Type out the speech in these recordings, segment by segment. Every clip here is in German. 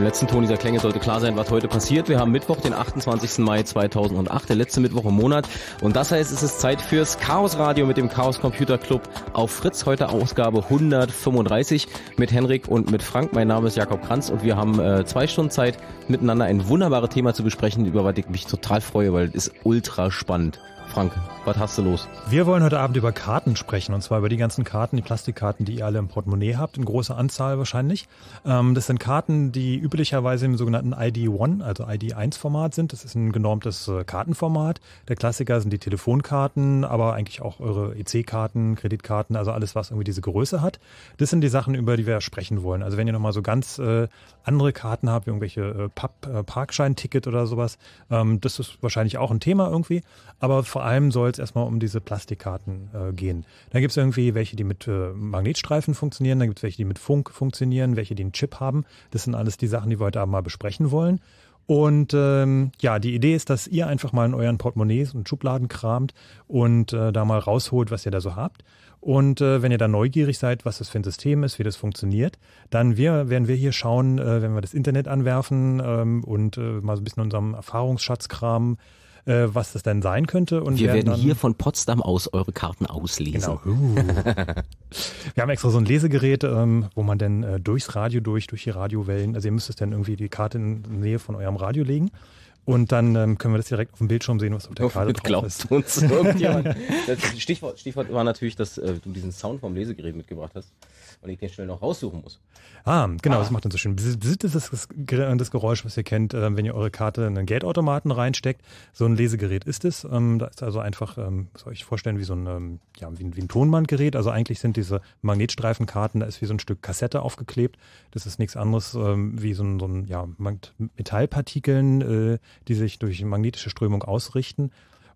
Beim letzten Ton dieser Klänge sollte klar sein, was heute passiert. Wir haben Mittwoch, den 28. Mai 2008, der letzte Mittwoch im Monat. Und das heißt, es ist Zeit fürs Chaos Radio mit dem Chaos Computer Club auf Fritz. Heute Ausgabe 135 mit Henrik und mit Frank. Mein Name ist Jakob Kranz und wir haben äh, zwei Stunden Zeit, miteinander ein wunderbares Thema zu besprechen, über was ich mich total freue, weil es ist ultra spannend. Frank, was hast du los? Wir wollen heute Abend über Karten sprechen und zwar über die ganzen Karten, die Plastikkarten, die ihr alle im Portemonnaie habt, in großer Anzahl wahrscheinlich. Ähm, das sind Karten, die üblicherweise im sogenannten ID1, also ID1-Format sind. Das ist ein genormtes äh, Kartenformat. Der Klassiker sind die Telefonkarten, aber eigentlich auch eure EC-Karten, Kreditkarten, also alles, was irgendwie diese Größe hat. Das sind die Sachen, über die wir sprechen wollen. Also wenn ihr nochmal so ganz äh, andere Karten habt, wie irgendwelche äh, äh, Parkschein-Ticket oder sowas, ähm, das ist wahrscheinlich auch ein Thema irgendwie. Aber vor allem soll es erstmal um diese Plastikkarten äh, gehen. Da gibt es irgendwie welche, die mit äh, Magnetstreifen funktionieren, dann gibt es welche, die mit Funk funktionieren, welche, die einen Chip haben. Das sind alles die Sachen, die wir heute Abend mal besprechen wollen. Und ähm, ja, die Idee ist, dass ihr einfach mal in euren Portemonnaies und Schubladen kramt und äh, da mal rausholt, was ihr da so habt. Und äh, wenn ihr da neugierig seid, was das für ein System ist, wie das funktioniert, dann wir, werden wir hier schauen, äh, wenn wir das Internet anwerfen ähm, und äh, mal so ein bisschen unserem Erfahrungsschatz kramen, äh, was das denn sein könnte. Und Wir werden dann, hier von Potsdam aus eure Karten auslesen. Genau. Uh. Wir haben extra so ein Lesegerät, ähm, wo man dann äh, durchs Radio durch, durch die Radiowellen, also ihr müsst es dann irgendwie die Karte in der Nähe von eurem Radio legen. Und dann ähm, können wir das direkt auf dem Bildschirm sehen, was auf der Karte Womit drauf ist. glaubst du uns irgendjemand? Stichwort, Stichwort war natürlich, dass äh, du diesen Sound vom Lesegerät mitgebracht hast und ich den schnell noch raussuchen muss. Ah, genau, das macht dann so schön. Besitzt ist das, das, das Geräusch, was ihr kennt, äh, wenn ihr eure Karte in einen Geldautomaten reinsteckt. So ein Lesegerät ist es. Ähm, da ist also einfach, ähm, soll ich vorstellen, wie so ein, ähm, ja, wie, ein- wie ein Tonbandgerät. Also eigentlich sind diese Magnetstreifenkarten, da ist wie so ein Stück Kassette aufgeklebt. Das ist nichts anderes wie so ein, so ein ja, Metallpartikeln, äh, die sich durch magnetische Strömung ausrichten.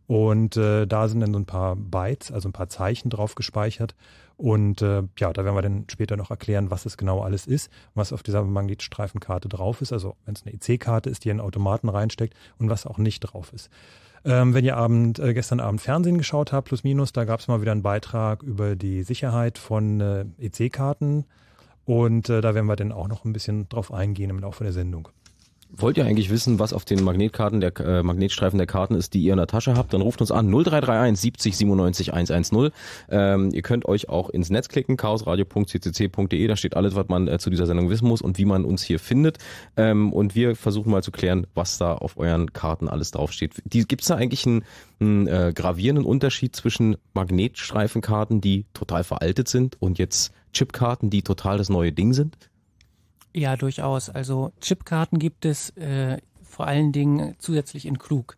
Und äh, da sind dann so ein paar Bytes, also ein paar Zeichen drauf gespeichert. Und äh, ja, da werden wir dann später noch erklären, was es genau alles ist, was auf dieser Magnetstreifenkarte drauf ist. Also wenn es eine EC-Karte ist, die in Automaten reinsteckt und was auch nicht drauf ist. Ähm, wenn ihr Abend, äh, gestern Abend Fernsehen geschaut habt, plus minus, da gab es mal wieder einen Beitrag über die Sicherheit von äh, EC-Karten. Und äh, da werden wir dann auch noch ein bisschen drauf eingehen im Laufe der Sendung. Wollt ihr eigentlich wissen, was auf den Magnetkarten der äh, Magnetstreifen der Karten ist, die ihr in der Tasche habt, dann ruft uns an 0331 70 97 110. Ähm, ihr könnt euch auch ins Netz klicken, chaosradio.ccc.de, da steht alles, was man äh, zu dieser Sendung wissen muss und wie man uns hier findet. Ähm, und wir versuchen mal zu klären, was da auf euren Karten alles draufsteht. Gibt es da eigentlich einen, einen äh, gravierenden Unterschied zwischen Magnetstreifenkarten, die total veraltet sind und jetzt Chipkarten, die total das neue Ding sind? Ja, durchaus. Also Chipkarten gibt es äh, vor allen Dingen zusätzlich in klug.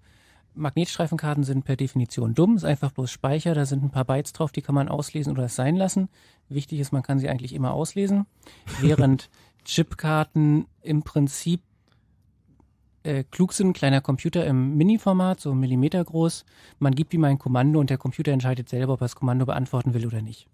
Magnetstreifenkarten sind per Definition dumm, ist einfach bloß Speicher, da sind ein paar Bytes drauf, die kann man auslesen oder es sein lassen. Wichtig ist, man kann sie eigentlich immer auslesen, während Chipkarten im Prinzip äh, klug sind, kleiner Computer im Mini-Format, so Millimeter groß. Man gibt ihm ein Kommando und der Computer entscheidet selber, ob er das Kommando beantworten will oder nicht.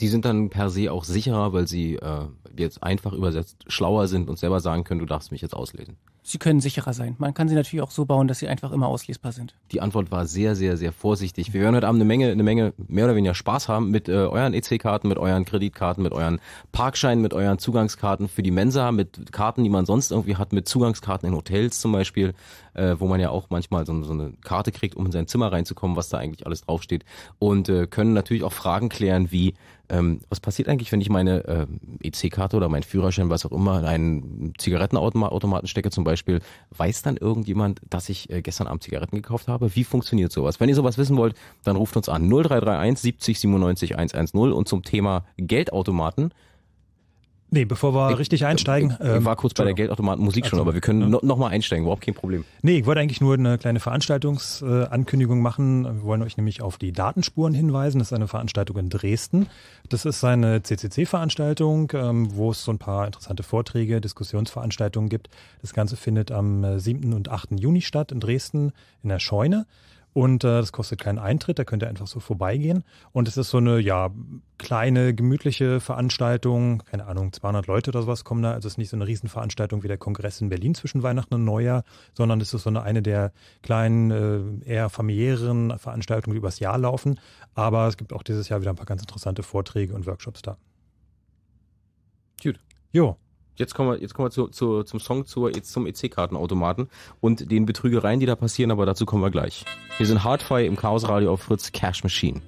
Die sind dann per se auch sicherer, weil sie äh, jetzt einfach übersetzt schlauer sind und selber sagen können, du darfst mich jetzt auslesen. Sie können sicherer sein. Man kann sie natürlich auch so bauen, dass sie einfach immer auslesbar sind. Die Antwort war sehr, sehr, sehr vorsichtig. Wir werden heute Abend eine Menge, eine Menge mehr oder weniger Spaß haben mit äh, euren EC-Karten, mit euren Kreditkarten, mit euren Parkscheinen, mit euren Zugangskarten für die Mensa, mit Karten, die man sonst irgendwie hat, mit Zugangskarten in Hotels zum Beispiel, äh, wo man ja auch manchmal so, so eine Karte kriegt, um in sein Zimmer reinzukommen, was da eigentlich alles draufsteht. Und äh, können natürlich auch Fragen klären wie, ähm, was passiert eigentlich, wenn ich meine äh, EC-Karte oder meinen Führerschein, was auch immer, in einen Zigarettenautomaten stecke zum Beispiel, weiß dann irgendjemand, dass ich äh, gestern Abend Zigaretten gekauft habe? Wie funktioniert sowas? Wenn ihr sowas wissen wollt, dann ruft uns an 0331 70 97 110 und zum Thema Geldautomaten Nee, bevor wir ich, richtig einsteigen. Ich, ich war kurz bei der Geldautomaten Musik schon, aber wir können ja. noch, noch mal einsteigen, überhaupt kein Problem. Nee, ich wollte eigentlich nur eine kleine Veranstaltungsankündigung machen. Wir wollen euch nämlich auf die Datenspuren hinweisen. Das ist eine Veranstaltung in Dresden. Das ist eine CCC-Veranstaltung, ähm, wo es so ein paar interessante Vorträge, Diskussionsveranstaltungen gibt. Das Ganze findet am 7. und 8. Juni statt in Dresden in der Scheune. Und äh, das kostet keinen Eintritt, da könnt ihr einfach so vorbeigehen. Und es ist so eine, ja, kleine, gemütliche Veranstaltung. Keine Ahnung, 200 Leute oder sowas kommen da. Also es ist nicht so eine Riesenveranstaltung wie der Kongress in Berlin zwischen Weihnachten und Neujahr, sondern es ist so eine, eine der kleinen, äh, eher familiären Veranstaltungen, die übers Jahr laufen. Aber es gibt auch dieses Jahr wieder ein paar ganz interessante Vorträge und Workshops da. Gut. Jo, Jetzt kommen wir, jetzt kommen wir zu, zu, zum Song zur, zum EC-Kartenautomaten und den Betrügereien, die da passieren, aber dazu kommen wir gleich. Wir sind Hardfire im Chaos Radio auf Fritz Cash Machine.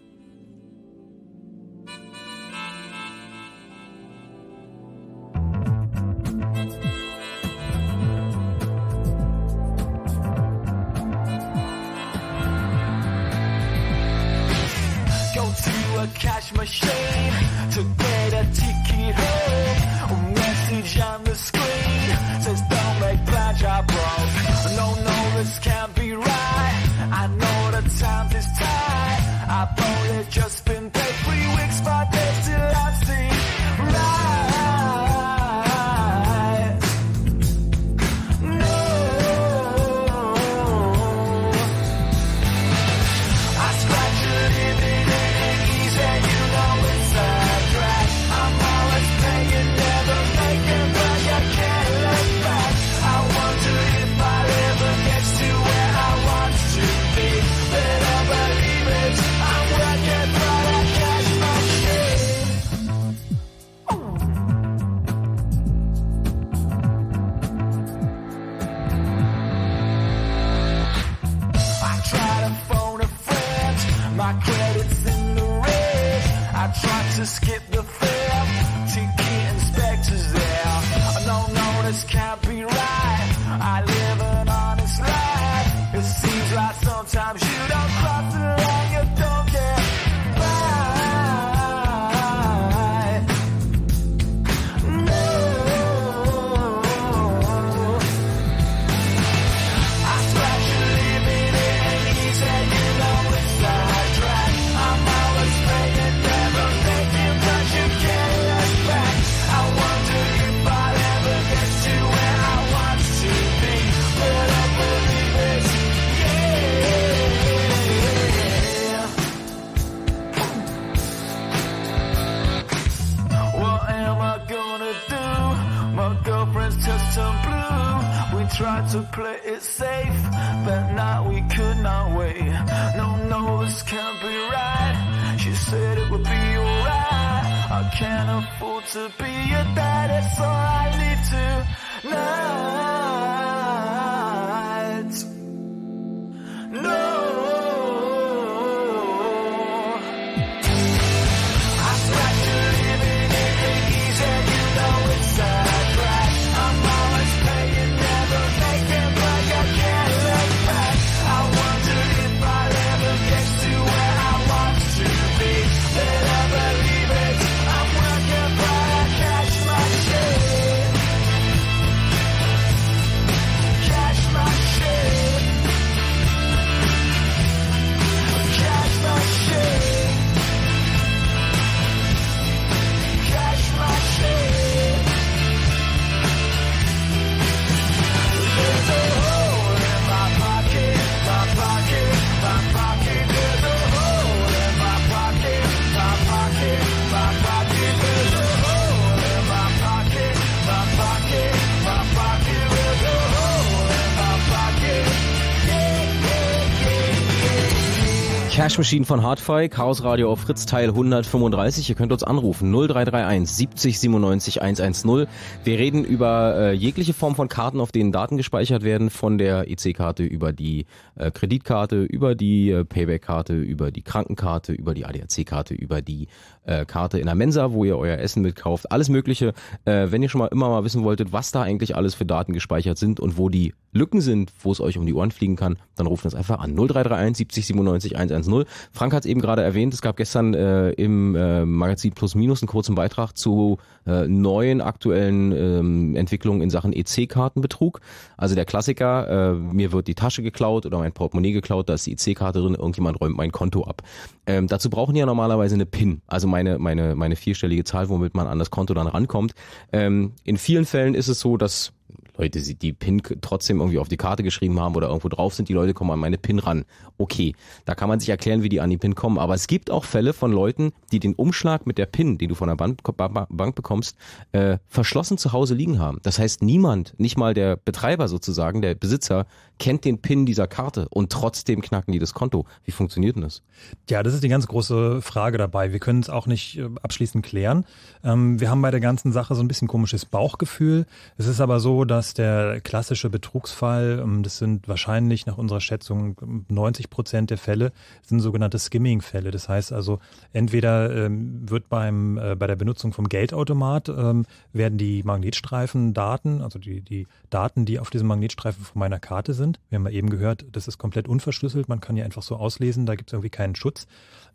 Cash Machine von Hardfy, Chaos Radio auf Fritz Teil 135. Ihr könnt uns anrufen 0331 70 97 110. Wir reden über äh, jegliche Form von Karten, auf denen Daten gespeichert werden, von der EC-Karte über die äh, Kreditkarte, über die äh, Payback-Karte, über die Krankenkarte, über die ADAC-Karte, über die äh, Karte in der Mensa, wo ihr euer Essen mitkauft, alles Mögliche. Äh, wenn ihr schon mal immer mal wissen wolltet, was da eigentlich alles für Daten gespeichert sind und wo die Lücken sind, wo es euch um die Ohren fliegen kann, dann ruft uns einfach an 0331 70 97 110. Frank hat es eben gerade erwähnt, es gab gestern äh, im äh, Magazin Plus Minus einen kurzen Beitrag zu äh, neuen aktuellen ähm, Entwicklungen in Sachen EC-Kartenbetrug. Also der Klassiker, äh, mir wird die Tasche geklaut oder mein Portemonnaie geklaut, da ist die EC-Karte drin, irgendjemand räumt mein Konto ab. Ähm, dazu brauchen die ja normalerweise eine PIN, also meine, meine, meine vierstellige Zahl, womit man an das Konto dann rankommt. Ähm, in vielen Fällen ist es so, dass Leute die PIN trotzdem irgendwie auf die Karte geschrieben haben oder irgendwo drauf sind, die Leute kommen an meine PIN ran. Okay, da kann man sich erklären, wie die an die PIN kommen. Aber es gibt auch Fälle von Leuten, die den Umschlag mit der PIN, den du von der Bank, Ba- Bank bekommst, äh, verschlossen zu Hause liegen haben. Das heißt, niemand, nicht mal der Betreiber sozusagen, der Besitzer, kennt den PIN dieser Karte und trotzdem knacken die das Konto. Wie funktioniert denn das? Ja, das ist die ganz große Frage dabei. Wir können es auch nicht äh, abschließend klären. Ähm, wir haben bei der ganzen Sache so ein bisschen komisches Bauchgefühl. Es ist aber so, dass der klassische Betrugsfall, ähm, das sind wahrscheinlich nach unserer Schätzung 90 Prozent der Fälle, sind sogenannte Skimming-Fälle. Das heißt also, entweder ähm, wird beim, äh, bei der Benutzung vom Geldautomat ähm, werden die Magnetstreifen-Daten, also die, die Daten, die auf diesem Magnetstreifen von meiner Karte sind, wir haben ja eben gehört, das ist komplett unverschlüsselt, man kann ja einfach so auslesen, da gibt es irgendwie keinen Schutz.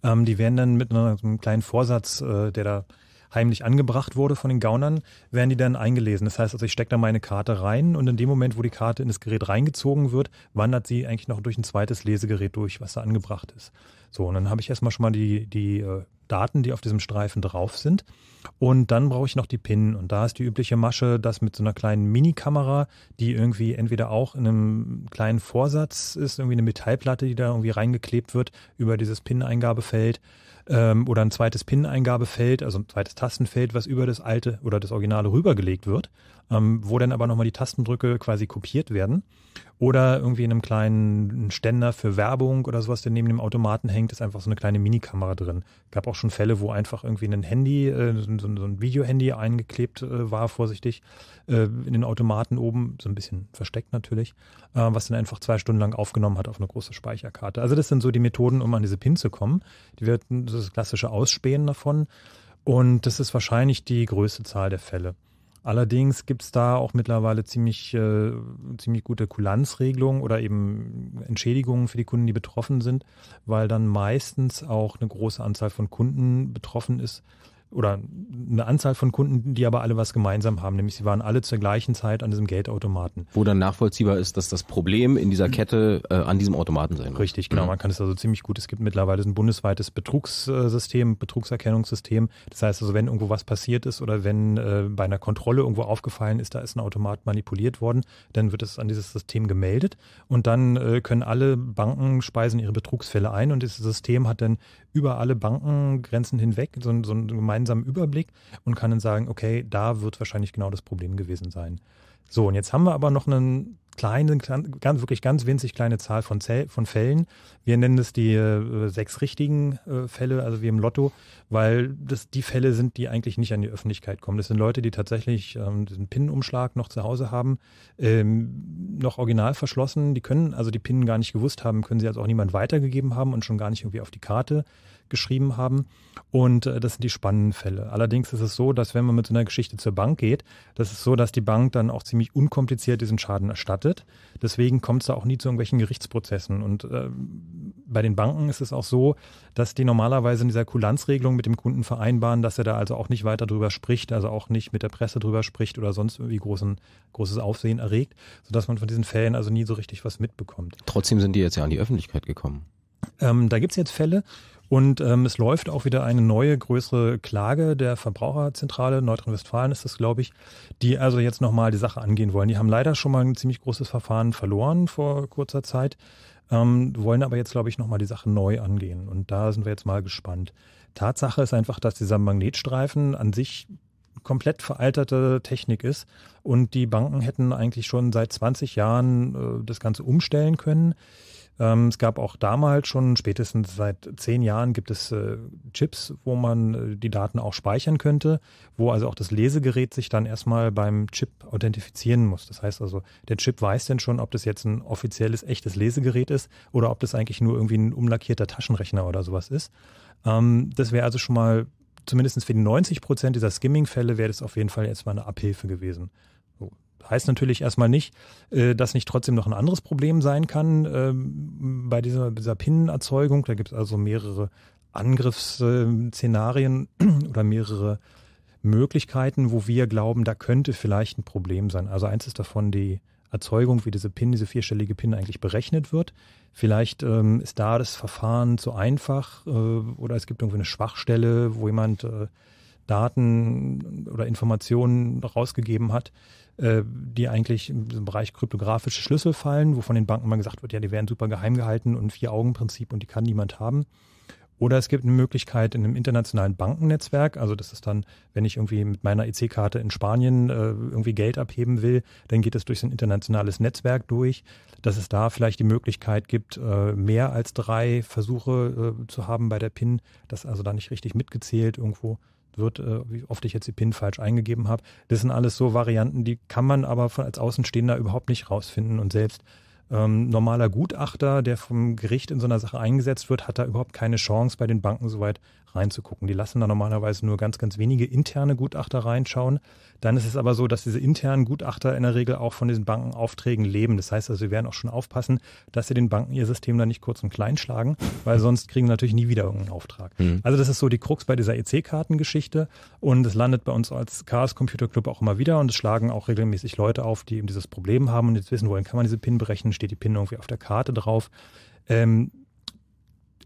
Ähm, die werden dann mit einem kleinen Vorsatz, äh, der da heimlich angebracht wurde von den Gaunern, werden die dann eingelesen. Das heißt also, ich stecke da meine Karte rein und in dem Moment, wo die Karte in das Gerät reingezogen wird, wandert sie eigentlich noch durch ein zweites Lesegerät durch, was da angebracht ist. So, und dann habe ich erstmal schon mal die, die äh, Daten, die auf diesem Streifen drauf sind. Und dann brauche ich noch die PIN. Und da ist die übliche Masche, dass mit so einer kleinen Minikamera, die irgendwie entweder auch in einem kleinen Vorsatz ist, irgendwie eine Metallplatte, die da irgendwie reingeklebt wird über dieses PIN-Eingabefeld, ähm, oder ein zweites PIN-Eingabefeld, also ein zweites Tastenfeld, was über das alte oder das Originale rübergelegt wird, ähm, wo dann aber nochmal die Tastendrücke quasi kopiert werden. Oder irgendwie in einem kleinen Ständer für Werbung oder sowas, der neben dem Automaten hängt, ist einfach so eine kleine Minikamera drin. Gab auch schon Fälle, wo einfach irgendwie ein Handy, äh, so, ein Videohandy eingeklebt äh, war, vorsichtig, äh, in den Automaten oben, so ein bisschen versteckt natürlich, was dann einfach zwei Stunden lang aufgenommen hat auf eine große Speicherkarte. Also das sind so die Methoden, um an diese PIN zu kommen. Die wird das klassische Ausspähen davon. Und das ist wahrscheinlich die größte Zahl der Fälle. Allerdings gibt es da auch mittlerweile ziemlich, äh, ziemlich gute Kulanzregelungen oder eben Entschädigungen für die Kunden, die betroffen sind, weil dann meistens auch eine große Anzahl von Kunden betroffen ist oder eine Anzahl von Kunden, die aber alle was gemeinsam haben, nämlich sie waren alle zur gleichen Zeit an diesem Geldautomaten. Wo dann nachvollziehbar ist, dass das Problem in dieser Kette äh, an diesem Automaten sein wird. Richtig, genau. Man kann es also ziemlich gut. Es gibt mittlerweile ein bundesweites Betrugssystem, Betrugserkennungssystem. Das heißt also, wenn irgendwo was passiert ist oder wenn äh, bei einer Kontrolle irgendwo aufgefallen ist, da ist ein Automat manipuliert worden, dann wird es an dieses System gemeldet und dann äh, können alle Banken speisen ihre Betrugsfälle ein und dieses System hat dann über alle Bankengrenzen hinweg so, so ein gemeinsamen Überblick und kann dann sagen, okay, da wird wahrscheinlich genau das Problem gewesen sein. So, und jetzt haben wir aber noch einen kleinen, ganz, wirklich ganz winzig kleine Zahl von, Zell, von Fällen. Wir nennen das die äh, sechs richtigen äh, Fälle, also wie im Lotto, weil das die Fälle sind, die eigentlich nicht an die Öffentlichkeit kommen. Das sind Leute, die tatsächlich ähm, diesen PIN-Umschlag noch zu Hause haben, ähm, noch original verschlossen. Die können also die PIN gar nicht gewusst haben, können sie also auch niemand weitergegeben haben und schon gar nicht irgendwie auf die Karte geschrieben haben. Und äh, das sind die spannenden Fälle. Allerdings ist es so, dass wenn man mit so einer Geschichte zur Bank geht, das ist so, dass die Bank dann auch ziemlich unkompliziert diesen Schaden erstattet. Deswegen kommt es da auch nie zu irgendwelchen Gerichtsprozessen. Und äh, bei den Banken ist es auch so, dass die normalerweise in dieser Kulanzregelung mit dem Kunden vereinbaren, dass er da also auch nicht weiter drüber spricht, also auch nicht mit der Presse drüber spricht oder sonst irgendwie großen, großes Aufsehen erregt, sodass man von diesen Fällen also nie so richtig was mitbekommt. Trotzdem sind die jetzt ja an die Öffentlichkeit gekommen. Ähm, da gibt's jetzt Fälle, und ähm, es läuft auch wieder eine neue, größere Klage der Verbraucherzentrale, Nordrhein-Westfalen ist das, glaube ich, die also jetzt nochmal die Sache angehen wollen. Die haben leider schon mal ein ziemlich großes Verfahren verloren vor kurzer Zeit, ähm, wollen aber jetzt, glaube ich, nochmal die Sache neu angehen. Und da sind wir jetzt mal gespannt. Tatsache ist einfach, dass dieser Magnetstreifen an sich komplett veralterte Technik ist und die Banken hätten eigentlich schon seit 20 Jahren äh, das Ganze umstellen können. Ähm, es gab auch damals schon, spätestens seit zehn Jahren, gibt es äh, Chips, wo man äh, die Daten auch speichern könnte, wo also auch das Lesegerät sich dann erstmal beim Chip authentifizieren muss. Das heißt also, der Chip weiß denn schon, ob das jetzt ein offizielles, echtes Lesegerät ist oder ob das eigentlich nur irgendwie ein umlackierter Taschenrechner oder sowas ist. Ähm, das wäre also schon mal zumindest für die 90 Prozent dieser Skimming-Fälle wäre das auf jeden Fall erstmal eine Abhilfe gewesen. Heißt natürlich erstmal nicht, äh, dass nicht trotzdem noch ein anderes Problem sein kann ähm, bei dieser, dieser PIN-Erzeugung. Da gibt es also mehrere Angriffsszenarien oder mehrere Möglichkeiten, wo wir glauben, da könnte vielleicht ein Problem sein. Also eins ist davon die Erzeugung, wie diese PIN, diese vierstellige PIN eigentlich berechnet wird. Vielleicht ähm, ist da das Verfahren zu einfach äh, oder es gibt irgendwie eine Schwachstelle, wo jemand äh, Daten oder Informationen rausgegeben hat, äh, die eigentlich im Bereich kryptografische Schlüssel fallen, wo von den Banken mal gesagt wird, ja, die werden super geheim gehalten und Vier-Augen-Prinzip und die kann niemand haben. Oder es gibt eine Möglichkeit in einem internationalen Bankennetzwerk, also das ist dann, wenn ich irgendwie mit meiner EC-Karte in Spanien äh, irgendwie Geld abheben will, dann geht es durch so ein internationales Netzwerk durch, dass es da vielleicht die Möglichkeit gibt, äh, mehr als drei Versuche äh, zu haben bei der PIN, das also da nicht richtig mitgezählt irgendwo wird, äh, wie oft ich jetzt die PIN falsch eingegeben habe. Das sind alles so Varianten, die kann man aber von, als Außenstehender überhaupt nicht rausfinden. Und selbst ähm, normaler Gutachter, der vom Gericht in so einer Sache eingesetzt wird, hat da überhaupt keine Chance, bei den Banken soweit reinzugucken. Die lassen da normalerweise nur ganz, ganz wenige interne Gutachter reinschauen. Dann ist es aber so, dass diese internen Gutachter in der Regel auch von diesen Bankenaufträgen leben. Das heißt also, sie werden auch schon aufpassen, dass sie den Banken ihr System da nicht kurz und klein schlagen, weil sonst kriegen sie natürlich nie wieder irgendeinen Auftrag. Mhm. Also das ist so die Krux bei dieser EC-Kartengeschichte und es landet bei uns als Chaos Computer Club auch immer wieder und es schlagen auch regelmäßig Leute auf, die eben dieses Problem haben und jetzt wissen wollen, kann man diese PIN berechnen, steht die PIN irgendwie auf der Karte drauf. Ähm,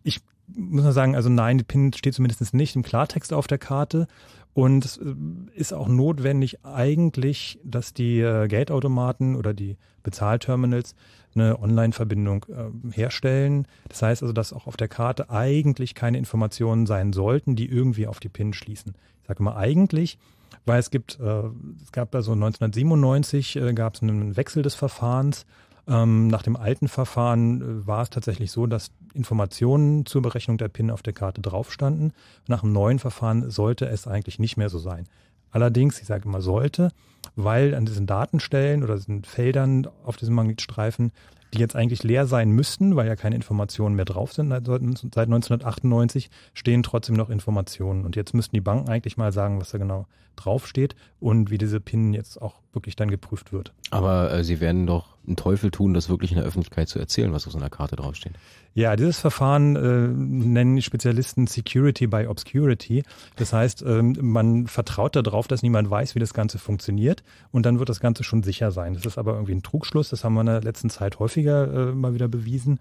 ich muss man sagen, also nein, die PIN steht zumindest nicht im Klartext auf der Karte. Und es äh, ist auch notwendig eigentlich, dass die äh, Geldautomaten oder die Bezahlterminals eine Online-Verbindung äh, herstellen. Das heißt also, dass auch auf der Karte eigentlich keine Informationen sein sollten, die irgendwie auf die PIN schließen. Ich sage mal eigentlich, weil es gibt, äh, es gab also 1997 äh, gab es einen Wechsel des Verfahrens ähm, nach dem alten Verfahren äh, war es tatsächlich so, dass Informationen zur Berechnung der PIN auf der Karte drauf standen. Nach dem neuen Verfahren sollte es eigentlich nicht mehr so sein. Allerdings, ich sage immer sollte, weil an diesen Datenstellen oder diesen Feldern auf diesem Magnetstreifen, die jetzt eigentlich leer sein müssten, weil ja keine Informationen mehr drauf sind seit 1998, stehen trotzdem noch Informationen. Und jetzt müssten die Banken eigentlich mal sagen, was da genau draufsteht und wie diese PIN jetzt auch wirklich dann geprüft wird. Aber äh, sie werden doch einen Teufel tun, das wirklich in der Öffentlichkeit zu erzählen, was auf so einer Karte draufsteht. Ja, dieses Verfahren äh, nennen Spezialisten Security by Obscurity. Das heißt, ähm, man vertraut darauf, dass niemand weiß, wie das Ganze funktioniert und dann wird das Ganze schon sicher sein. Das ist aber irgendwie ein Trugschluss, das haben wir in der letzten Zeit häufiger äh, mal wieder bewiesen.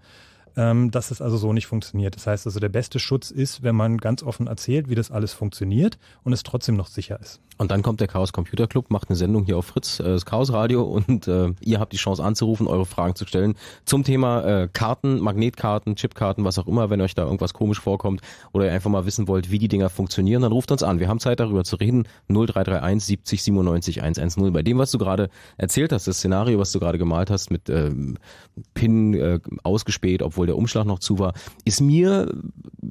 Ähm, dass es also so nicht funktioniert. Das heißt also, der beste Schutz ist, wenn man ganz offen erzählt, wie das alles funktioniert und es trotzdem noch sicher ist. Und dann kommt der Chaos Computer Club, macht eine Sendung hier auf Fritz, äh, das Chaos Radio und äh, ihr habt die Chance anzurufen, eure Fragen zu stellen zum Thema äh, Karten, Magnetkarten, Chipkarten, was auch immer, wenn euch da irgendwas komisch vorkommt oder ihr einfach mal wissen wollt, wie die Dinger funktionieren, dann ruft uns an. Wir haben Zeit darüber zu reden. 0331 70 97 110. Bei dem, was du gerade erzählt hast, das Szenario, was du gerade gemalt hast mit ähm, Pin äh, ausgespäht, obwohl der Umschlag noch zu war, ist mir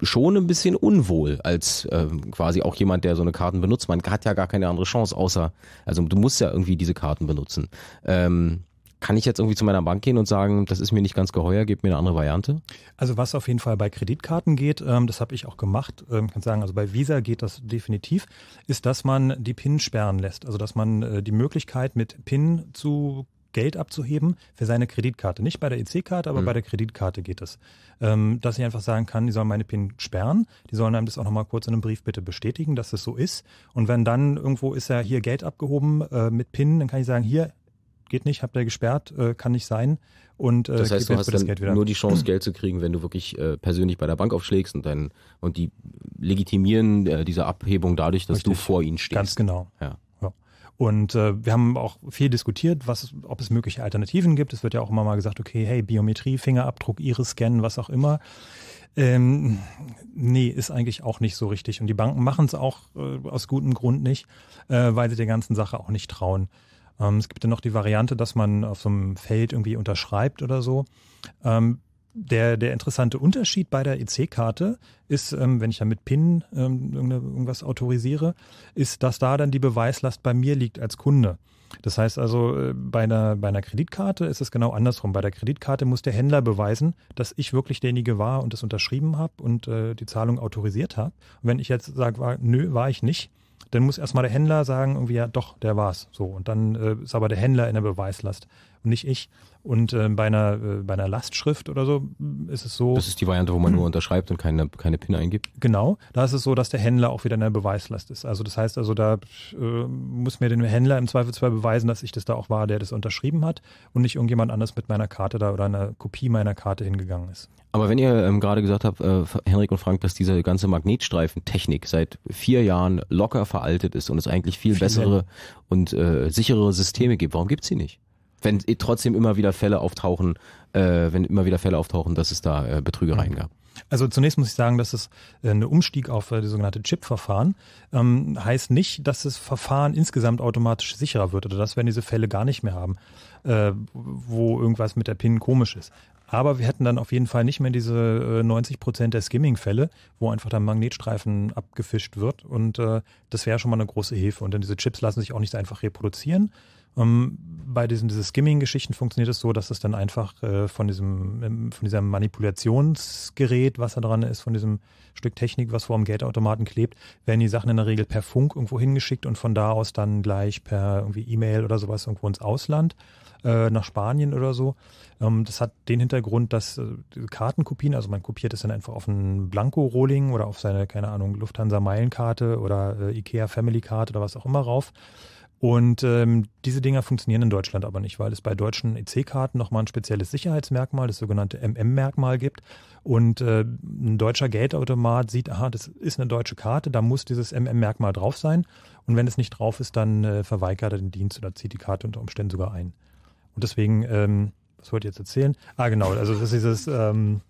schon ein bisschen unwohl als äh, quasi auch jemand, der so eine Karten benutzt. Man hat ja gar keine andere Chance, außer, also du musst ja irgendwie diese Karten benutzen. Ähm, kann ich jetzt irgendwie zu meiner Bank gehen und sagen, das ist mir nicht ganz geheuer, gebt mir eine andere Variante? Also was auf jeden Fall bei Kreditkarten geht, ähm, das habe ich auch gemacht, ähm, kann sagen, also bei Visa geht das definitiv, ist, dass man die PIN sperren lässt. Also dass man äh, die Möglichkeit mit PIN zu Geld abzuheben für seine Kreditkarte. Nicht bei der EC-Karte, aber Mhm. bei der Kreditkarte geht es. Ähm, dass ich einfach sagen kann, die sollen meine PIN sperren, die sollen einem das auch nochmal kurz in einem Brief bitte bestätigen, dass es so ist. Und wenn dann irgendwo ist ja hier Geld abgehoben äh, mit PIN, dann kann ich sagen, hier geht nicht, habt ihr gesperrt, äh, kann nicht sein. Und äh, Das heißt, du hast das Geld wieder. nur die Chance, Geld zu kriegen, wenn du wirklich äh, persönlich bei der Bank aufschlägst und dann und die legitimieren äh, diese Abhebung dadurch, dass du Richtig. vor ihnen stehst. Ganz genau. Ja. Und äh, wir haben auch viel diskutiert, was, ob es mögliche Alternativen gibt. Es wird ja auch immer mal gesagt, okay, hey, Biometrie, Fingerabdruck, Iris-Scan, was auch immer. Ähm, nee, ist eigentlich auch nicht so richtig. Und die Banken machen es auch äh, aus gutem Grund nicht, äh, weil sie der ganzen Sache auch nicht trauen. Ähm, es gibt ja noch die Variante, dass man auf so einem Feld irgendwie unterschreibt oder so. Ähm, der, der interessante Unterschied bei der EC-Karte ist, ähm, wenn ich ja mit PIN ähm, irgendwas autorisiere, ist, dass da dann die Beweislast bei mir liegt als Kunde. Das heißt also, äh, bei einer, bei einer Kreditkarte ist es genau andersrum. Bei der Kreditkarte muss der Händler beweisen, dass ich wirklich derjenige war und es unterschrieben habe und äh, die Zahlung autorisiert habe. Und wenn ich jetzt sage, nö, war ich nicht, dann muss erstmal der Händler sagen, irgendwie, ja, doch, der war's. So. Und dann äh, ist aber der Händler in der Beweislast nicht ich. Und äh, bei einer, äh, bei einer Lastschrift oder so mh, ist es so. Das ist die Variante, wo man nur unterschreibt und keine, keine PIN eingibt. Genau, da ist es so, dass der Händler auch wieder in der Beweislast ist. Also das heißt also, da äh, muss mir der Händler im Zweifelsfall beweisen, dass ich das da auch war, der das unterschrieben hat und nicht irgendjemand anders mit meiner Karte da oder einer Kopie meiner Karte hingegangen ist. Aber wenn ihr ähm, gerade gesagt habt, äh, Henrik und Frank, dass diese ganze Magnetstreifen-Technik seit vier Jahren locker veraltet ist und es eigentlich viel, Viel bessere und äh, sichere Systeme gibt, warum gibt's sie nicht? Wenn trotzdem immer wieder Fälle auftauchen, äh, wenn immer wieder Fälle auftauchen, dass es da äh, Betrügereien gab. Also zunächst muss ich sagen, dass es äh, eine Umstieg auf äh, die sogenannte Chip-Verfahren ähm, heißt nicht, dass das Verfahren insgesamt automatisch sicherer wird oder dass wir diese Fälle gar nicht mehr haben, äh, wo irgendwas mit der PIN komisch ist. Aber wir hätten dann auf jeden Fall nicht mehr diese äh, 90 Prozent der Skimming-Fälle, wo einfach der Magnetstreifen abgefischt wird. Und äh, das wäre schon mal eine große Hilfe. Und dann diese Chips lassen sich auch nicht so einfach reproduzieren. Ähm, bei diesen diese Skimming-Geschichten funktioniert es so, dass es dann einfach äh, von diesem ähm, von diesem Manipulationsgerät, was da dran ist, von diesem Stück Technik, was vor dem Geldautomaten klebt, werden die Sachen in der Regel per Funk irgendwo hingeschickt und von da aus dann gleich per irgendwie E-Mail oder sowas irgendwo ins Ausland äh, nach Spanien oder so. Ähm, das hat den Hintergrund, dass äh, Kartenkopien, also man kopiert es dann einfach auf einen Blanko-Rolling oder auf seine, keine Ahnung, Lufthansa-Meilenkarte oder äh, IKEA Family-Karte oder was auch immer rauf. Und ähm, diese Dinger funktionieren in Deutschland aber nicht, weil es bei deutschen EC-Karten nochmal ein spezielles Sicherheitsmerkmal, das sogenannte MM-Merkmal gibt. Und äh, ein deutscher Geldautomat sieht, aha, das ist eine deutsche Karte, da muss dieses MM-Merkmal drauf sein. Und wenn es nicht drauf ist, dann äh, verweigert er den Dienst oder zieht die Karte unter Umständen sogar ein. Und deswegen, ähm, was wollte ich jetzt erzählen? Ah, genau, also das ist dieses, ähm,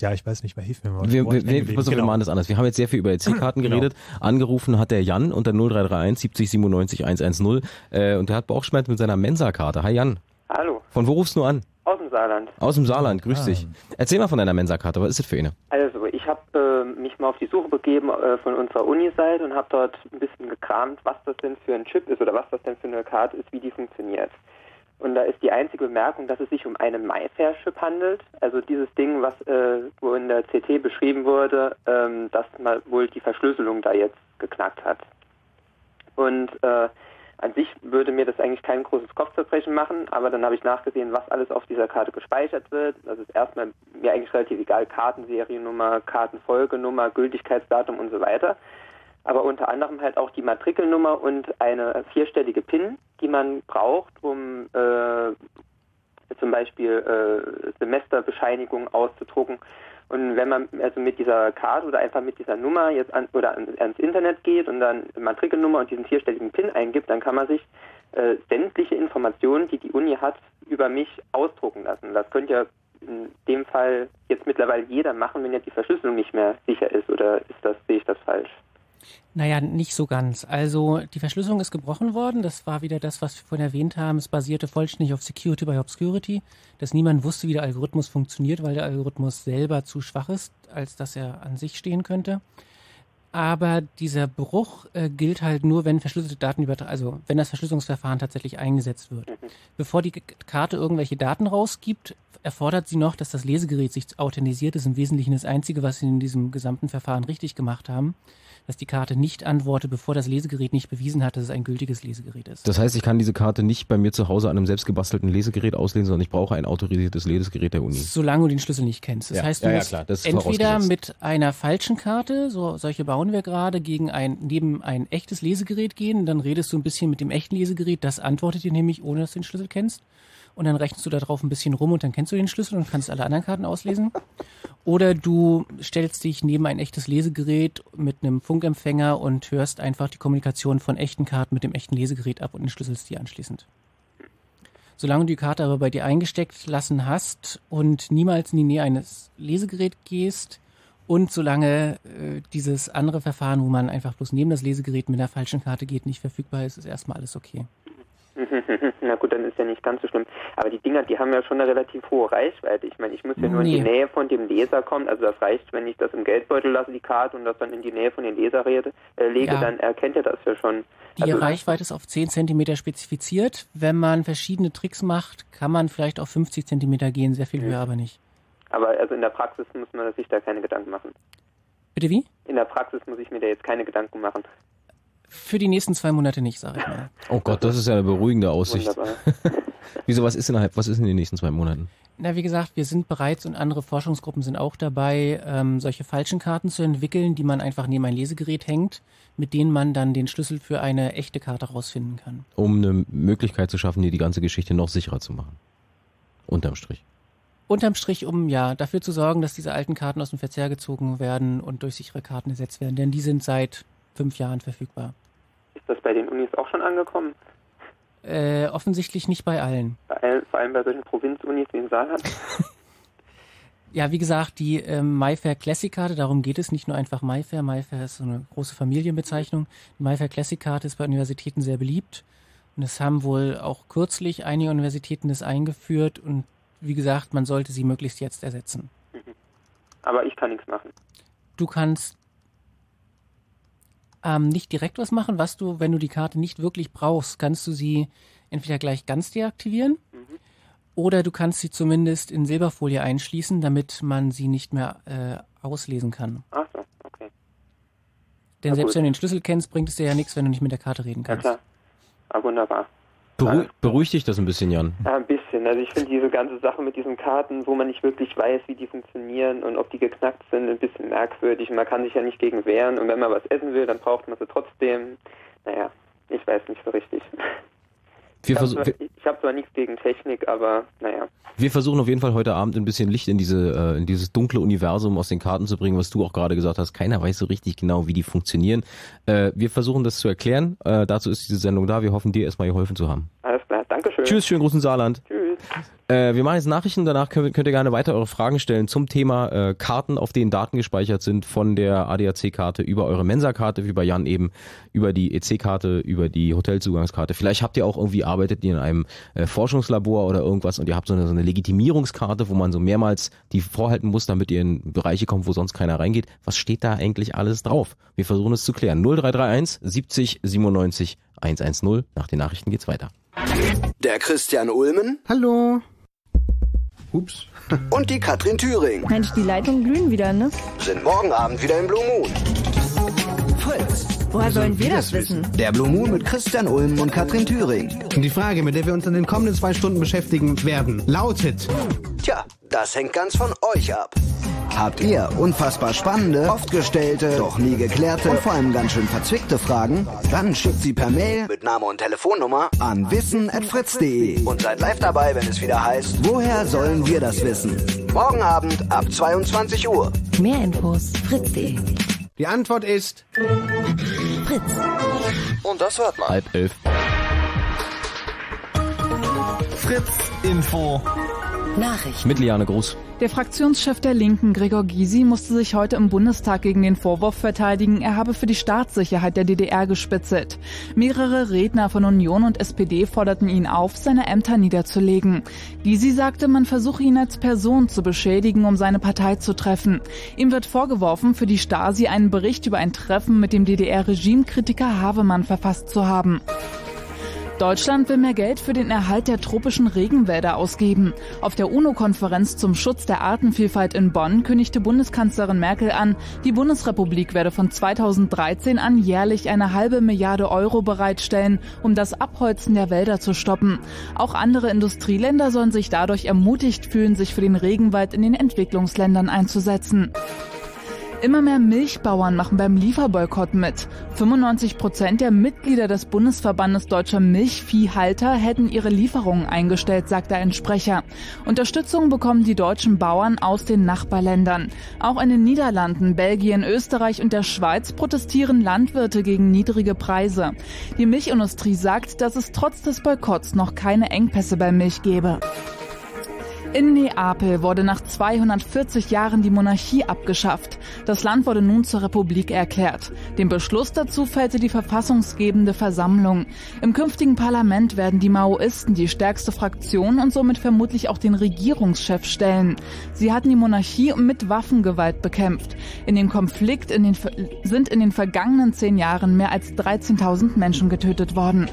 ja, ich weiß nicht mehr, hilf mir mal. Wir, wir, wir, pass auf, wir Genau. machen das anders. Wir haben jetzt sehr viel über EC-Karten Genau. geredet. Angerufen hat der Jan unter 0331 70 97 110 äh, und der hat Bauchschmerzen mit seiner Mensa-Karte. Hi Jan, Hallo, von wo rufst du an? aus dem Saarland. Aus dem Saarland, grüß Ah. dich. Erzähl mal von deiner Mensa-Karte, was ist das für eine? Also, ich habe äh, mich mal auf die Suche begeben äh, von unserer Uni-Seite und habe dort ein bisschen gekramt, was das denn für ein Chip ist oder was das denn für eine Karte ist, wie die funktioniert. Und da ist die einzige Bemerkung, dass es sich um einen MyFair-Chip handelt. Also dieses Ding, was äh, wo in der CT beschrieben wurde, ähm, dass mal wohl die Verschlüsselung da jetzt geknackt hat. Und äh, an sich würde mir das eigentlich kein großes Kopfzerbrechen machen, aber dann habe ich nachgesehen, was alles auf dieser Karte gespeichert wird. Das ist erstmal mir eigentlich relativ egal, Kartenseriennummer, Kartenfolgenummer, Gültigkeitsdatum und so weiter. Aber unter anderem halt auch die Matrikelnummer und eine vierstellige PIN, die man braucht, um äh, zum Beispiel äh, Semesterbescheinigung auszudrucken. Und wenn man also mit dieser Karte oder einfach mit dieser Nummer jetzt an, oder an, ans Internet geht und dann Matrikelnummer und diesen vierstelligen PIN eingibt, dann kann man sich äh, sämtliche Informationen, die die Uni hat, über mich ausdrucken lassen. Das könnte ja in dem Fall jetzt mittlerweile jeder machen, wenn jetzt die Verschlüsselung nicht mehr sicher ist. Oder ist das, sehe ich das falsch? Naja, nicht so ganz. Also die Verschlüsselung ist gebrochen worden. Das war wieder das, was wir vorhin erwähnt haben. Es basierte vollständig auf Security by Obscurity, dass niemand wusste, wie der Algorithmus funktioniert, weil der Algorithmus selber zu schwach ist, als dass er an sich stehen könnte. Aber dieser Bruch äh, gilt halt nur, wenn verschlüsselte Daten über, also wenn das Verschlüsselungsverfahren tatsächlich eingesetzt wird. Bevor die Karte irgendwelche Daten rausgibt, erfordert sie noch, dass das Lesegerät sich authentisiert. Das ist im Wesentlichen das Einzige, was sie in diesem gesamten Verfahren richtig gemacht haben, dass die Karte nicht antwortet, bevor das Lesegerät nicht bewiesen hat, dass es ein gültiges Lesegerät ist. Das heißt, ich kann diese Karte nicht bei mir zu Hause an einem selbstgebastelten Lesegerät auslesen, sondern ich brauche ein autorisiertes Lesegerät der Uni. Solange du den Schlüssel nicht kennst. Das Ja, heißt, du ja, ja, musst klar, das ist entweder mit einer falschen Karte, so solche bauen wir gerade, gegen ein neben ein echtes Lesegerät gehen, dann redest du ein bisschen mit dem echten Lesegerät, das antwortet dir nämlich, ohne dass du den Schlüssel kennst. Und dann rechnest du da drauf ein bisschen rum und dann kennst du den Schlüssel und kannst alle anderen Karten auslesen. Oder du stellst dich neben ein echtes Lesegerät mit einem Funkempfänger und hörst einfach die Kommunikation von echten Karten mit dem echten Lesegerät ab und entschlüsselst die anschließend. Solange du die Karte aber bei dir eingesteckt lassen hast und niemals in die Nähe eines Lesegeräts gehst und solange äh, dieses andere Verfahren, wo man einfach bloß neben das Lesegerät mit einer falschen Karte geht, nicht verfügbar ist, ist erstmal alles okay. Na gut, dann ist ja nicht ganz so schlimm. Aber die Dinger, die haben ja schon eine relativ hohe Reichweite. Ich meine, ich muss ja nur in Nee. die Nähe von dem Leser kommen. Also das reicht, wenn ich das im Geldbeutel lasse, die Karte, und das dann in die Nähe von den Leser rede, äh, lege, Ja. dann erkennt er das ja schon. Die Also- Reichweite ist auf 10 Zentimeter spezifiziert. Wenn man verschiedene Tricks macht, kann man vielleicht auf 50 Zentimeter gehen, sehr viel höher aber nicht. Aber also in der Praxis muss man sich da keine Gedanken machen. Bitte wie? In der Praxis muss ich mir da jetzt keine Gedanken machen. Für die nächsten zwei Monate nicht, sage ich mal. Oh Gott, das ist ja eine beruhigende Aussicht. Wieso, was ist innerhalb, was ist in den nächsten zwei Monaten? Na, wie gesagt, wir sind bereits und andere Forschungsgruppen sind auch dabei, ähm, solche falschen Karten zu entwickeln, die man einfach neben ein Lesegerät hängt, mit denen man dann den Schlüssel für eine echte Karte rausfinden kann. Um eine Möglichkeit zu schaffen, dir die ganze Geschichte noch sicherer zu machen. Unterm Strich. Unterm Strich, um ja dafür zu sorgen, dass diese alten Karten aus dem Verzehr gezogen werden und durch sichere Karten ersetzt werden, denn die sind seit fünf Jahren verfügbar. Ist das bei den Unis auch schon angekommen? Äh, offensichtlich nicht bei allen. Bei all- Vor allem bei solchen Provinzunis wie in Saarland? Ja, wie gesagt, die ähm, MyFair Classic Karte, darum geht es nicht nur einfach MyFair. MyFair ist so eine große Familienbezeichnung. Die MyFair Classic Karte ist bei Universitäten sehr beliebt. Und es haben wohl auch kürzlich einige Universitäten das eingeführt. Und wie gesagt, man sollte sie möglichst jetzt ersetzen. Aber ich kann nichts machen. Du kannst ähm, nicht direkt was machen. Was du, wenn du die Karte nicht wirklich brauchst, kannst du sie entweder gleich ganz deaktivieren oder du kannst sie zumindest in Silberfolie einschließen, damit man sie nicht mehr äh, auslesen kann. Ach so, okay. Denn Na selbst gut. wenn du den Schlüssel kennst, bringt es dir ja nichts, wenn du nicht mit der Karte reden Ja kannst. klar. Ah, wunderbar. Beru beruhigt dich das ein bisschen, Jan. Ja, ein bisschen. Also ich finde diese ganze Sache mit diesen Karten, wo man nicht wirklich weiß, wie die funktionieren und ob die geknackt sind, ein bisschen merkwürdig. Man kann sich ja nicht gegen wehren und wenn man was essen will, dann braucht man sie trotzdem. Naja, ich weiß nicht so richtig. Wir, Ich habe zwar, hab zwar nichts gegen Technik, aber naja. wir versuchen auf jeden Fall heute Abend ein bisschen Licht in diese äh, in dieses dunkle Universum aus den Karten zu bringen, was du auch gerade gesagt hast. Keiner weiß so richtig genau, wie die funktionieren. Äh, wir versuchen das zu erklären. Äh, dazu ist diese Sendung da. Wir hoffen, dir erstmal geholfen zu haben. Alles klar. Dankeschön. Tschüss, schönen Gruß in Saarland. Tschüss. Äh, wir machen jetzt Nachrichten, danach könnt, könnt ihr gerne weiter eure Fragen stellen zum Thema äh, Karten, auf denen Daten gespeichert sind, von der ADAC-Karte über eure Mensa-Karte, wie bei Jan eben, über die EC-Karte, über die Hotelzugangskarte. Vielleicht habt ihr auch irgendwie, arbeitet ihr in einem äh, Forschungslabor oder irgendwas und ihr habt so eine, so eine Legitimierungskarte, wo man so mehrmals die vorhalten muss, damit ihr in Bereiche kommt, wo sonst keiner reingeht. Was steht da eigentlich alles drauf? Wir versuchen es zu klären. 0331 70 97 110. Nach den Nachrichten geht's weiter. Der Christian Ulmen Hallo. Ups. und die Katrin Thüring Mensch, die Leitungen glühen wieder, ne? sind morgen Abend wieder im Blue Moon. Fritz, Woher sollen wir das wissen? der Blue Moon mit Christian Ulmen und Katrin Thüring. Und die Frage, mit der wir uns in den kommenden zwei Stunden beschäftigen werden, lautet: Tja, das hängt ganz von euch ab. Habt ihr unfassbar spannende, oft gestellte, doch nie geklärte und vor allem ganz schön verzwickte Fragen? Dann schickt sie per Mail mit Name und Telefonnummer an wissen.fritz.de und seid live dabei, wenn es wieder heißt, woher sollen wir das wissen? Morgen Abend ab 22 Uhr. Mehr Infos fritz.de. Die Antwort ist Fritz. Und das hört man. Halb elf. Fritz Info. Nachrichten. Mit Liane Gruß. Der Fraktionschef der Linken, Gregor Gysi, musste sich heute im Bundestag gegen den Vorwurf verteidigen, er habe für die Staatssicherheit der DDR gespitzelt. Mehrere Redner von Union und SPD forderten ihn auf, seine Ämter niederzulegen. Gysi sagte, man versuche ihn als Person zu beschädigen, um seine Partei zu treffen. Ihm wird vorgeworfen, für die Stasi einen Bericht über ein Treffen mit dem DDR-Regimekritiker Havemann verfasst zu haben. Deutschland will mehr Geld für den Erhalt der tropischen Regenwälder ausgeben. Auf der UNO-Konferenz zum Schutz der Artenvielfalt in Bonn kündigte Bundeskanzlerin Merkel an, die Bundesrepublik werde von 2013 an jährlich eine halbe Milliarde Euro bereitstellen, um das Abholzen der Wälder zu stoppen. Auch andere Industrieländer sollen sich dadurch ermutigt fühlen, sich für den Regenwald in den Entwicklungsländern einzusetzen. Immer mehr Milchbauern machen beim Lieferboykott mit. 95 Prozent der Mitglieder des Bundesverbandes deutscher Milchviehhalter hätten ihre Lieferungen eingestellt, sagte ein Sprecher. Unterstützung bekommen die deutschen Bauern aus den Nachbarländern. Auch in den Niederlanden, Belgien, Österreich und der Schweiz protestieren Landwirte gegen niedrige Preise. Die Milchindustrie sagt, dass es trotz des Boykotts noch keine Engpässe bei Milch gebe. In Neapel wurde nach 240 Jahren die Monarchie abgeschafft. Das Land wurde nun zur Republik erklärt. Den Beschluss dazu fällte die verfassungsgebende Versammlung. Im künftigen Parlament werden die Maoisten die stärkste Fraktion und somit vermutlich auch den Regierungschef stellen. Sie hatten die Monarchie mit Waffengewalt bekämpft. In dem Konflikt in den, sind in den vergangenen zehn Jahren mehr als 13.000 Menschen getötet worden.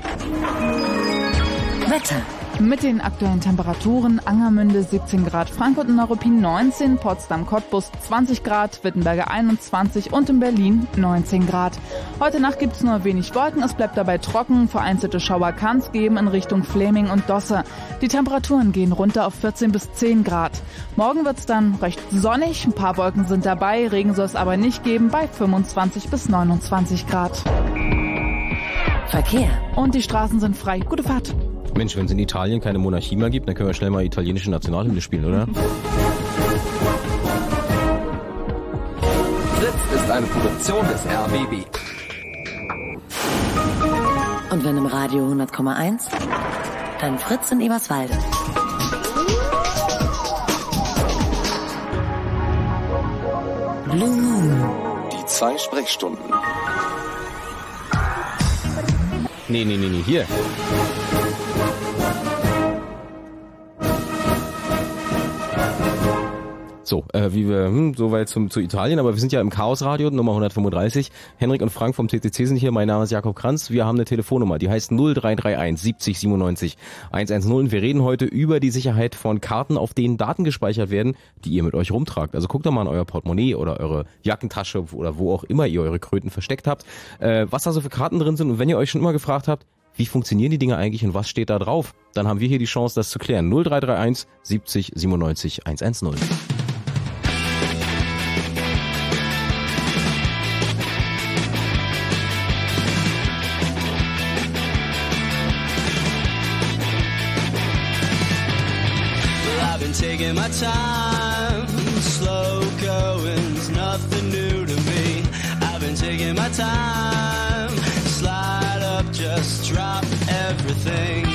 Wetter. Mit den aktuellen Temperaturen Angermünde 17 Grad, Frankfurt und Neuruppin 19, Potsdam Cottbus 20 Grad, Wittenberge 21 und in Berlin 19 Grad. Heute Nacht gibt es nur wenig Wolken, es bleibt dabei trocken, vereinzelte Schauer kann es geben in Richtung Fleming und Dosse. Die Temperaturen gehen runter auf 14 bis 10 Grad. Morgen wird es dann recht sonnig, ein paar Wolken sind dabei, Regen soll es aber nicht geben bei 25 bis 29 Grad. Verkehr. Und die Straßen sind frei. Gute Fahrt. Mensch, wenn es in Italien keine Monarchie mehr gibt, dann können wir schnell mal italienische Nationalhymne spielen, oder? Fritz ist eine Produktion des RBB. Und wenn im Radio 100,1, dann Fritz in Eberswalde. Blue Moon. Die zwei Sprechstunden. Nee, nee, nee, nee, hier. So, äh, wie wir, hm, soweit zum, zu Italien, aber wir sind ja im Chaosradio, Nummer 135. Henrik und Frank vom CCC sind hier, mein Name ist Jakob Kranz. Wir haben eine Telefonnummer, die heißt 0331 70 97 110 und wir reden heute über die Sicherheit von Karten, auf denen Daten gespeichert werden, die ihr mit euch rumtragt. Also guckt doch mal in euer Portemonnaie oder eure Jackentasche oder wo auch immer ihr eure Kröten versteckt habt, äh, was da so für Karten drin sind und wenn ihr euch schon immer gefragt habt, wie funktionieren die Dinge eigentlich und was steht da drauf? Dann haben wir hier die Chance, das zu klären. 0331 70 97 110. Taking my time. Slow going's nothing new to me. I've been taking my time. Slide up, just drop everything.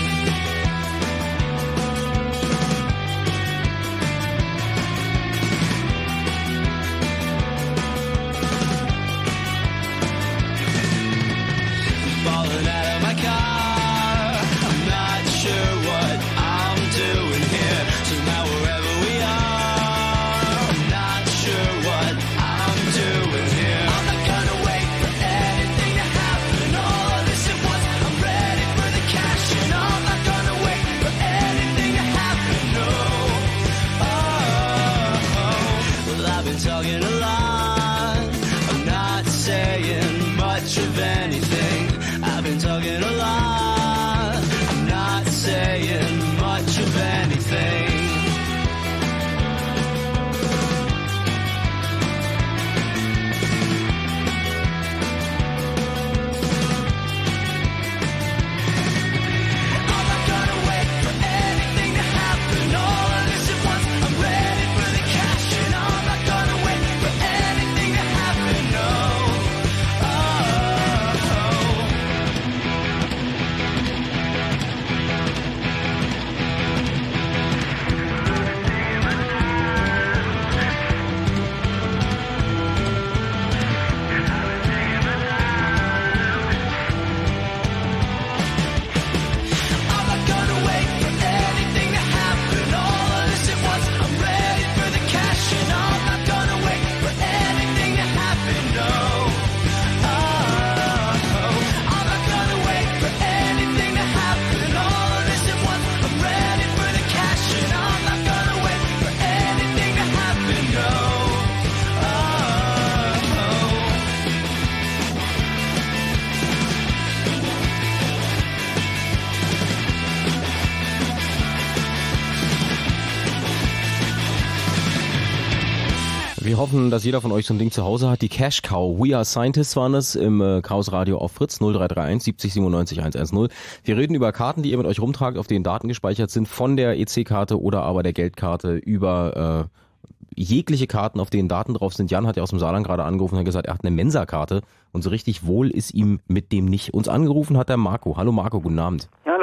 Wir hoffen, dass jeder von euch so ein Ding zu Hause hat. Die Cash Cow. We Are Scientists waren es im äh, Chaos Radio auf Fritz 0331 70 97 110. Wir reden über Karten, die ihr mit euch rumtragt, auf denen Daten gespeichert sind, von der EC-Karte oder aber der Geldkarte über äh, jegliche Karten, auf denen Daten drauf sind. Jan hat ja aus dem Saarland gerade angerufen und hat gesagt, er hat eine Mensa-Karte und so richtig wohl ist ihm mit dem nicht. Uns angerufen hat der Marco. Hallo Marco, guten Abend. Hier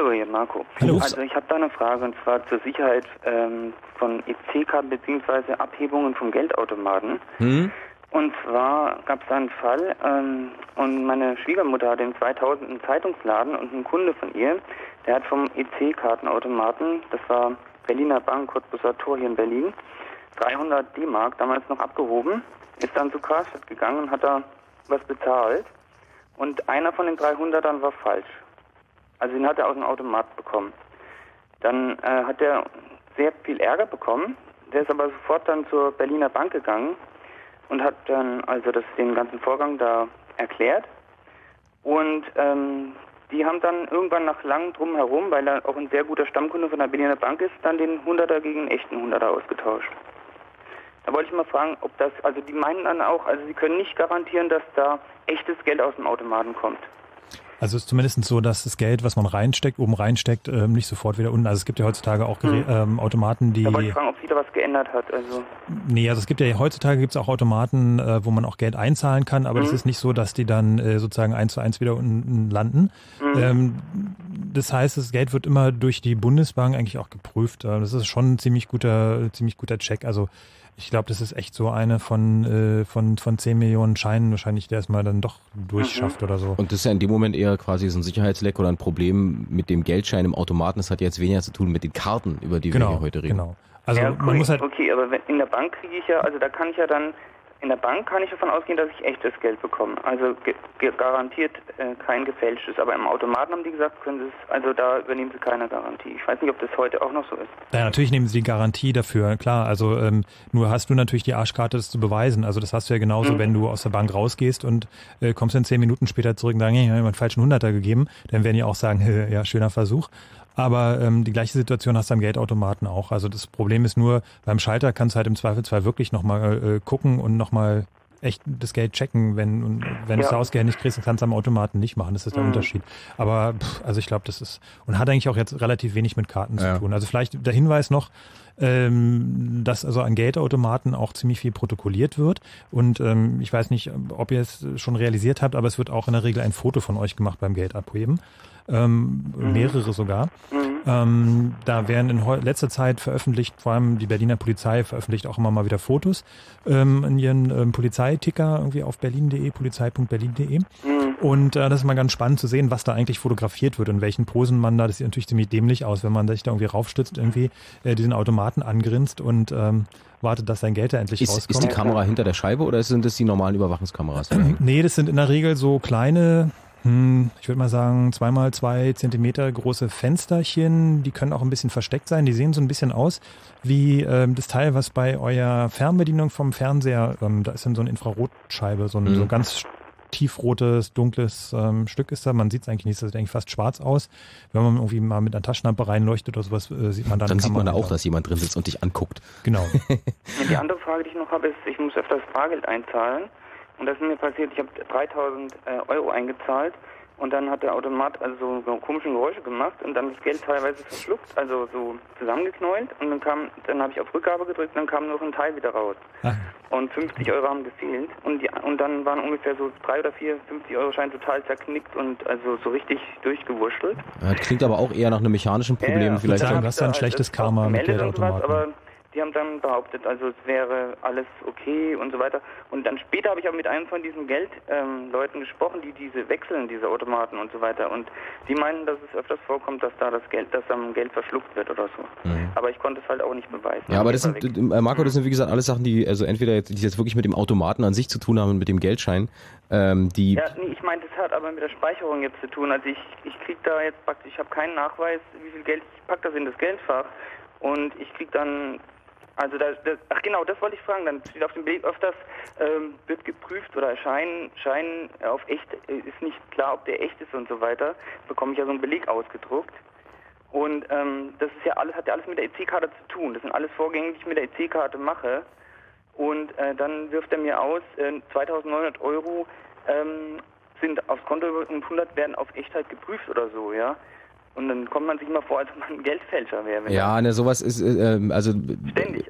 Marco. Hallo. Also ich habe da eine Frage und zwar zur Sicherheit ähm, von EC-Karten bzw. Abhebungen von Geldautomaten. Hm? Und zwar gab es da einen Fall ähm, und meine Schwiegermutter hatte im 2000 einen Zeitungsladen und ein Kunde von ihr, der hat vom EC-Kartenautomaten, das war Berliner Bank, Cottbusser Tor hier in Berlin, 300 D-Mark damals noch abgehoben, ist dann zu Karstadt gegangen und hat da was bezahlt und einer von den 300ern war falsch. Also den hat er aus dem Automat bekommen. Dann äh, hat er sehr viel Ärger bekommen. Der ist aber sofort dann zur Berliner Bank gegangen und hat dann also das, den ganzen Vorgang da erklärt. Und ähm, die haben dann irgendwann nach langem Drumherum, weil er auch ein sehr guter Stammkunde von der Berliner Bank ist, dann den 100er gegen einen echten 100er ausgetauscht. Da wollte ich mal fragen, ob das, also die meinen dann auch, also sie können nicht garantieren, dass da echtes Geld aus dem Automaten kommt. Also es ist zumindest so, dass das Geld, was man reinsteckt, oben reinsteckt, ähm, nicht sofort wieder unten. Also es gibt ja heutzutage auch Gerä ähm, Automaten, die. Da wollte ich fragen, ob sich da was geändert hat. Also Nee, also es gibt ja heutzutage gibt es auch Automaten, äh, wo man auch Geld einzahlen kann, aber das Mhm. ist nicht so, dass die dann äh, sozusagen eins zu eins wieder unten landen. Mhm. Ähm, das heißt, das Geld wird immer durch die Bundesbank eigentlich auch geprüft. Äh, Das ist schon ein ziemlich guter, ziemlich guter Check. Also ich glaube, das ist echt so eine von, äh, von, von 10 Millionen Scheinen wahrscheinlich, der es mal dann doch durchschafft oder so. Und das ist ja in dem Moment eher quasi so ein Sicherheitsleck oder ein Problem mit dem Geldschein im Automaten. Das hat jetzt weniger zu tun mit den Karten, über die wir Genau, hier heute reden. genau. Also ja, man muss halt okay, aber wenn, in der Bank kriege ich ja, also da kann ich ja dann, in der Bank kann ich davon ausgehen, dass ich echtes Geld bekomme. Also garantiert äh, kein gefälschtes. Aber im Automaten haben die gesagt, können sie es, also da übernehmen sie keine Garantie. Ich weiß nicht, ob das heute auch noch so ist. Ja, natürlich nehmen sie die Garantie dafür, klar. Also ähm, nur hast du natürlich die Arschkarte, das zu beweisen. Also das hast du ja genauso, Mhm. wenn du aus der Bank rausgehst und äh, kommst dann zehn Minuten später zurück und hey, ich habe einen falschen Hunderter gegeben. Dann werden die auch sagen, ja, schöner Versuch. Aber ähm, die gleiche Situation hast du am Geldautomaten auch. Also das Problem ist nur, beim Schalter kannst du halt im Zweifelsfall wirklich nochmal äh, gucken und nochmal echt das Geld checken, wenn und wenn du es Ja. ausgehend nicht kriegst, dann kannst du am Automaten nicht machen. Das ist der Mhm. Unterschied. Aber pff, also ich glaube, das ist und hat eigentlich auch jetzt relativ wenig mit Karten Ja. zu tun. Also vielleicht der Hinweis noch, ähm, dass also an Geldautomaten auch ziemlich viel protokolliert wird. Und ähm, ich weiß nicht, ob ihr es schon realisiert habt, aber es wird auch in der Regel ein Foto von euch gemacht beim Geld Ähm, Mehrere sogar. Ähm, da werden in letzter Zeit veröffentlicht, vor allem die Berliner Polizei veröffentlicht auch immer mal wieder Fotos ähm, in ihren ähm, Polizeiticker irgendwie auf berlin.de, polizei.berlin.de. Und äh, das ist mal ganz spannend zu sehen, was da eigentlich fotografiert wird und welchen Posen man da, das sieht natürlich ziemlich dämlich aus, wenn man sich da irgendwie raufstützt, irgendwie äh, diesen Automaten angrinst und ähm, wartet, dass sein Geld da endlich Ist, rauskommt. ist die Kamera hinter der Scheibe oder sind das die normalen Überwachungskameras? Nee, das sind in der Regel so kleine, hm, ich würde mal sagen, zweimal zwei Zentimeter große Fensterchen. Die können auch ein bisschen versteckt sein. Die sehen so ein bisschen aus wie ähm, das Teil, was bei eurer Fernbedienung vom Fernseher, ähm, da ist dann so eine Infrarotscheibe, so ein, Mhm. so ein ganz tiefrotes, dunkles ähm, Stück ist da. Man sieht es eigentlich nicht, das sieht eigentlich fast schwarz aus. Wenn man irgendwie mal mit einer Taschenlampe reinleuchtet oder sowas, äh, sieht man dann Dann sieht man da auch, dass jemand drin sitzt und dich anguckt. Genau. Die andere Frage, die ich noch habe, ist, ich muss öfters Bargeld einzahlen. Und das ist mir passiert, ich habe 3000 äh, Euro eingezahlt und dann hat der Automat also so komische Geräusche gemacht und dann das Geld teilweise verschluckt, also so zusammengeknäult und dann kam, dann habe ich auf Rückgabe gedrückt und dann kam nur ein Teil wieder raus. Ah. Und 50 Euro haben gefehlt und, die, und dann waren ungefähr so drei oder vier 50 Euro Schein total zerknickt und also so richtig durchgewurschtelt. Ja, Das klingt aber auch eher nach einem mechanischen Problem. Ja, ja. Vielleicht du hast da ein schlechtes auch Karma mit gemeldet und sowas, Geldautomaten. Aber die haben dann behauptet, also es wäre alles okay und so weiter. Und dann später habe ich auch mit einem von diesen Geldleuten ähm, gesprochen, die diese wechseln, diese Automaten und so weiter. Und die meinen, dass es öfters vorkommt, dass da das Geld, dass am Geld verschluckt wird oder so. Mhm. Aber ich konnte es halt auch nicht beweisen. Ja, aber das sind, äh, Marco, das sind wie gesagt alles Sachen, die also entweder jetzt, die jetzt wirklich mit dem Automaten an sich zu tun haben und mit dem Geldschein, ähm, die Ja, nee, ich meine, das hat aber mit der Speicherung jetzt zu tun. Also ich, ich krieg da jetzt praktisch, ich habe keinen Nachweis, wie viel Geld, ich pack das in das Geldfach und ich krieg dann, also das, das ach genau, das wollte ich fragen, dann steht auf dem Beleg öfters, ähm, wird geprüft oder Schein, Schein auf echt, äh, ist nicht klar, ob der echt ist und so weiter, bekomme ich ja so einen Beleg ausgedruckt. Und ähm, das ist ja alles, hat ja alles mit der EC-Karte zu tun. Das sind alles Vorgänge, die ich mit der EC-Karte mache. Und äh, dann wirft er mir aus, äh, 2900 Euro ähm, sind aufs Konto und 100 werden auf Echtheit geprüft oder so, ja. Und dann kommt man sich immer vor, als ob man ein Geldfälscher wäre. Ja, ne, sowas ist, äh, ähm, also in,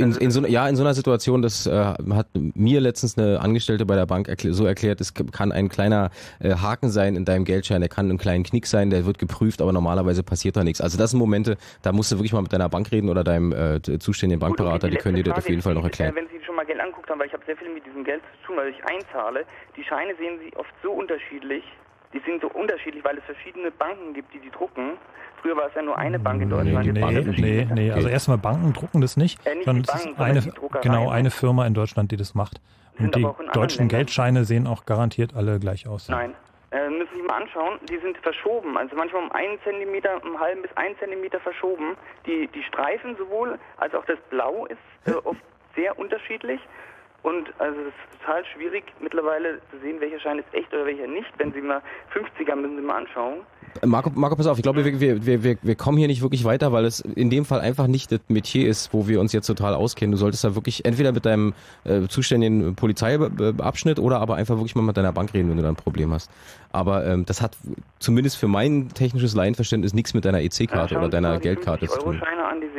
also in so, ja, in so einer Situation, das äh, hat mir letztens eine Angestellte bei der Bank erkl so erklärt, es kann ein kleiner äh, Haken sein in deinem Geldschein, der kann ein kleinen Knick sein, der wird geprüft, aber normalerweise passiert da nichts. Also das sind Momente, da musst du wirklich mal mit deiner Bank reden oder deinem äh, zuständigen Bankberater, die können dir das auf jeden Fall noch erklären. Wenn Sie schon mal Geld angeguckt haben, weil ich habe sehr viel mit diesem Geld zu tun, weil ich einzahle, die Scheine sehen Sie oft so unterschiedlich. Die sind so unterschiedlich, weil es verschiedene Banken gibt, die die drucken. Früher war es ja nur eine Bank in Deutschland. Nee, verschiedene. nee, nee. Also erstmal Banken drucken das nicht. Äh, nicht sondern die es ist eine, genau eine Firma in Deutschland, die das macht. Und die deutschen Ländern. Geldscheine sehen auch garantiert alle gleich aus. Nein. Äh, müssen Sie sich mal anschauen, die sind verschoben, also manchmal um einen Zentimeter, um einen halben bis einen Zentimeter verschoben. Die, die Streifen sowohl als auch das Blau ist äh, oft sehr unterschiedlich. Und also es ist total schwierig mittlerweile zu sehen, welcher Schein ist echt oder welcher nicht. Wenn Sie mal 50er müssen Sie mal anschauen. Marco, Marco, pass auf, ich glaube, wir, wir, wir, wir, kommen hier nicht wirklich weiter, weil es in dem Fall einfach nicht das Metier ist, wo wir uns jetzt total auskennen. Du solltest da wirklich entweder mit deinem äh, zuständigen Polizeiabschnitt oder aber einfach wirklich mal mit deiner Bank reden, wenn du da ein Problem hast. Aber ähm, das hat zumindest für mein technisches Laienverständnis nichts mit deiner EC-Karte oder deiner Geldkarte zu tun. Euro-Scheine an, die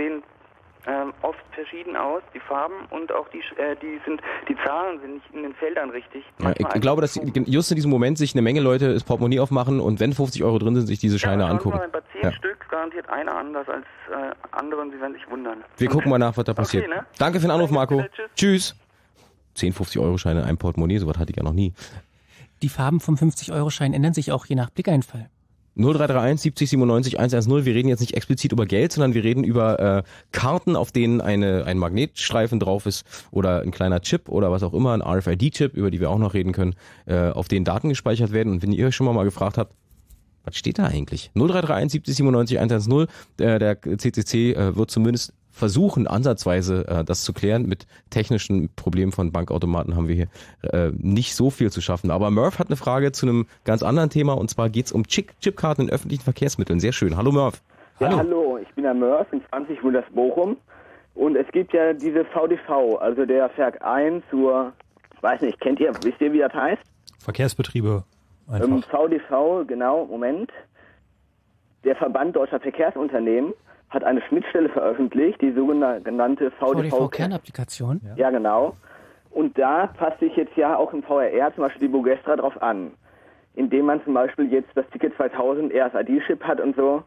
ähm, oft verschieden aus, die Farben und auch die, äh, die sind, die Zahlen sind nicht in den Feldern richtig. Ja, ich, glaube, dass just in diesem Moment sich eine Menge Leute das Portemonnaie aufmachen und wenn 50 Euro drin sind, sich diese Scheine Sie angucken. mal, bei 10 Ja. Stück garantiert einer anders als äh, andere und Sie werden sich wundern. Wir gucken mal nach, was da passiert. ne? Danke für den Anruf, Marco. Tschüss. 10, 50 Euro Scheine in einem Portemonnaie, sowas hatte ich ja noch nie. Die Farben vom 50-Euro-Schein ändern sich auch je nach Blickeinfall. 0331 70 97 110. Wir reden jetzt nicht explizit über Geld, sondern wir reden über äh, Karten, auf denen eine, ein Magnetstreifen drauf ist oder ein kleiner Chip oder was auch immer, ein RFID-Chip, über die wir auch noch reden können, äh, auf denen Daten gespeichert werden. Und wenn ihr euch schon mal, mal gefragt habt, was steht da eigentlich? 0331 70 97 110. Äh, der CCC äh, wird zumindest versuchen, ansatzweise äh, das zu klären. Mit technischen Problemen von Bankautomaten haben wir hier äh, nicht so viel zu schaffen. Aber Murph hat eine Frage zu einem ganz anderen Thema und zwar geht's um Chip Chipkarten in öffentlichen Verkehrsmitteln. Sehr schön. Hallo Murph. Ja, hallo, ich bin der Mörf, bin 20, wohne das Bochum. Und es gibt ja diese VDV, also der Verk 1 zur, ich weiß nicht, kennt ihr, wisst ihr, wie das heißt? Verkehrsbetriebe einfach. Ähm, VDV, genau, Moment. Der Verband Deutscher Verkehrsunternehmen hat eine Schnittstelle veröffentlicht, die sogenannte VDV. VDV-Kernapplikation. Ja, genau. Und da passt sich jetzt ja auch im VRR zum Beispiel die Bogestra drauf an. Indem man zum Beispiel jetzt das Ticket 2000 RSID-Chip hat und so.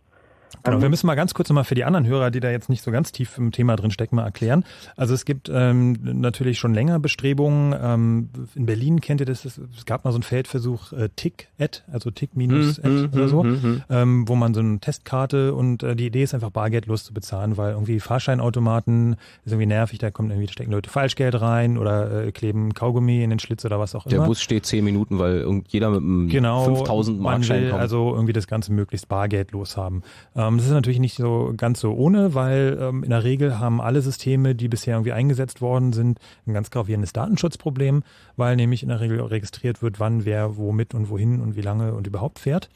Genau, wir müssen mal ganz kurz nochmal für die anderen Hörer, die da jetzt nicht so ganz tief im Thema drin stecken, mal erklären. Also es gibt ähm, natürlich schon länger Bestrebungen. Ähm, in Berlin kennt ihr das, es gab mal so einen Feldversuch äh, Tick-Ad, also Tick minus Ad Mhm, oder so, mhm, mhm. ähm, wo man so eine Testkarte und äh, die Idee ist einfach bargeldlos zu bezahlen, weil irgendwie Fahrscheinautomaten ist irgendwie nervig, da kommt irgendwie da stecken Leute Falschgeld rein oder äh, kleben Kaugummi in den Schlitz oder was auch Der immer. Bus steht 10 Minuten, weil irgend- jeder mit einem Genau, 5000 man Markschein kommt. also irgendwie das Ganze möglichst bargeldlos haben. Ähm, das ist natürlich nicht so ganz so ohne, weil ähm, in der Regel haben alle Systeme, die bisher irgendwie eingesetzt worden sind, ein ganz gravierendes Datenschutzproblem, weil nämlich in der Regel registriert wird, wann wer womit und wohin und wie lange und überhaupt fährt.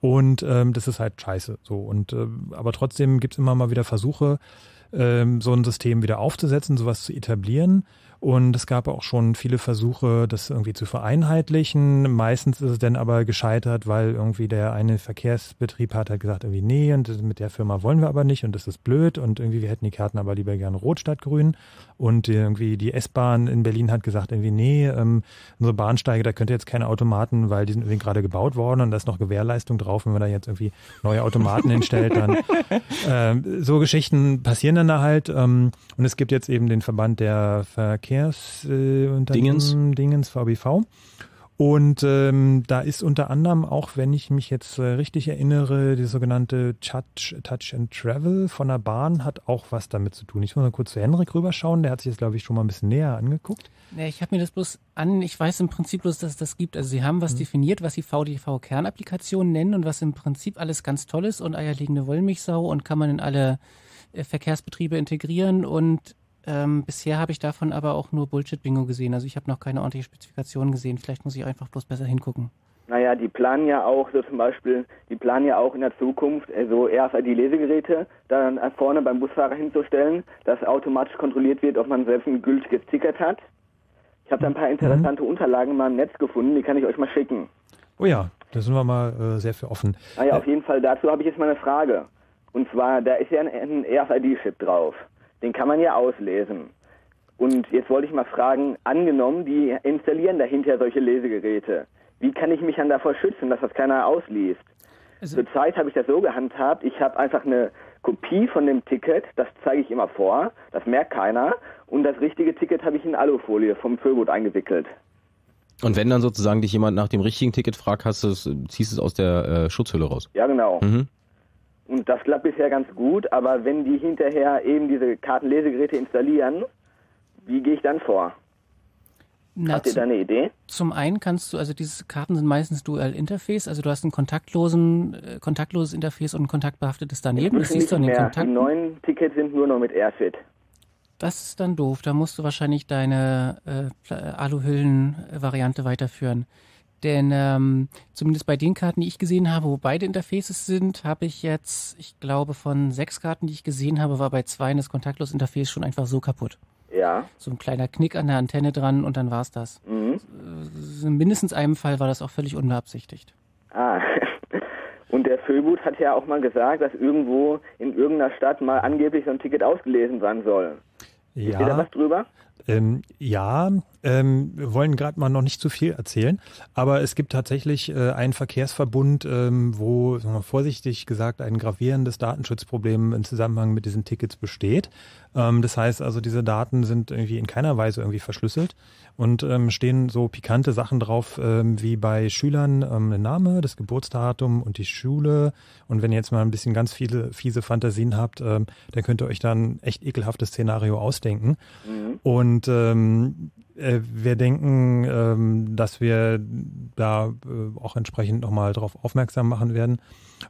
Und ähm, das ist halt scheiße. So und äh, aber trotzdem gibt es immer mal wieder Versuche, ähm, so ein System wieder aufzusetzen, sowas zu etablieren. Und es gab auch schon viele Versuche, das irgendwie zu vereinheitlichen. Meistens ist es dann aber gescheitert, weil irgendwie der eine Verkehrsbetrieb hat halt gesagt, irgendwie, nee, und mit der Firma wollen wir aber nicht und das ist blöd und irgendwie, wir hätten die Karten aber lieber gerne rot statt grün. Und irgendwie die S-Bahn in Berlin hat gesagt, irgendwie, nee, ähm, unsere Bahnsteige, da könnt ihr jetzt keine Automaten, weil die sind irgendwie gerade gebaut worden und da ist noch Gewährleistung drauf, wenn man da jetzt irgendwie neue Automaten hinstellt, dann ähm, so Geschichten passieren dann da halt. Ähm, und es gibt jetzt eben den Verband der Verkehrsunternehmen, äh, Dingens. Dingens, VBV. Und ähm, da ist unter anderem auch, wenn ich mich jetzt äh, richtig erinnere, die sogenannte Touch, Touch and Travel von der Bahn hat auch was damit zu tun. Ich muss mal kurz zu Henrik rüberschauen, der hat sich das, glaube ich, schon mal ein bisschen näher angeguckt. Nee, ich habe mir das bloß an, ich weiß im Prinzip bloß, dass es das gibt. Also sie haben Mhm. was definiert, was sie VDV-Kernapplikation nennen und was im Prinzip alles ganz toll ist und eierlegende Wollmilchsau und kann man in alle äh, Verkehrsbetriebe integrieren und ähm, bisher habe ich davon aber auch nur Bullshit-Bingo gesehen. Also ich habe noch keine ordentliche Spezifikation gesehen. Vielleicht muss ich einfach bloß besser hingucken. Naja, die planen ja auch so zum Beispiel, die planen ja auch in der Zukunft äh, so RFID-Lesegeräte dann vorne beim Busfahrer hinzustellen, dass automatisch kontrolliert wird, ob man selbst ein gültiges Ticket hat. Ich habe da ein paar interessante Unterlagen in meinem Netz gefunden, die kann ich euch mal schicken. Oh ja, da sind wir mal äh, sehr für offen. Ah ja, auf jeden Fall, dazu habe ich jetzt mal eine Frage. Und zwar, da ist ja ein, ein RFID-Chip drauf. Den kann man ja auslesen. Und jetzt wollte ich mal fragen, angenommen, die installieren dahinter solche Lesegeräte. Wie kann ich mich dann davor schützen, dass das keiner ausliest? Zurzeit habe ich das so gehandhabt, ich habe einfach eine Kopie von dem Ticket, das zeige ich immer vor, das merkt keiner. Und das richtige Ticket habe ich in Alufolie vom Füllboot eingewickelt. Und wenn dann sozusagen dich jemand nach dem richtigen Ticket fragt, hast du es, ziehst es aus der äh, Schutzhülle raus. Ja, genau. Mhm. Und das klappt bisher ganz gut, aber wenn die hinterher eben diese Kartenlesegeräte installieren, wie gehe ich dann vor? Na, Habt ihr da eine Idee? zum einen kannst du, also diese Karten sind meistens Dual Interface, also du hast ein kontaktlosen, äh, kontaktloses Interface und ein kontaktbehaftetes daneben. Das siehst du an den mehr. Die Kontakten. neuen Tickets sind nur noch mit Airfit. Das ist dann doof. Da musst du wahrscheinlich deine äh, Aluhüllen-Variante weiterführen. Denn ähm, zumindest bei den Karten, die ich gesehen habe, wo beide Interfaces sind, habe ich jetzt, ich glaube, von sechs Karten, die ich gesehen habe, war bei zwei das kontaktlose Interface schon einfach so kaputt. Ja. So ein kleiner Knick an der Antenne dran und dann war's das. Mhm. Äh, In mindestens einem Fall war das auch völlig unbeabsichtigt. Ah. Und der Füllboot hat ja auch mal gesagt, dass irgendwo in irgendeiner Stadt mal angeblich so ein Ticket ausgelesen sein soll. Wisst ihr da Ja, was drüber? ähm, ja ähm, wir wollen gerade mal noch nicht zu viel erzählen, aber es gibt tatsächlich äh, einen Verkehrsverbund, ähm, wo sagen wir, mal vorsichtig gesagt ein gravierendes Datenschutzproblem im Zusammenhang mit diesen Tickets besteht. Ähm, das heißt also, diese Daten sind irgendwie in keiner Weise irgendwie verschlüsselt und ähm, stehen so pikante Sachen drauf, ähm, wie bei Schülern ähm, ein Name, das Geburtsdatum und die Schule. Und wenn ihr jetzt mal ein bisschen ganz viele fiese Fantasien habt, ähm, dann könnt ihr euch dann ein echt ekelhaftes Szenario ausdenken. Und ähm, äh, wir denken, ähm, dass wir da äh, auch entsprechend nochmal darauf aufmerksam machen werden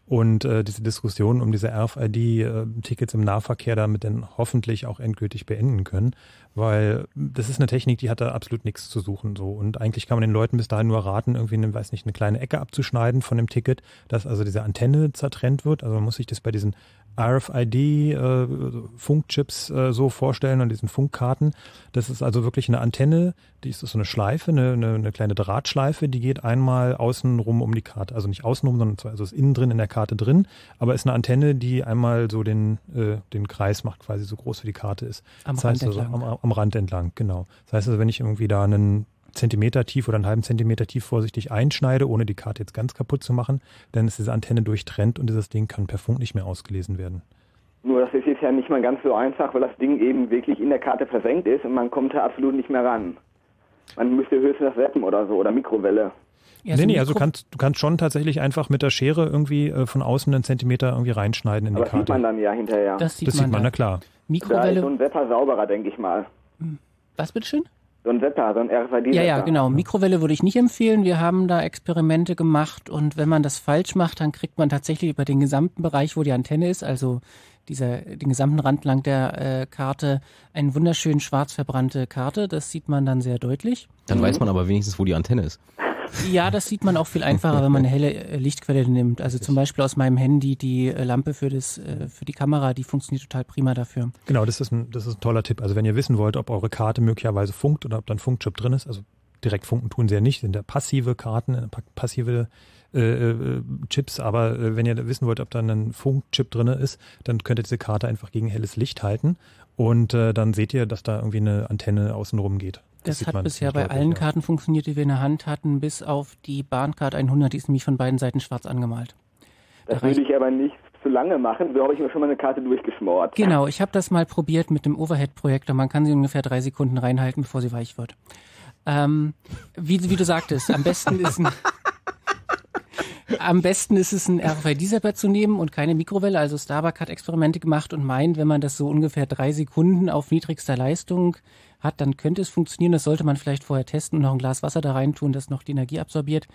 und äh, diese Diskussion um diese RFID-Tickets im Nahverkehr damit dann hoffentlich auch endgültig beenden können, weil das ist eine Technik, die hat da absolut nichts zu suchen so und eigentlich kann man den Leuten bis dahin nur raten, irgendwie eine, weiß nicht, eine kleine Ecke abzuschneiden von dem Ticket, dass also diese Antenne zertrennt wird, also man muss sich das bei diesen RFID-Funkchips äh, so vorstellen und diesen Funkkarten. Das ist also wirklich eine Antenne, die ist so eine Schleife, eine, eine, eine kleine Drahtschleife, die geht einmal außenrum um die Karte. Also nicht außenrum, sondern zwar- also ist innen drin in der Karte drin, aber ist eine Antenne, die einmal so den, äh, den Kreis macht, quasi so groß wie die Karte ist. Am das Rand heißt also entlang. am, am Rand entlang, genau. Das heißt also, wenn ich irgendwie da einen Zentimeter tief oder einen halben Zentimeter tief vorsichtig einschneide, ohne die Karte jetzt ganz kaputt zu machen, dann ist diese Antenne durchtrennt und dieses Ding kann per Funk nicht mehr ausgelesen werden. Nur das ist jetzt ja nicht mal ganz so einfach, weil das Ding eben wirklich in der Karte versenkt ist und man kommt da absolut nicht mehr ran. Man müsste höchstens das Weppen oder so oder Mikrowelle. Ja, nee, so nee, also kannst, du kannst schon tatsächlich einfach mit der Schere irgendwie äh, von außen einen Zentimeter irgendwie reinschneiden in Aber die das sieht Karte. man dann ja hinterher. Das sieht das man sieht man, na klar. Da ist so Mikrowelle. ein Wepper sauberer, denke ich mal. Was bitteschön? So ein Wepper, so ein RFID. Ja, ja, genau. Mikrowelle würde ich nicht empfehlen. Wir haben da Experimente gemacht und wenn man das falsch macht, dann kriegt man tatsächlich über den gesamten Bereich, wo die Antenne ist, also dieser, den gesamten Rand lang der äh, Karte, eine wunderschön schwarz verbrannte Karte. Das sieht man dann sehr deutlich. Dann weiß man aber wenigstens, wo die Antenne ist. Ja, das sieht man auch viel einfacher, wenn man eine helle äh, Lichtquelle nimmt. Also zum Beispiel aus meinem Handy die äh, Lampe für, das, äh, für die Kamera, die funktioniert total prima dafür. Genau, das ist, ein, das ist ein toller Tipp. Also wenn ihr wissen wollt, ob eure Karte möglicherweise funkt oder ob da ein Funkchip drin ist, also direkt funken tun sie ja nicht, sind ja passive Karten, pa- passive äh, Chips, aber wenn ihr wissen wollt, ob da ein Funkchip drin ist, dann könnt ihr diese Karte einfach gegen helles Licht halten und dann seht ihr, dass da irgendwie eine Antenne außenrum geht. Das, sieht hat bisher bei allen. Karten funktioniert, die wir in der Hand hatten, bis auf die Bahncard 100, die ist nämlich von beiden Seiten schwarz angemalt. Das würde ich aber nicht zu lange machen. So habe ich mir schon mal eine Karte durchgeschmort. Genau, ich habe das mal probiert mit dem Overhead-Projektor. Man kann sie ungefähr drei Sekunden reinhalten, bevor sie weich wird. Ähm, wie, wie du sagtest, am besten ist ein, am besten ist es, ein RFID-Zapper zu nehmen und keine Mikrowelle. Also Starbucks hat Experimente gemacht und meint, wenn man das so ungefähr drei Sekunden auf niedrigster Leistung hat, dann könnte es funktionieren. Das sollte man vielleicht vorher testen und noch ein Glas Wasser da rein tun, das noch die Energie absorbiert.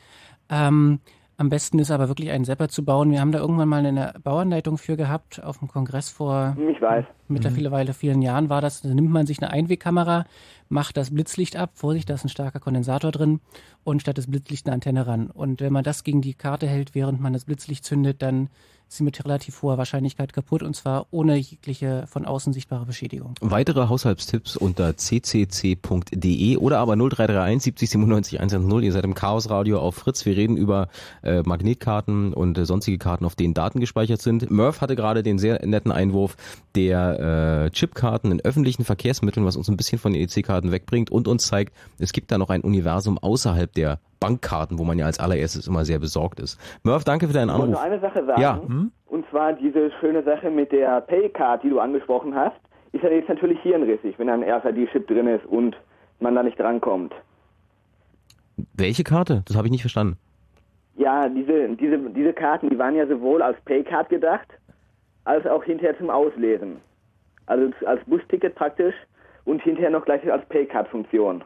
Ähm, am besten ist aber wirklich einen Zapper zu bauen. Wir haben da irgendwann mal eine Bauanleitung für gehabt auf dem Kongress vor Ich weiß. mittlerweile vielen Jahren war das. Da nimmt man sich eine Einwegkamera, macht das Blitzlicht ab, Vorsicht, da ist ein starker Kondensator drin und statt des Blitzlichts eine Antenne ran. Und wenn man das gegen die Karte hält, während man das Blitzlicht zündet, dann sie mit relativ hoher Wahrscheinlichkeit kaputt und zwar ohne jegliche von außen sichtbare Beschädigung. Weitere Haushaltstipps unter ccc.de oder aber 0331 70 97 110. Ihr seid im Chaos Radio auf Fritz. Wir reden über äh, Magnetkarten und äh, sonstige Karten, auf denen Daten gespeichert sind. Murph hatte gerade den sehr netten Einwurf der äh, Chipkarten in öffentlichen Verkehrsmitteln, was uns ein bisschen von den EC-Karten wegbringt und uns zeigt, es gibt da noch ein Universum außerhalb der Bankkarten, wo man ja als allererstes immer sehr besorgt ist. Murph, danke für deinen Ich wollte Anruf. nur eine Sache sagen. Ja. Und zwar diese schöne Sache mit der Paycard, die du angesprochen hast, ist ja jetzt natürlich hirnrissig, wenn da ein RFID-Chip drin ist und man da nicht drankommt. Welche Karte? Das habe ich nicht verstanden. Ja, diese, diese, diese Karten, die waren ja sowohl als Paycard gedacht, als auch hinterher zum Auslesen. Also als Busticket praktisch und hinterher noch gleich als Paycard-Funktion.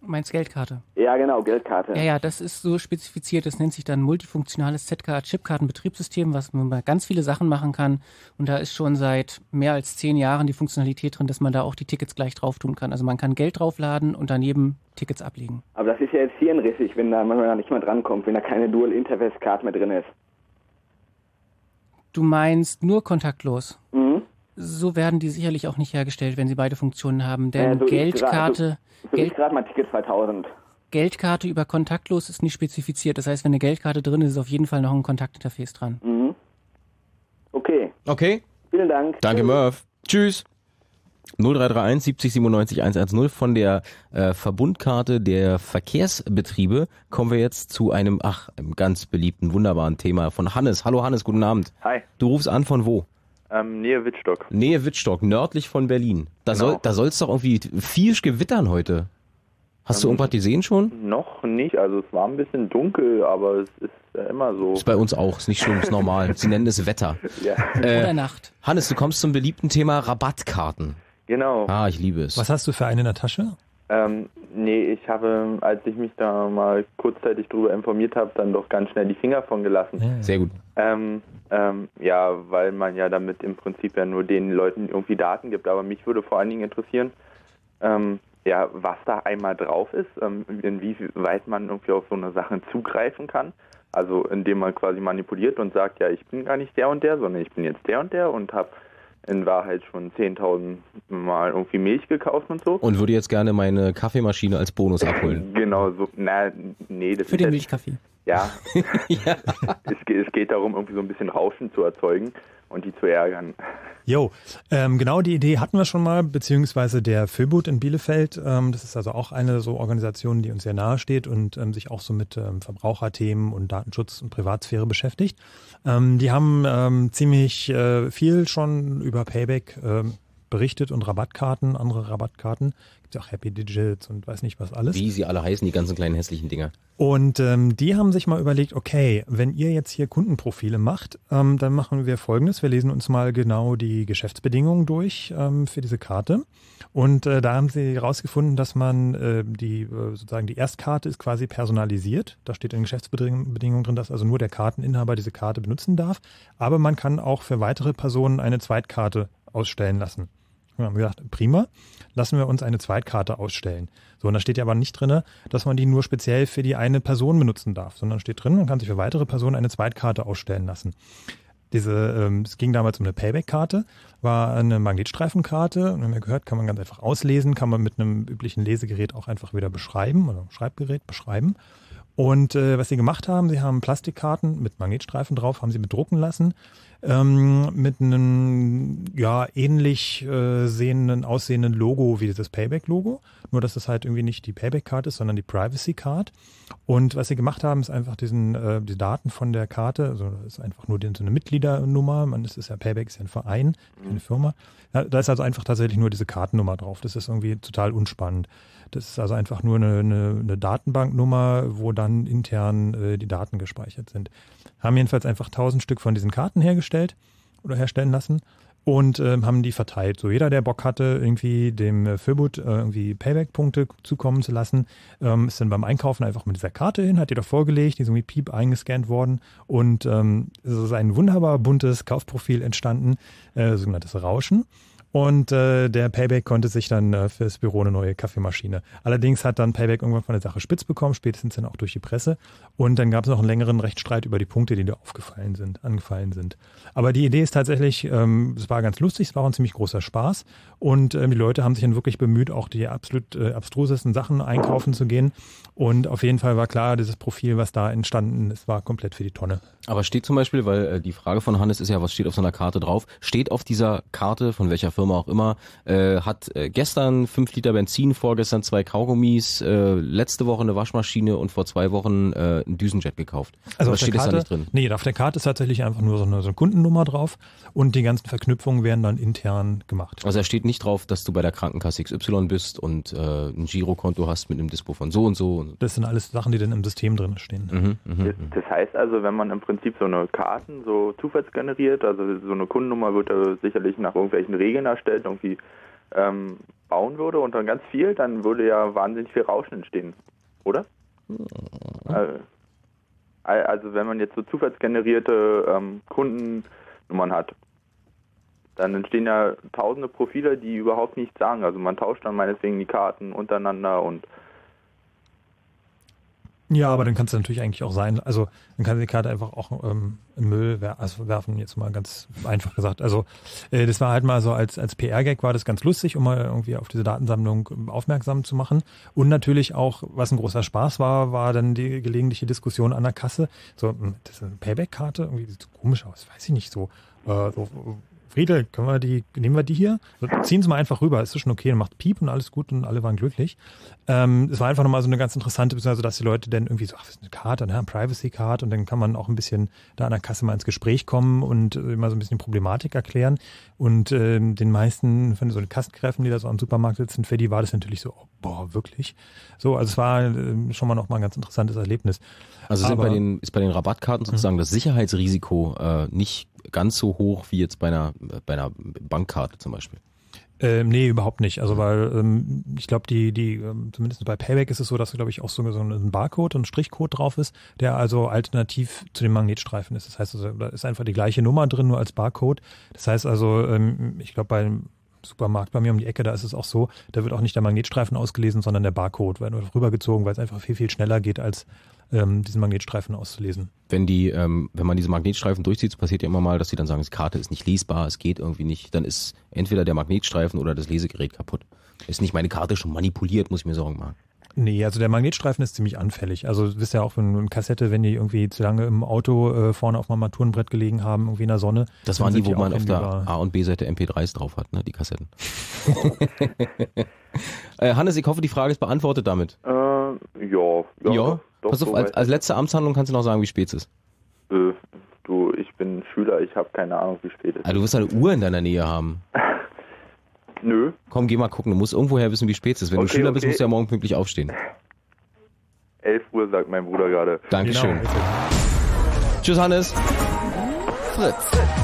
Meinst Geldkarte? Ja, genau, Geldkarte. Ja, ja, das ist so spezifiziert. Das nennt sich dann multifunktionales ZK-Chipkartenbetriebssystem, was man bei ganz viele Sachen machen kann. Und da ist schon seit mehr als zehn Jahren die Funktionalität drin, dass man da auch die Tickets gleich drauf tun kann. Also man kann Geld draufladen und daneben Tickets ablegen. Aber das ist ja jetzt hirnrissig, wenn da manchmal nicht mal drankommt, wenn da keine Dual-Interface-Card mehr drin ist. Du meinst nur kontaktlos? Mhm. So werden die sicherlich auch nicht hergestellt, wenn sie beide Funktionen haben. Denn Äh, so Geldkarte, So, so Geld, gerade mal Ticket 2000. Geldkarte über kontaktlos ist nicht spezifiziert. Das heißt, wenn eine Geldkarte drin ist, ist auf jeden Fall noch ein Kontaktinterface dran. Mhm. Okay, Okay, vielen Dank. danke Tschüss. Murph. Tschüss. 0331 70 97 110 von der äh, Verbundkarte der Verkehrsbetriebe kommen wir jetzt zu einem, ach, einem ganz beliebten, wunderbaren Thema von Hannes. Hallo Hannes, guten Abend. Hi, Du rufst an von wo? Ähm, Nähe Wittstock. Nähe Wittstock, nördlich von Berlin. Da Genau. soll da soll's doch irgendwie viel gewittern heute. Hast du Ähm, irgendwas gesehen schon? Noch nicht, also es war ein bisschen dunkel, aber es ist ja immer so. Ist bei uns auch, ist nicht schlimm, ist normal. Sie nennen es Wetter. Ja. Äh, Oder Nacht. Hannes, du kommst zum beliebten Thema Rabattkarten. Genau. Ah, ich liebe es. Was hast du für eine in der Tasche? Ähm, nee, ich habe, als ich mich da mal kurzzeitig drüber informiert habe, dann doch ganz schnell die Finger von gelassen. Sehr gut. Ähm, ähm, ja, weil man ja damit im Prinzip ja nur den Leuten irgendwie Daten gibt. Aber mich würde vor allen Dingen interessieren, ähm, ja, was da einmal drauf ist, ähm, inwieweit man irgendwie auf so eine Sache zugreifen kann. Also indem man quasi manipuliert und sagt, ja, ich bin gar nicht der und der, sondern ich bin jetzt der und der und habe in Wahrheit schon 10.000 Mal irgendwie Milch gekauft und so. Und würde jetzt gerne meine Kaffeemaschine als Bonus abholen. Genau, so, na, nee, das Für ist den Milchkaffee. Ja, es, ge- es geht darum, irgendwie so ein bisschen Rauschen zu erzeugen und die zu ärgern. Jo, ähm, genau die Idee hatten wir schon mal, beziehungsweise der Föbut in Bielefeld. Ähm, das ist also auch eine so Organisation, die uns sehr nahe steht und ähm, sich auch so mit ähm, Verbraucherthemen und Datenschutz und Privatsphäre beschäftigt. Ähm, die haben ähm, ziemlich äh, viel schon über Payback berichtet und Rabattkarten, andere Rabattkarten. Gibt ja auch Happy Digits und weiß nicht was alles. Wie sie alle heißen, die ganzen kleinen hässlichen Dinger. Und ähm, die haben sich mal überlegt, okay, wenn ihr jetzt hier Kundenprofile macht, ähm, dann machen wir Folgendes. Wir lesen uns mal genau die Geschäftsbedingungen durch ähm, für diese Karte. Und äh, da haben sie herausgefunden, dass man äh, die äh, sozusagen die Erstkarte ist quasi personalisiert. Da steht in den Geschäftsbedingungen drin, dass also nur der Karteninhaber diese Karte benutzen darf. Aber man kann auch für weitere Personen eine Zweitkarte ausstellen lassen. Wir haben gedacht, prima, lassen wir uns eine Zweitkarte ausstellen. So, und da steht ja aber nicht drinne, dass man die nur speziell für die eine Person benutzen darf, sondern steht drin, man kann sich für weitere Personen eine Zweitkarte ausstellen lassen. Diese, ähm, es ging damals um eine Payback-Karte, war eine Magnetstreifenkarte. Und wir haben ja gehört, kann man ganz einfach auslesen, kann man mit einem üblichen Lesegerät auch einfach wieder beschreiben oder Schreibgerät beschreiben. Und äh, was sie gemacht haben, sie haben Plastikkarten mit Magnetstreifen drauf, haben sie bedrucken lassen, ähm, mit einem ja ähnlich äh, sehenden, aussehenden Logo wie dieses Payback-Logo. Nur, dass das halt irgendwie nicht die Payback-Card ist, sondern die Privacy-Card. Und was sie gemacht haben, ist einfach diesen, äh, die Daten von der Karte, also das ist einfach nur die, so eine Mitgliedernummer, man ist, ist ja Payback ist ja ein Verein, keine Firma. Ja, da ist also einfach tatsächlich nur diese Kartennummer drauf. Das ist irgendwie total unspannend. Das ist also einfach nur eine, eine, eine Datenbanknummer, wo dann intern äh, die Daten gespeichert sind. Haben jedenfalls einfach 1000 Stück von diesen Karten hergestellt oder herstellen lassen und ähm, haben die verteilt. So jeder, der Bock hatte, irgendwie dem äh, Föbut äh, irgendwie Payback-Punkte zukommen zu lassen, ähm, ist dann beim Einkaufen einfach mit dieser Karte hin, hat die da vorgelegt, die ist irgendwie piep eingescannt worden und ähm, es ist ein wunderbar buntes Kaufprofil entstanden, äh, sogenanntes Rauschen. Und äh, der Payback konnte sich dann äh, fürs Büro eine neue Kaffeemaschine. Allerdings hat dann Payback irgendwann von der Sache spitz bekommen, spätestens dann auch durch die Presse. Und dann gab es noch einen längeren Rechtsstreit über die Punkte, die da aufgefallen sind, angefallen sind. Aber die Idee ist tatsächlich, ähm, es war ganz lustig, es war auch ein ziemlich großer Spaß. Und ähm, die Leute haben sich dann wirklich bemüht, auch die absolut äh, abstrusesten Sachen einkaufen zu gehen. Und auf jeden Fall war klar, dieses Profil, was da entstanden ist, war komplett für die Tonne. Aber steht zum Beispiel, weil äh, die Frage von Hannes ist ja, was steht auf so einer Karte drauf? Steht auf dieser Karte, von welcher Firma auch immer, äh, hat äh, gestern fünf Liter Benzin, vorgestern zwei Kaugummis, äh, letzte Woche eine Waschmaschine und vor zwei Wochen äh, ein Düsenjet gekauft. Also der steht Karte, das da nicht drin? Nee, auf der Karte ist tatsächlich einfach nur so eine, so eine Kundennummer drauf und die ganzen Verknüpfungen werden dann intern gemacht. Also da steht nicht drauf, dass du bei der Krankenkasse XY bist und äh, ein Girokonto hast mit einem Dispo von so und so. Das sind alles Sachen, die dann im System drin stehen. Mhm, Das, das heißt also, wenn man im Prinzip so eine Karten so zufallsgeneriert, also so eine Kundennummer wird ja sicherlich nach irgendwelchen Regeln erstellt, irgendwie ähm, bauen würde und dann ganz viel, dann würde ja wahnsinnig viel Rauschen entstehen, oder? Äh, Also wenn man jetzt so zufallsgenerierte ähm, Kundennummern hat, dann entstehen ja tausende Profile, die überhaupt nichts sagen. Also man tauscht dann meinetwegen die Karten untereinander und Ja, aber dann kann es natürlich eigentlich auch sein, also dann kann die Karte einfach auch ähm, im Müll wer also werfen, jetzt mal ganz einfach gesagt. Also äh, das war halt mal so als, als PR-Gag war das ganz lustig, um mal irgendwie auf diese Datensammlung ähm, aufmerksam zu machen. Und natürlich auch, was ein großer Spaß war, war dann die gelegentliche Diskussion an der Kasse. So, hm, das ist eine Payback-Karte, irgendwie sieht so komisch aus, weiß ich nicht so. Äh, so Friedel, können wir die, nehmen wir die hier? Ziehen Sie mal einfach rüber, ist das schon okay, macht Piep und alles gut und alle waren glücklich. Ähm, es war einfach nochmal so eine ganz interessante, beziehungsweise dass die Leute dann irgendwie so, ach, was ist eine Karte, ne, Privacy Card und dann kann man auch ein bisschen da an der Kasse mal ins Gespräch kommen und äh, mal so ein bisschen die Problematik erklären. Und ähm, den meisten von so den Kassenkräften, die da so am Supermarkt sitzen, für die war das natürlich so, oh, boah, wirklich? So, also es war äh, schon mal nochmal ein ganz interessantes Erlebnis. Also Aber- bei den, ist bei den Rabattkarten sozusagen das Sicherheitsrisiko äh, nicht ganz so hoch wie jetzt bei einer, bei einer Bankkarte zum Beispiel. Ähm, nee, überhaupt nicht. Also weil ähm, ich glaube, die, die, ähm, zumindest bei Payback ist es so, dass glaube ich auch so, so ein Barcode und Strichcode drauf ist, der also alternativ zu dem Magnetstreifen ist. Das heißt, also, da ist einfach die gleiche Nummer drin, nur als Barcode. Das heißt also, ähm, ich glaube, beim Supermarkt bei mir um die Ecke, da ist es auch so, da wird auch nicht der Magnetstreifen ausgelesen, sondern der Barcode, weil nur rübergezogen, weil es einfach viel, viel schneller geht, als ähm, diesen Magnetstreifen auszulesen. Wenn die, ähm, wenn man diese Magnetstreifen durchzieht, passiert ja immer mal, dass sie dann sagen, die Karte ist nicht lesbar, es geht irgendwie nicht, dann ist entweder der Magnetstreifen oder das Lesegerät kaputt. Ist nicht meine Karte schon manipuliert, muss ich mir Sorgen machen. Nee, also der Magnetstreifen ist ziemlich anfällig. Also du wisst ja auch von einer Kassette, wenn die irgendwie zu lange im Auto äh, vorne auf dem Armaturenbrett gelegen haben, irgendwie in der Sonne. Das waren die, wo man auch auf der A- und B-Seite MP3s drauf hat, ne, die Kassetten. äh, Hannes, ich hoffe, die Frage ist beantwortet damit. äh, ja, ja. Ja, doch, pass auf, so als, als letzte Amtshandlung kannst du noch sagen, wie spät es ist. Äh, du, ich bin Schüler, ich habe keine Ahnung, wie spät es ist. Also du wirst eine Uhr in deiner Nähe haben. Nö. Komm, geh mal gucken, du musst irgendwoher wissen, wie spät es ist. Wenn du Okay, Schüler bist, okay. musst du ja morgen pünktlich aufstehen. 11 Uhr, sagt mein Bruder gerade. Dankeschön. Tschüss, Hannes. Fritz.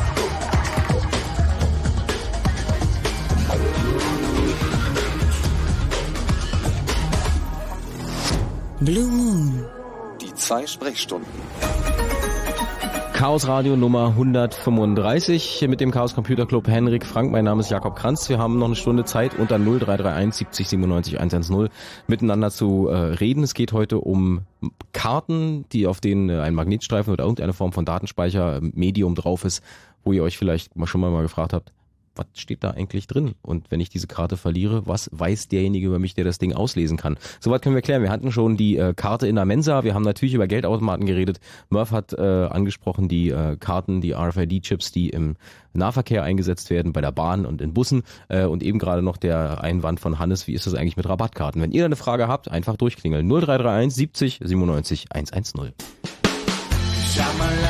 Blue Moon. Die zwei Sprechstunden. Chaos Radio Nummer 135 hier mit dem Chaos Computer Club Henrik Frank. Mein Name ist Jakob Kranz. Wir haben noch eine Stunde Zeit unter 0331 70 97 110 miteinander zu äh, reden. Es geht heute um Karten, die auf denen äh, ein Magnetstreifen oder irgendeine Form von Datenspeicher, Medium drauf ist, wo ihr euch vielleicht mal schon mal, mal gefragt habt, was steht da eigentlich drin? Und wenn ich diese Karte verliere, was weiß derjenige über mich, der das Ding auslesen kann? Soweit können wir klären. Wir hatten schon die äh, Karte in der Mensa. Wir haben natürlich über Geldautomaten geredet. Murph hat äh, angesprochen die äh, Karten, die RFID-Chips, die im Nahverkehr eingesetzt werden, bei der Bahn und in Bussen. Äh, und eben gerade noch der Einwand von Hannes, wie ist das eigentlich mit Rabattkarten? Wenn ihr da eine Frage habt, einfach durchklingeln. 0331 70 97 110. Shamalama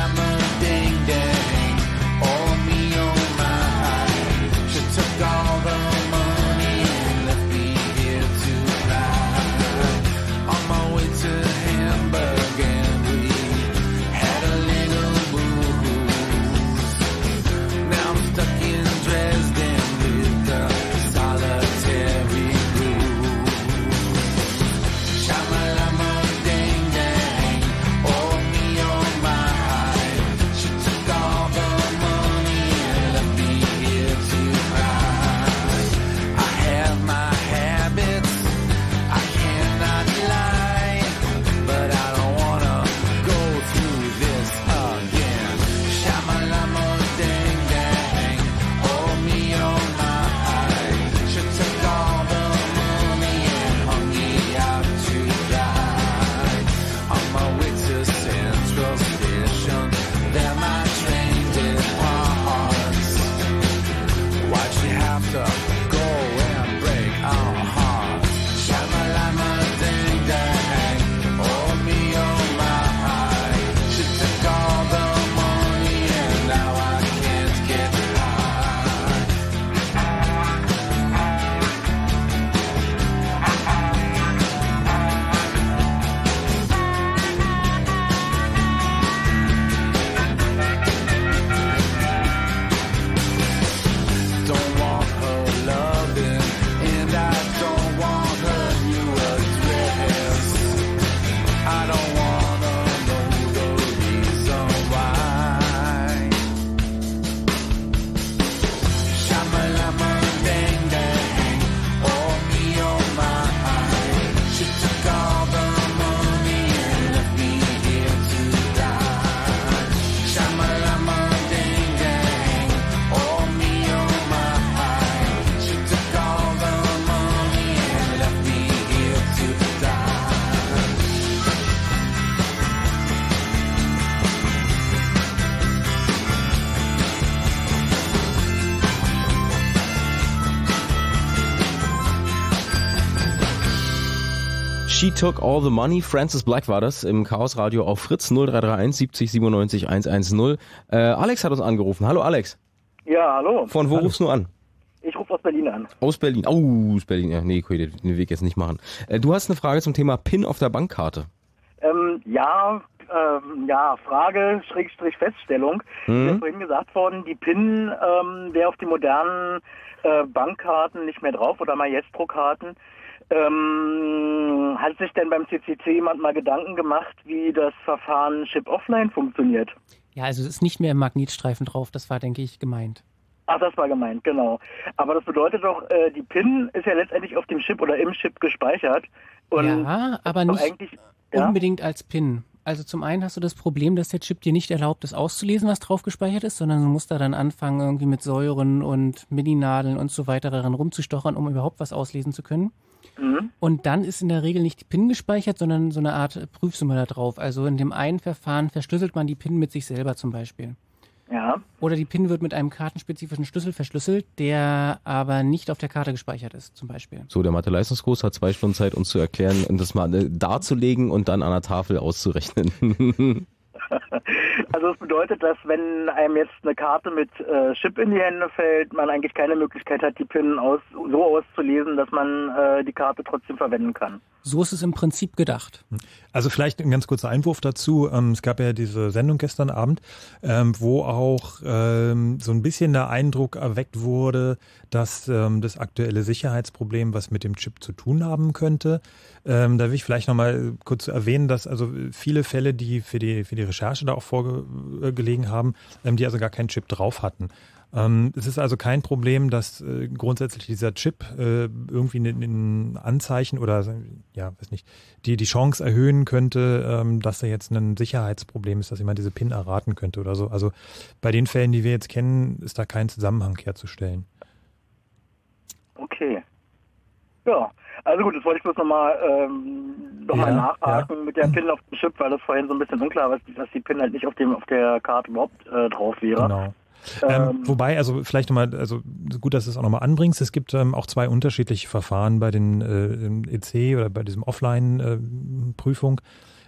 Took All the Money. Francis Black war das im Chaos Radio auf Fritz 0331 70 97 110. Äh, Alex hat uns angerufen. Hallo Alex. Ja, hallo. Von wo rufst du an? Ich rufe aus Berlin an. Aus Berlin. Oh, aus Berlin. Ja, nee, ich will den Weg jetzt nicht machen. Äh, du hast eine Frage zum Thema PIN auf der Bankkarte. Ähm, ja, ähm, ja, Frage, Schrägstrich Feststellung. Mhm. Ist ja vorhin gesagt worden, die PIN ähm, wäre auf die modernen äh, Bankkarten nicht mehr drauf oder Maestro-Karten. Ähm, hat sich denn beim CCC jemand mal Gedanken gemacht, wie das Verfahren Chip Offline funktioniert? Ja, also es ist nicht mehr im Magnetstreifen drauf, das war, denke ich, gemeint. Ach, das war gemeint, genau. Aber das bedeutet doch, äh, die PIN ist ja letztendlich auf dem Chip oder im Chip gespeichert. Und ja, aber nicht eigentlich, ja? unbedingt als PIN. Also zum einen hast du das Problem, dass der Chip dir nicht erlaubt, das auszulesen, was drauf gespeichert ist, sondern du musst da dann anfangen, irgendwie mit Säuren und Mini-Nadeln und so weiter daran rumzustochern, um überhaupt was auslesen zu können. Mhm. Und dann ist in der Regel nicht die PIN gespeichert, sondern so eine Art Prüfsumme da drauf. Also in dem einen Verfahren verschlüsselt man die PIN mit sich selber zum Beispiel. Ja. Oder die PIN wird mit einem kartenspezifischen Schlüssel verschlüsselt, der aber nicht auf der Karte gespeichert ist, zum Beispiel. So, der Mathe-Leistungskurs hat zwei Stunden Zeit, uns zu erklären und das mal äh, darzulegen und dann an der Tafel auszurechnen. Also es bedeutet, dass wenn einem jetzt eine Karte mit äh, Chip in die Hände fällt, man eigentlich keine Möglichkeit hat, die PIN aus, so auszulesen, dass man äh, die Karte trotzdem verwenden kann. So ist es im Prinzip gedacht. Also vielleicht ein ganz kurzer Einwurf dazu. Ähm, es gab ja diese Sendung gestern Abend, ähm, wo auch ähm, so ein bisschen der Eindruck erweckt wurde, dass ähm, das aktuelle Sicherheitsproblem was mit dem Chip zu tun haben könnte. Ähm, da will ich vielleicht nochmal kurz erwähnen, dass also viele Fälle, die für die, für die Recherche da auch vorgelegen haben, ähm, die also gar keinen Chip drauf hatten. Ähm, es ist also kein Problem, dass äh, grundsätzlich dieser Chip äh, irgendwie ein Anzeichen oder ja, weiß nicht, die die Chance erhöhen könnte, ähm, dass da jetzt ein Sicherheitsproblem ist, dass jemand diese PIN erraten könnte oder so. Also bei den Fällen, die wir jetzt kennen, ist da kein Zusammenhang herzustellen. Okay. Ja, also gut, das wollte ich bloß nochmal ähm, noch mal Ja, nachhaken mit der PIN auf dem Chip, weil das vorhin so ein bisschen unklar war, dass die PIN halt nicht auf dem auf der Karte überhaupt äh, drauf wäre. Genau. Ähm, wobei, also vielleicht nochmal, also gut, dass du es auch nochmal anbringst. Es gibt ähm, auch zwei unterschiedliche Verfahren bei den äh, EC oder bei diesem Offline-Prüfung,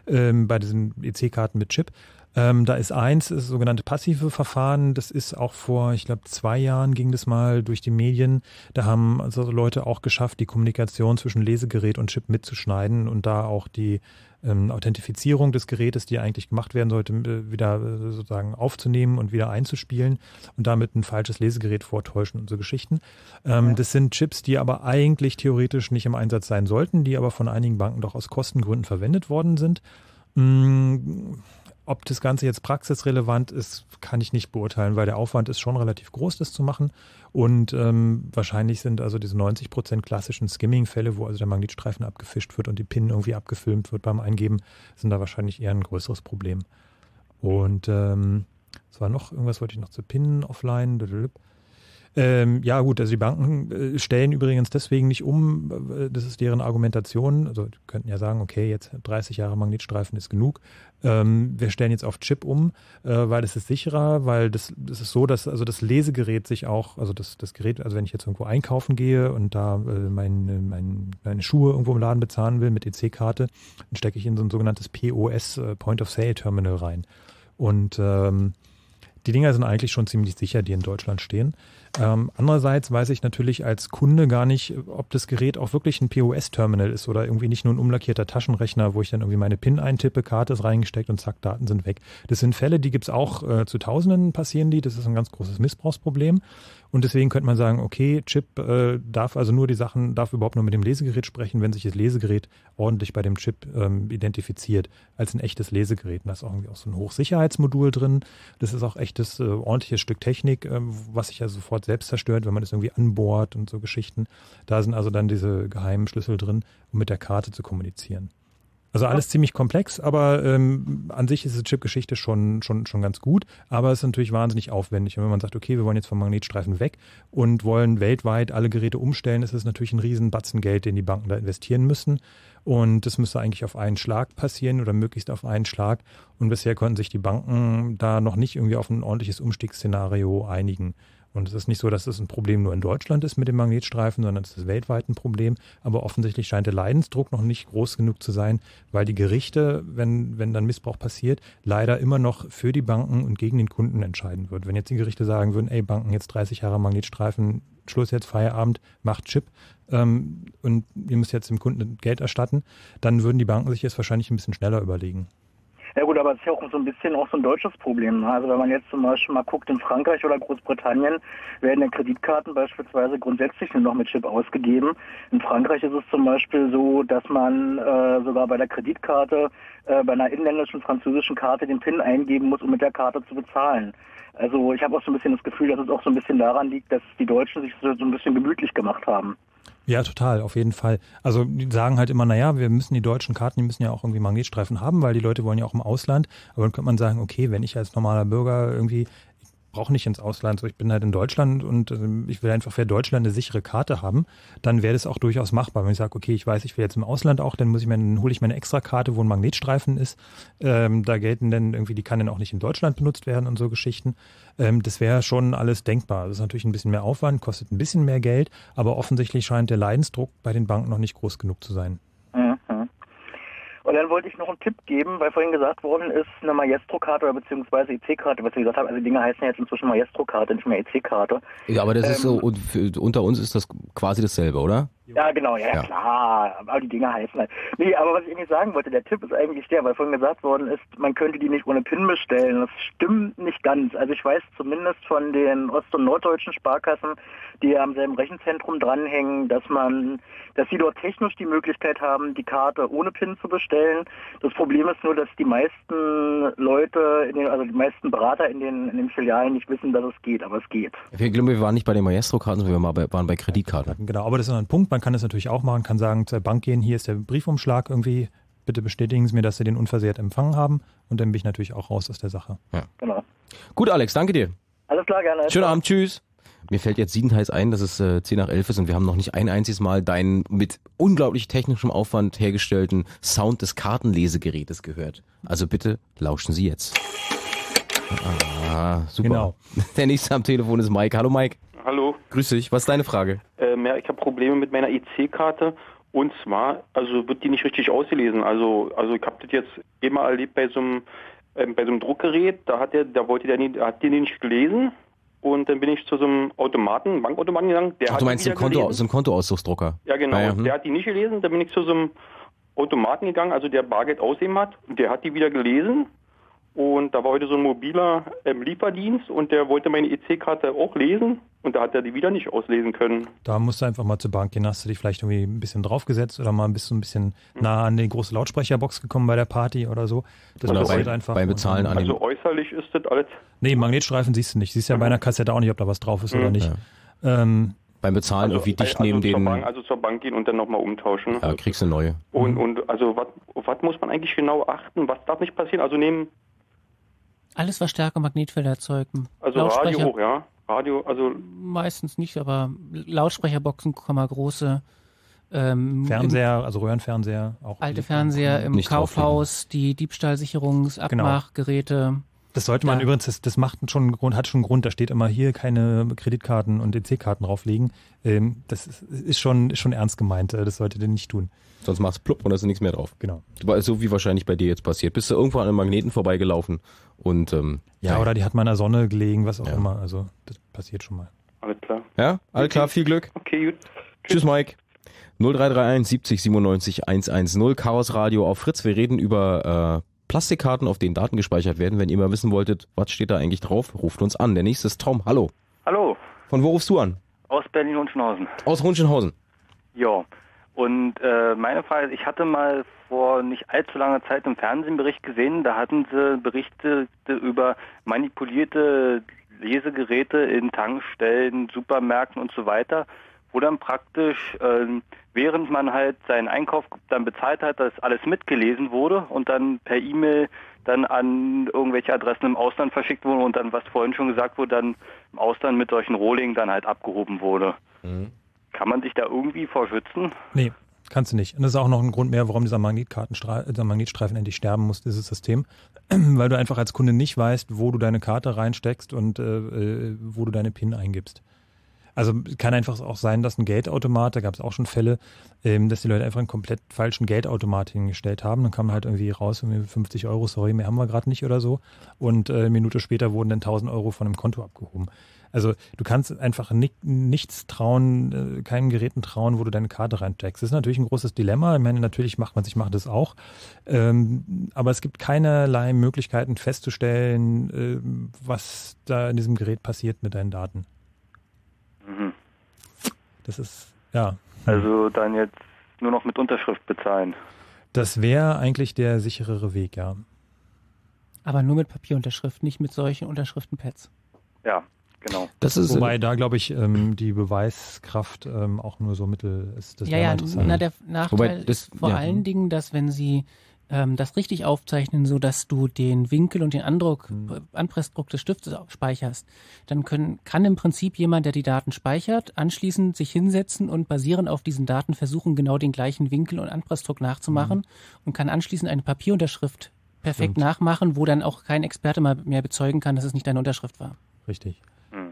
ähm, bei diesen EC-Karten mit Chip. Ähm, da ist eins, das sogenannte passive Verfahren. Das ist auch vor, ich glaube, zwei Jahren ging das mal durch die Medien. Da haben also Leute auch geschafft, die Kommunikation zwischen Lesegerät und Chip mitzuschneiden und da auch die ähm, Authentifizierung des Gerätes, die eigentlich gemacht werden sollte, äh, wieder äh, sozusagen aufzunehmen und wieder einzuspielen und damit ein falsches Lesegerät vortäuschen und so Geschichten. Ähm, Das sind Chips, die aber eigentlich theoretisch nicht im Einsatz sein sollten, die aber von einigen Banken doch aus Kostengründen verwendet worden sind. Mm, ob das Ganze jetzt praxisrelevant ist, kann ich nicht beurteilen, weil der Aufwand ist schon relativ groß, das zu machen. Und ähm, wahrscheinlich sind also diese 90 Prozent klassischen Skimming-Fälle, wo also der Magnetstreifen abgefischt wird und die PIN irgendwie abgefilmt wird beim Eingeben, sind da wahrscheinlich eher ein größeres Problem. Und ähm, es war noch, irgendwas wollte ich noch zu PIN offline. Ähm, ja gut, also die Banken äh, stellen übrigens deswegen nicht um, äh, das ist deren Argumentation. Also die könnten ja sagen, okay, jetzt 30 Jahre Magnetstreifen ist genug. Ähm, wir stellen jetzt auf Chip um, äh, weil es ist sicherer, weil das, das ist so, dass also das Lesegerät sich auch, also das, das Gerät, also wenn ich jetzt irgendwo einkaufen gehe und da äh, mein, mein, meine Schuhe irgendwo im Laden bezahlen will mit EC-Karte, dann stecke ich in so ein sogenanntes POS, äh, Point of Sale Terminal rein. Und ähm, die Dinger sind eigentlich schon ziemlich sicher, die in Deutschland stehen. Ähm, andererseits weiß ich natürlich als Kunde gar nicht, ob das Gerät auch wirklich ein POS-Terminal ist oder irgendwie nicht nur ein umlackierter Taschenrechner, wo ich dann irgendwie meine PIN eintippe, Karte ist reingesteckt und zack, Daten sind weg. Das sind Fälle, die gibt's auch äh, zu Tausenden passieren die. Das ist ein ganz großes Missbrauchsproblem. Und deswegen könnte man sagen, okay, Chip äh, darf also nur die Sachen, darf überhaupt nur mit dem Lesegerät sprechen, wenn sich das Lesegerät ordentlich bei dem Chip ähm, identifiziert, als ein echtes Lesegerät. Und da ist auch irgendwie auch so ein Hochsicherheitsmodul drin. Das ist auch echtes, äh, ordentliches Stück Technik, äh, was sich ja sofort selbst zerstört, wenn man das irgendwie anbohrt und so Geschichten. Da sind also dann diese geheimen Schlüssel drin, um mit der Karte zu kommunizieren. Also alles ziemlich komplex, aber ähm, an sich ist die Chip-Geschichte schon, schon, schon ganz gut, aber es ist natürlich wahnsinnig aufwendig. Und wenn man sagt, okay, wir wollen jetzt vom Magnetstreifen weg und wollen weltweit alle Geräte umstellen, ist es natürlich ein riesen Batzen Geld, den die Banken da investieren müssen. Und das müsste eigentlich auf einen Schlag passieren oder möglichst auf einen Schlag. Und bisher konnten sich die Banken da noch nicht irgendwie auf ein ordentliches Umstiegsszenario einigen. Und es ist nicht so, dass es ein Problem nur in Deutschland ist mit dem Magnetstreifen, sondern es ist weltweit ein Problem. Aber offensichtlich scheint der Leidensdruck noch nicht groß genug zu sein, weil die Gerichte, wenn, wenn dann Missbrauch passiert, leider immer noch für die Banken und gegen den Kunden entscheiden wird. Wenn jetzt die Gerichte sagen würden, ey, Banken jetzt 30 Jahre Magnetstreifen, Schluss jetzt, Feierabend, macht Chip ähm, und ihr müsst jetzt dem Kunden Geld erstatten, dann würden die Banken sich jetzt wahrscheinlich ein bisschen schneller überlegen. Ja gut, aber es ist ja auch so ein bisschen auch so ein deutsches Problem. Also wenn man jetzt zum Beispiel mal guckt, in Frankreich oder Großbritannien werden ja Kreditkarten beispielsweise grundsätzlich nur noch mit Chip ausgegeben. In Frankreich ist es zum Beispiel so, dass man äh, sogar bei der Kreditkarte, äh, bei einer inländischen französischen Karte den PIN eingeben muss, um mit der Karte zu bezahlen. Also ich habe auch so ein bisschen das Gefühl, dass es auch so ein bisschen daran liegt, dass die Deutschen sich so ein bisschen gemütlich gemacht haben. Ja, total, auf jeden Fall. Also die sagen halt immer, naja, wir müssen die deutschen Karten, die müssen ja auch irgendwie Magnetstreifen haben, weil die Leute wollen ja auch im Ausland. Aber dann könnte man sagen, okay, wenn ich als normaler Bürger irgendwie brauche nicht ins Ausland, so ich bin halt in Deutschland und äh, ich will einfach für Deutschland eine sichere Karte haben, dann wäre das auch durchaus machbar. Wenn ich sage, okay, ich weiß, ich will jetzt im Ausland auch, dann muss ich mir, dann hole ich mir eine Extrakarte, wo ein Magnetstreifen ist. Ähm, da gelten dann irgendwie, die kann dann auch nicht in Deutschland benutzt werden und so Geschichten. Ähm, das wäre schon alles denkbar. Das ist natürlich ein bisschen mehr Aufwand, kostet ein bisschen mehr Geld, aber offensichtlich scheint der Leidensdruck bei den Banken noch nicht groß genug zu sein. Und dann wollte ich noch einen Tipp geben, weil vorhin gesagt worden ist, eine Maestro-Karte oder beziehungsweise EC-Karte, was ich gesagt habe. Also die Dinger heißen ja jetzt inzwischen Maestro-Karte, nicht mehr EC-Karte. Ja, aber das ist Ähm, so, und für, unter uns ist das quasi dasselbe, oder? Ja, genau, ja, Ja. klar. Aber die Dinger heißen halt. Nee, aber was ich eigentlich sagen wollte, der Tipp ist eigentlich der, weil vorhin gesagt worden ist, man könnte die nicht ohne PIN bestellen. Das stimmt nicht ganz. Also ich weiß zumindest von den ost- und norddeutschen Sparkassen, die am selben Rechenzentrum dranhängen, dass man, dass sie dort technisch die Möglichkeit haben, die Karte ohne PIN zu bestellen. Das Problem ist nur, dass die meisten Leute, in den, also die meisten Berater in den, in den Filialen nicht wissen, dass es geht, aber es geht. Wir, wir waren nicht bei den Maestro-Karten, sondern wir waren bei, waren bei Kreditkarten. Genau, aber das ist noch ein Punkt, man kann das natürlich auch machen, kann sagen, zur Bank gehen, hier ist der Briefumschlag irgendwie, bitte bestätigen Sie mir, dass Sie den unversehrt empfangen haben und dann bin ich natürlich auch raus aus der Sache. Ja. Genau. Gut, Alex, danke dir. Alles klar, gerne. Schönen Abend, tschüss. Mir fällt jetzt siebenteils ein, dass es äh, 10 nach 11 ist und wir haben noch nicht ein einziges Mal deinen mit unglaublich technischem Aufwand hergestellten Sound des Kartenlesegerätes gehört. Also bitte lauschen Sie jetzt. Ah, super. Genau. Der nächste am Telefon ist Mike. Hallo Mike. Hallo. Grüß dich. Was ist deine Frage? Ähm, ja, ich habe Probleme mit meiner IC-Karte. Und zwar, also wird die nicht richtig ausgelesen. Also, also ich habe das jetzt immer erlebt bei so einem, ähm, bei so einem Druckgerät. Da hat der, da wollte der, nie, hat die nicht gelesen. Und dann bin ich zu so einem Automaten, Bankautomaten gegangen. Der Ach, hat du meinst so ein, wieder Konto, so ein Kontoausdrucksdrucker? Ja, genau. Ah, ja, hm. Der hat die nicht gelesen. Dann bin ich zu so einem Automaten gegangen, also der Bargeld ausheben hat. Und der hat die wieder gelesen. Und da war heute so ein mobiler ähm, Lieferdienst und der wollte meine EC-Karte auch lesen. Und da hat er die wieder nicht auslesen können. Da musst du einfach mal zur Bank gehen, hast du dich vielleicht irgendwie ein bisschen draufgesetzt oder mal bist du ein bisschen nah an die große Lautsprecherbox gekommen bei der Party oder so. Das Oder passiert bei- einfach. beim Bezahlen an Also äußerlich ist das alles. Nee, Magnetstreifen siehst du nicht. Siehst ja bei einer Kassette auch nicht, ob da was drauf ist oder Mhm. nicht. Ähm, Beim Bezahlen irgendwie dicht also neben den... Bank, also zur Bank gehen und dann nochmal umtauschen. Ja, kriegst du eine neue. Und, und also was, muss man eigentlich genau achten? Was darf nicht passieren? Also nehmen, Alles, was starke Magnetfelder erzeugt. also Lautsprecher Radio auch, ja. Radio, also meistens nicht, aber Lautsprecherboxen, Komma, große ähm, Fernseher, also Röhrenfernseher, auch. alte Fernseher im Kaufhaus, die Diebstahlsicherungsabmachgeräte. Das sollte man Da- übrigens, das, das macht schon einen Grund, hat schon einen Grund, da steht immer hier keine Kreditkarten und EC-Karten drauflegen. Ähm, das ist, ist schon, ist schon ernst gemeint, äh, das solltet ihr nicht tun. Sonst machst du plupp und da ist nichts mehr drauf. Genau. So wie wahrscheinlich bei dir jetzt passiert. Bist du irgendwo an einem Magneten vorbeigelaufen und ähm, Ja, oder die hat mal in der Sonne gelegen, was auch immer. Also das passiert schon mal. alles klar. Ja, alles klar, viel Glück. Okay, gut. Tschüss, Mike. 0331 70 97 110 Chaos Radio auf Fritz. Wir reden über äh, Plastikkarten, auf denen Daten gespeichert werden. Wenn ihr mal wissen wolltet, was steht da eigentlich drauf, ruft uns an. Der nächste ist Tom. Hallo. Hallo, Von wo rufst du an? aus Berlin-Hunschenhausen. Aus Runschenhausen. Ja, und äh, meine Frage ist, ich hatte mal vor nicht allzu langer Zeit einen Bericht gesehen, da hatten sie Berichte über manipulierte Lesegeräte in Tankstellen, Supermärkten und so weiter, wo dann praktisch, ähm, während man halt seinen Einkauf dann bezahlt hat, dass alles mitgelesen wurde und dann per E-Mail dann an irgendwelche Adressen im Ausland verschickt wurde und dann, was vorhin schon gesagt wurde, dann im Ausland mit solchen Rohlingen dann halt abgehoben wurde. Kann man sich da irgendwie vor schützen? Nee, Kannst du nicht. Und das ist auch noch ein Grund mehr, warum dieser, dieser Magnetstreifen endlich sterben muss, dieses System. Weil du einfach als Kunde nicht weißt, wo du deine Karte reinsteckst und äh, äh, wo du deine PIN eingibst. Also kann einfach auch sein, dass ein Geldautomat, da gab es auch schon Fälle, ähm, dass die Leute einfach einen komplett falschen Geldautomat hingestellt haben. Dann kam halt irgendwie raus, irgendwie 50 Euro, sorry, mehr haben wir gerade nicht oder so. Und äh, eine Minute später wurden dann 1000 Euro von dem Konto abgehoben. Also du kannst einfach ni nichts trauen, äh, keinen Geräten trauen, wo du deine Karte reinsteckst. Das ist natürlich ein großes Dilemma. Ich meine, natürlich macht man sich macht das auch. Ähm, aber es gibt keinerlei Möglichkeiten festzustellen, äh, was da in diesem Gerät passiert mit deinen Daten. Mhm. Das ist, ja. Also dann jetzt nur noch mit Unterschrift bezahlen. Das wäre eigentlich der sicherere Weg, ja. Aber nur mit Papierunterschrift, nicht mit solchen Unterschriftenpads. Ja, genau. Das ist, Wobei da, glaube ich, ähm, die Beweiskraft ähm, auch nur so mittel ist. Das ja, ja, na, der Nachteil Wobei das- ist vor ja. allen Dingen, dass wenn sie ähm, das richtig aufzeichnen, so dass du den Winkel und den Andruck, Hm. Anpressdruck des Stiftes auch speicherst, dann können, kann im Prinzip jemand, der die Daten speichert, anschließend sich hinsetzen und basierend auf diesen Daten versuchen, genau den gleichen Winkel und Anpressdruck nachzumachen und kann anschließend eine Papierunterschrift perfekt Stimmt. nachmachen, wo dann auch kein Experte mal mehr bezeugen kann, dass es nicht deine Unterschrift war. Richtig.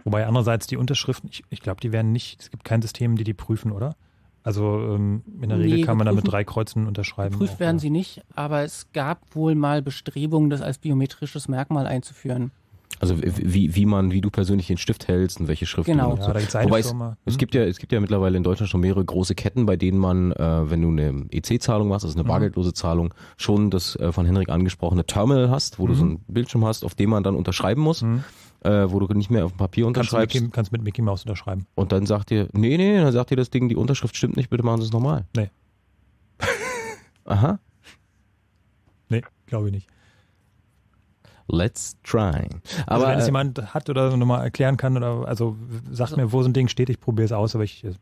Wobei andererseits die Unterschriften, ich, ich glaube, die werden nicht, es gibt kein System, die die prüfen, oder? Also ähm, in der Regel Nee, kann man da mit drei Kreuzen unterschreiben. Geprüft werden sie nicht, aber es gab wohl mal Bestrebungen, das als biometrisches Merkmal einzuführen. Also wie, wie man, wie du persönlich den Stift hältst und welche Schrift Genau. du. Ja, da gibt's eine Wobei es, es Hm? gibt ja, es gibt ja mittlerweile in Deutschland schon mehrere große Ketten, bei denen man, äh, wenn du eine EC-Zahlung machst, also eine Mhm. bargeldlose Zahlung, schon das äh, von Henrik angesprochene Terminal hast, wo du Mhm. so einen Bildschirm hast, auf dem man dann unterschreiben muss, äh, wo du nicht mehr auf dem Papier Kannst du unterschreibst. Mickey, kannst mit Mickey Mouse unterschreiben. Und dann sagt dir, nee, nee, dann sagt dir das Ding, die Unterschrift stimmt nicht, bitte machen Sie es nochmal. Nee. Aha. Nee, glaube ich nicht. Let's try. Also Aber wenn es äh, jemand hat oder so nochmal erklären kann oder also sagt Also- mir, wo so ein Ding steht, ich probiere es aus, aber ich äh,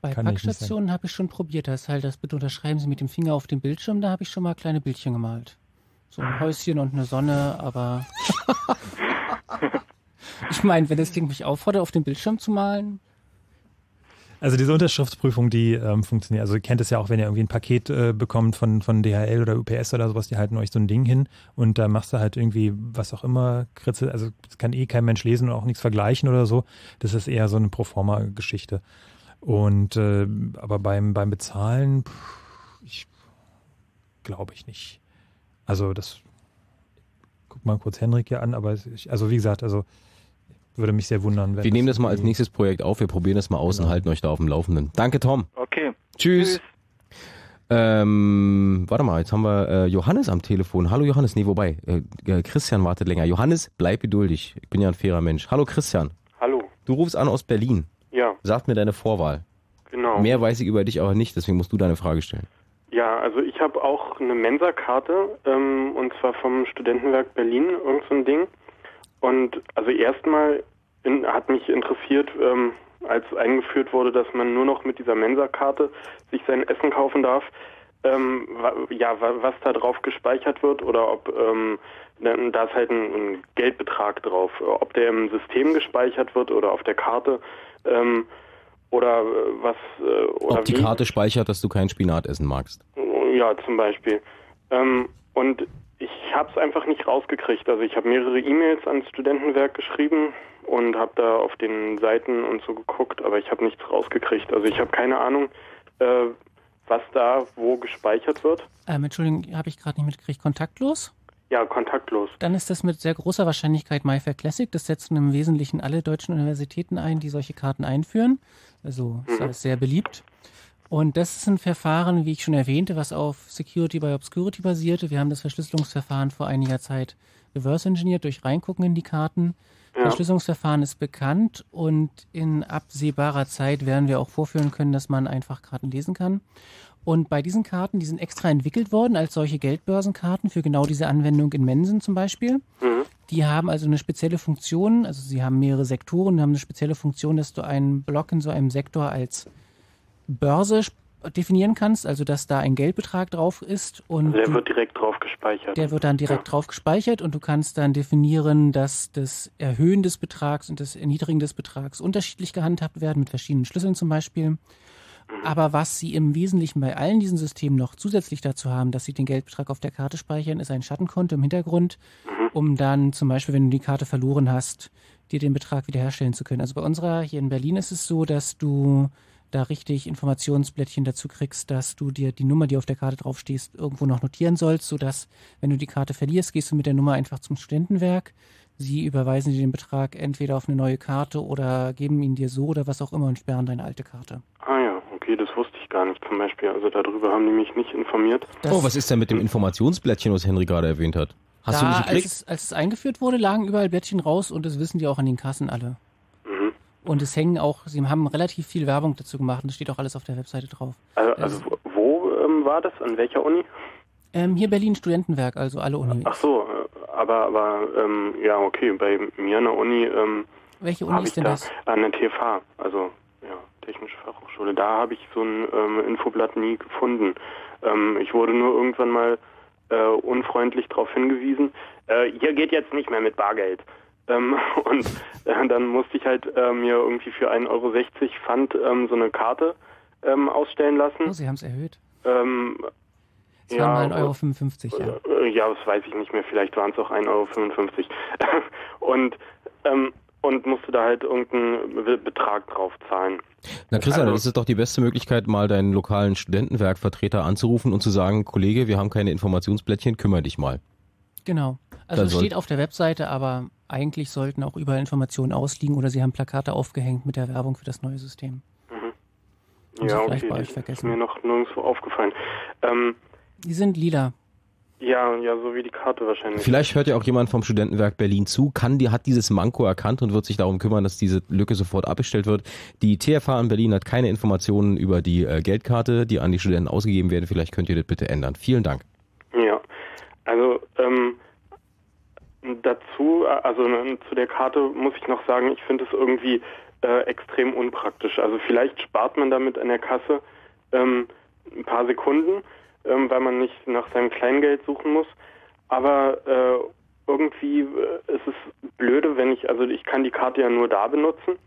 Bei kann. Packstationen habe ich schon probiert. Das ist halt das bitte unterschreiben Sie mit dem Finger auf dem Bildschirm. Da habe ich schon mal kleine Bildchen gemalt. So ein Häuschen und eine Sonne, aber ich meine, wenn das Ding mich auffordert, auf dem Bildschirm zu malen, Also diese Unterschriftsprüfung, die ähm, funktioniert. Also ihr kennt es ja auch, wenn ihr irgendwie ein Paket äh, bekommt von, von DHL oder UPS oder sowas, die halten euch so ein Ding hin und da machst du halt irgendwie was auch immer, Kritzel, also das kann eh kein Mensch lesen und auch nichts vergleichen oder so. Das ist eher so eine Proforma-Geschichte. Und äh, aber beim, beim Bezahlen, ich glaube ich nicht. Also das guck mal kurz Henrik hier an, aber ich, also wie gesagt, also würde mich sehr wundern, wenn wir nehmen das mal als nächstes Projekt auf, wir probieren das mal aus Genau. und halten euch da auf dem Laufenden. Danke, Tom. Okay. Tschüss. Ähm, warte mal, jetzt haben wir äh, Johannes am Telefon. Hallo Johannes, nee, wobei, äh, äh, Christian wartet länger. Johannes, bleib geduldig. Ich bin ja ein fairer Mensch. Hallo Christian. Hallo. Du rufst an aus Berlin. Ja, Sag mir deine Vorwahl. genau. Mehr weiß ich über dich aber nicht, deswegen musst du deine Frage stellen. Ja, also ich habe auch eine Mensa-Karte ähm, und zwar vom Studentenwerk Berlin, irgend so ein Ding. Und also erstmal in, hat mich interessiert, ähm, als eingeführt wurde, dass man nur noch mit dieser Mensa-Karte sich sein Essen kaufen darf, ähm, wa, ja, wa, was da drauf gespeichert wird oder ob ähm, da ist halt ein, ein Geldbetrag drauf, ob der im System gespeichert wird oder auf der Karte ähm, oder äh, was äh, oder Ob die wie. Karte speichert, dass du kein Spinat essen magst. Ja, zum Beispiel. Ähm, und ich habe es einfach nicht rausgekriegt. Also ich habe mehrere E-Mails ans Studentenwerk geschrieben und habe da auf den Seiten und so geguckt, aber ich habe nichts rausgekriegt. Also ich habe keine Ahnung, äh, was da wo gespeichert wird. ähm, Entschuldigung, habe ich gerade nicht mitgekriegt, kontaktlos? Ja, kontaktlos. Dann ist das mit sehr großer Wahrscheinlichkeit MyFair Classic. Das setzen im Wesentlichen alle deutschen Universitäten ein, die solche Karten einführen. Also ist Mhm. alles sehr beliebt. Und das ist ein Verfahren, wie ich schon erwähnte, was auf Security by Obscurity basierte. Wir haben das Verschlüsselungsverfahren vor einiger Zeit reverse engineert durch Reingucken in die Karten. Ja. Verschlüsselungsverfahren ist bekannt und in absehbarer Zeit werden wir auch vorführen können, dass man einfach Karten lesen kann. Und bei diesen Karten, die sind extra entwickelt worden als solche Geldbörsenkarten für genau diese Anwendung in Mensen zum Beispiel. Die haben also eine spezielle Funktion, also sie haben mehrere Sektoren, haben eine spezielle Funktion, dass du einen Block in so einem Sektor als Börse definieren kannst, also dass da ein Geldbetrag drauf ist und Also der du- wird direkt drauf gespeichert. der wird dann direkt drauf gespeichert und du kannst dann definieren, dass das Erhöhen des Betrags und das Erniedrigen des Betrags unterschiedlich gehandhabt werden, mit verschiedenen Schlüsseln zum Beispiel. Aber was Sie im Wesentlichen bei allen diesen Systemen noch zusätzlich dazu haben, dass Sie den Geldbetrag auf der Karte speichern, ist ein Schattenkonto im Hintergrund, um dann zum Beispiel, wenn du die Karte verloren hast, dir den Betrag wiederherstellen zu können. Also bei unserer hier in Berlin ist es so, dass du da richtig Informationsblättchen dazu kriegst, dass du dir die Nummer, die auf der Karte draufstehst, irgendwo noch notieren sollst, sodass, wenn du die Karte verlierst, gehst du mit der Nummer einfach zum Studentenwerk. Sie überweisen dir den Betrag entweder auf eine neue Karte oder geben ihn dir so oder was auch immer und sperren deine alte Karte. Ah ja, okay, das wusste ich gar nicht zum Beispiel. Also darüber haben die mich nicht informiert. oh, was ist denn mit dem Informationsblättchen, was Henry gerade erwähnt hat? Hast da, du nicht als gekriegt? es, als es eingeführt wurde, lagen überall Blättchen raus und das wissen die auch an den Kassen alle. Und es hängen auch, sie haben relativ viel Werbung dazu gemacht und das steht auch alles auf der Webseite drauf. Also, also wo, ähm, war das? An welcher Uni? Ähm, hier Berlin Studentenwerk, also alle Uni. Ach so, aber aber ähm, ja okay, bei mir an der Uni ähm, Welche Uni ist denn da das? an der TFH, also ja Technische Fachhochschule. Da habe ich so ein ähm, Infoblatt nie gefunden. Ähm, ich wurde nur irgendwann mal äh, unfreundlich darauf hingewiesen. Äh, hier geht jetzt nicht mehr mit Bargeld. Ähm, und äh, dann musste ich halt äh, mir irgendwie für 1,60 Euro Pfand ähm, so eine Karte ähm, ausstellen lassen. Oh, sie haben es erhöht. Ähm, Es waren mal 1,55 Euro, ja. äh, Ja, das weiß ich nicht mehr. Vielleicht waren es auch 1,55 Euro. und, ähm, und musste da halt irgendeinen Be- Betrag drauf zahlen. Na Christian, Also- das ist doch die beste Möglichkeit, mal deinen lokalen Studentenwerkvertreter anzurufen und zu sagen, Kollege, wir haben keine Informationsblättchen, kümmere dich mal. Genau. Also es steht auf der Webseite, aber eigentlich sollten auch überall Informationen ausliegen oder sie haben Plakate aufgehängt mit der Werbung für das neue System. Sie ja, vielleicht okay, bei euch das ist vergessen. mir noch nirgendwo aufgefallen. Ähm, Die sind lila. ja, ja, so wie die Karte wahrscheinlich. Vielleicht hört ja auch jemand vom Studentenwerk Berlin zu, kann die, hat dieses Manko erkannt und wird sich darum kümmern, dass diese Lücke sofort abgestellt wird. Die TFH in Berlin hat keine Informationen über die äh, Geldkarte, die an die Studenten ausgegeben werden. Vielleicht könnt ihr das bitte ändern. Vielen Dank. Ja, also ähm, dazu, also ne, zu der Karte muss ich noch sagen, ich finde es irgendwie äh, extrem unpraktisch. Also vielleicht spart man damit an der Kasse ähm, ein paar Sekunden, ähm, weil man nicht nach seinem Kleingeld suchen muss. Aber äh, irgendwie äh, ist es blöde, wenn ich, also ich kann die Karte ja nur da benutzen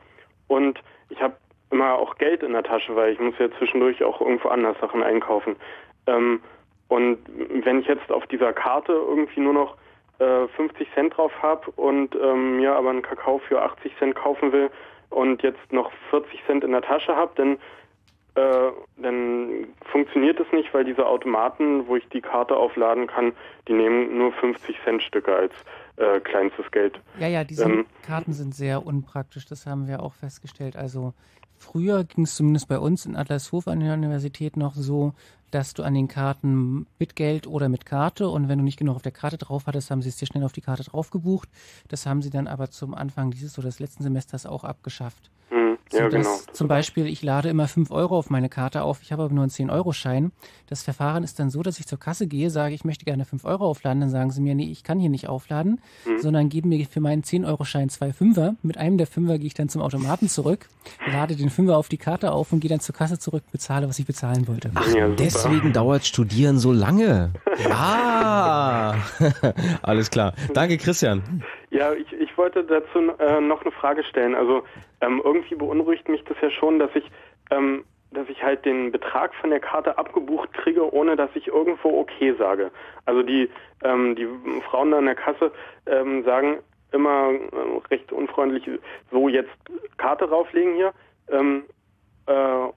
und ich habe immer auch Geld in der Tasche, weil ich muss ja zwischendurch auch irgendwo anders Sachen einkaufen. Ähm, und wenn ich jetzt auf dieser Karte irgendwie nur noch äh, 50 Cent drauf habe und ähm, mir aber einen Kakao für 80 Cent kaufen will und jetzt noch 40 Cent in der Tasche habe, dann, äh, dann funktioniert es nicht, weil diese Automaten, wo ich die Karte aufladen kann, die nehmen nur 50 Cent Stücke als äh, kleinstes Geld. Ja, ja, diese Ähm, Karten sind sehr unpraktisch, das haben wir auch festgestellt. Also früher ging es zumindest bei uns in Adlershof an der Universität noch so, dass du an den Karten mit Geld oder mit Karte und wenn du nicht genug auf der Karte drauf hattest, haben sie es dir schnell auf die Karte drauf gebucht. Das haben sie dann aber zum Anfang dieses oder des letzten Semesters auch abgeschafft. So, ja, genau. Zum Beispiel, ich lade immer 5 Euro auf meine Karte auf, ich habe aber nur einen 10-Euro-Schein. Das Verfahren ist dann so, dass ich zur Kasse gehe, sage, ich möchte gerne 5 Euro aufladen, dann sagen sie mir, nee, ich kann hier nicht aufladen, Hm. sondern geben mir für meinen 10-Euro-Schein zwei Fünfer. Mit einem der Fünfer gehe ich dann zum Automaten zurück, lade den Fünfer auf die Karte auf und gehe dann zur Kasse zurück, bezahle, was ich bezahlen wollte. Ach, deswegen dauert Studieren so lange. Ah, alles klar. Danke, Christian. Ja, ich, ich wollte dazu äh, noch eine Frage stellen. Also ähm, irgendwie beunruhigt mich das ja schon, dass ich, ähm, dass ich halt den Betrag von der Karte abgebucht kriege, ohne dass ich irgendwo okay sage. Also die, ähm, die Frauen da an der Kasse ähm, sagen immer äh, recht unfreundlich, so jetzt Karte rauflegen hier. Ähm, äh,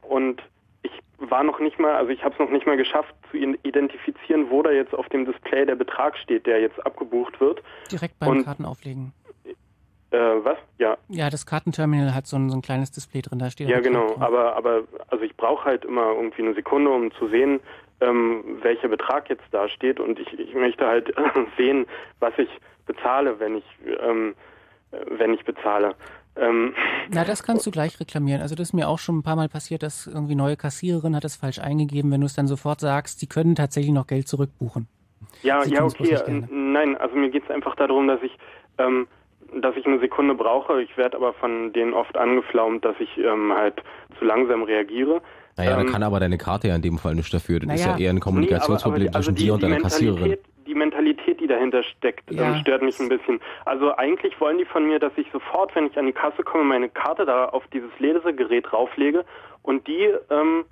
und ich war noch nicht mal, also ich habe es noch nicht mal geschafft zu identifizieren, wo da jetzt auf dem Display der Betrag steht, der jetzt abgebucht wird. Direkt beim Und- Kartenauflegen. Äh, was? Ja, Ja, das Kartenterminal hat so ein, so ein kleines Display drin, da steht ja genau. Aber aber also ich brauche halt immer irgendwie eine Sekunde, um zu sehen, ähm, welcher Betrag jetzt da steht und ich, ich möchte halt sehen, was ich bezahle, wenn ich ähm, äh, wenn ich bezahle. Ähm, Na, das kannst du gleich reklamieren. Also das ist mir auch schon ein paar Mal passiert, dass irgendwie neue Kassiererin hat es falsch eingegeben. Wenn du es dann sofort sagst, die können tatsächlich noch Geld zurückbuchen. Ja, Sie ja, okay. n- Nein, also mir geht es einfach darum, dass ich, ähm, dass ich eine Sekunde brauche. Ich werde aber von denen oft angeflaumt, dass ich ähm, halt zu langsam reagiere. Naja, da Ähm, kann aber deine Karte ja in dem Fall nicht dafür. Das ist naja, ja eher ein Kommunikationsproblem Nee, aber- aber- zwischen also die- dir und deiner Kassiererin. Die Mentalität, die dahinter steckt, Ja. ähm, stört mich ein bisschen. Also eigentlich wollen die von mir, dass ich sofort, wenn ich an die Kasse komme, meine Karte da auf dieses Lesegerät drauflege und die ähm,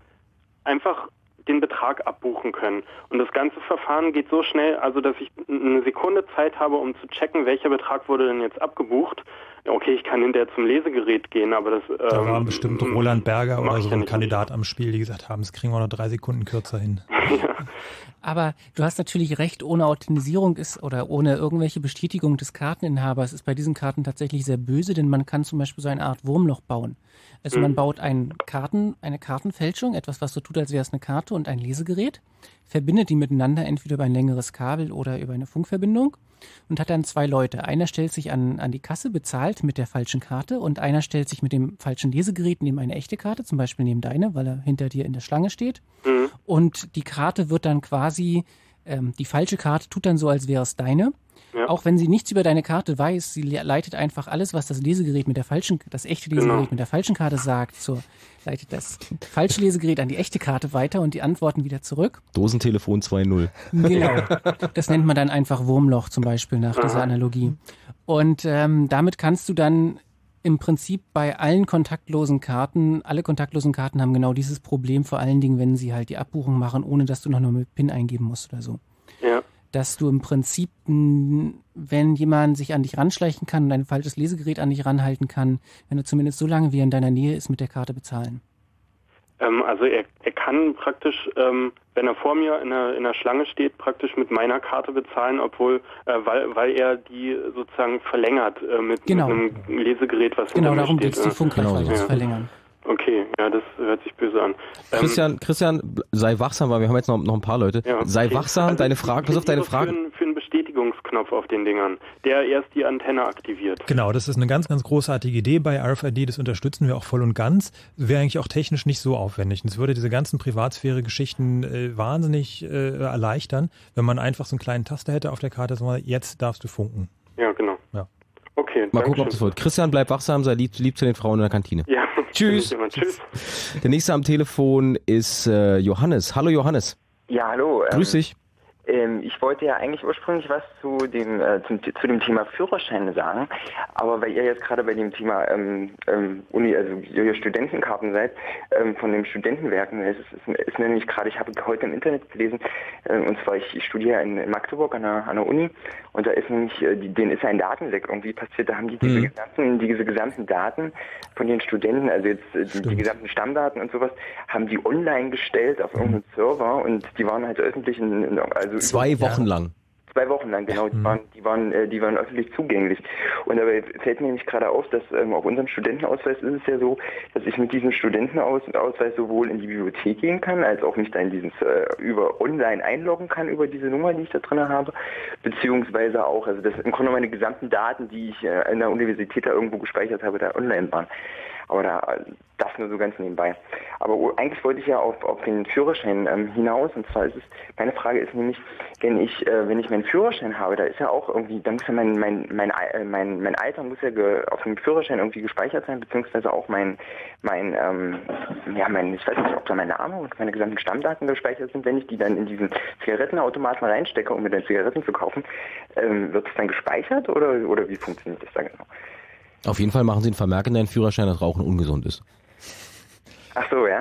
einfach den Betrag abbuchen können. Und das ganze Verfahren geht so schnell, also dass ich eine Sekunde Zeit habe, um zu checken, welcher Betrag wurde denn jetzt abgebucht. Okay, ich kann hinterher zum Lesegerät gehen, aber das Da ähm, war bestimmt Roland Berger oder so ja ein nicht. Kandidat am Spiel, die gesagt haben, das kriegen wir noch drei Sekunden kürzer hin. Aber du hast natürlich recht, ohne Authentisierung ist oder ohne irgendwelche Bestätigung des Karteninhabers ist bei diesen Karten tatsächlich sehr böse, denn man kann zum Beispiel so eine Art Wurmloch bauen. Also man Mhm. baut ein Karten, eine Kartenfälschung, etwas, was so tut, als wäre es eine Karte und ein Lesegerät, verbindet die miteinander entweder über ein längeres Kabel oder über eine Funkverbindung und hat dann zwei Leute. Einer stellt sich an, an die Kasse, bezahlt mit der falschen Karte und einer stellt sich mit dem falschen Lesegerät neben eine echte Karte, zum Beispiel neben deine, weil er hinter dir in der Schlange steht. Und die Karte wird dann quasi, ähm, die falsche Karte tut dann so, als wäre es deine. Ja. Auch wenn sie nichts über deine Karte weiß, sie le- leitet einfach alles, was das Lesegerät mit der falschen, das echte Lesegerät Genau. mit der falschen Karte sagt, zur, leitet das falsche Lesegerät an die echte Karte weiter und die Antworten wieder zurück. Dosentelefon 2.0. Genau. Das nennt man dann einfach Wurmloch zum Beispiel nach dieser Analogie. Und ähm, damit kannst du dann im Prinzip bei allen kontaktlosen Karten, alle kontaktlosen Karten haben genau dieses Problem, vor allen Dingen, wenn sie halt die Abbuchung machen, ohne dass du noch nur mit PIN eingeben musst oder so. Ja. Dass du im Prinzip, wenn jemand sich an dich ranschleichen kann und ein falsches Lesegerät an dich ranhalten kann, wenn du zumindest so lange wie er in deiner Nähe ist, mit der Karte bezahlen. Ähm, also er, er kann praktisch, ähm, wenn er vor mir in der, in der Schlange steht, praktisch mit meiner Karte bezahlen, obwohl, äh, weil, weil er die sozusagen verlängert äh, mit, Genau. mit einem Lesegerät, was Genau, darum steht. geht's, die äh. Funkreichweite Genau zu verlängern. Okay, ja, das hört sich böse an. Ähm, Christian, Christian, sei wachsam, weil wir haben jetzt noch, noch ein paar Leute. Ja, sei okay. wachsam, Also deine Frage, pass auf deine Frage. Für, einen- für einen Bestätigungsknopf auf den Dingern, der erst die Antenne aktiviert. Genau, das ist eine ganz, ganz großartige Idee bei RFID. Das unterstützen wir auch voll und ganz. Wäre eigentlich auch technisch nicht so aufwendig. Und es würde diese ganzen Privatsphäre-Geschichten äh, wahnsinnig äh, erleichtern, wenn man einfach so einen kleinen Taster hätte auf der Karte, so mal, jetzt darfst du funken. Ja, genau. Ja. Okay, Mal gucken, ob das wird. Christian, bleib wachsam, sei lieb, lieb zu den Frauen in der Kantine. Ja. Tschüss. Tschüss. Der nächste am Telefon ist äh, Johannes. Hallo Johannes. Ja, hallo. ähm, Grüß dich. Ähm, ich wollte ja eigentlich ursprünglich was zu dem, äh, zum, zu dem Thema Führerschein sagen, aber weil ihr jetzt gerade bei dem Thema ähm, ähm, Uni, also ihr Studentenkarten seid, ähm, von den Studentenwerken, es ist, ist, ist nämlich gerade, ich habe heute im Internet gelesen, äh, und zwar ich, ich studiere in, in Magdeburg an der, an der Uni und da ist nämlich, äh, die, denen ist ein Datenleck irgendwie passiert, da haben die diese, Mhm. gesamten, diese gesamten Daten von den Studenten, also jetzt äh, die, die gesamten Stammdaten und sowas, haben die online gestellt auf irgendeinem Server und die waren halt öffentlich in, in also Zwei über- Wochen lang. Zwei Wochen lang, genau. Die waren, die waren, äh, die waren öffentlich zugänglich. Und dabei fällt mir nämlich gerade auf, dass ähm, auf unserem Studentenausweis ist es ja so, dass ich mit diesem Studentenausweis sowohl in die Bibliothek gehen kann, als auch mich da in dieses äh, über online einloggen kann über diese Nummer, die ich da drin habe, beziehungsweise auch, also das im Grunde meine gesamten Daten, die ich äh, in der Universität da irgendwo gespeichert habe, da online waren. Aber da, das nur so ganz nebenbei. Aber eigentlich wollte ich ja auf, auf den Führerschein ähm, hinaus. Und zwar ist es, meine Frage ist nämlich, wenn ich, äh, wenn ich meinen Führerschein habe, da ist ja auch irgendwie, da muss ja mein, mein, mein, äh, mein, mein Alter muss ja auf dem Führerschein irgendwie gespeichert sein, beziehungsweise auch mein, mein, ähm, ja, mein, ich weiß nicht, ob da mein Name und meine gesamten Stammdaten gespeichert sind. Wenn ich die dann in diesen Zigarettenautomaten reinstecke, um mir dann Zigaretten zu kaufen, ähm, wird es dann gespeichert oder, oder wie funktioniert das da genau? Auf jeden Fall machen sie einen Vermerk in deinen Führerschein, dass Rauchen ungesund ist. Ach so, ja.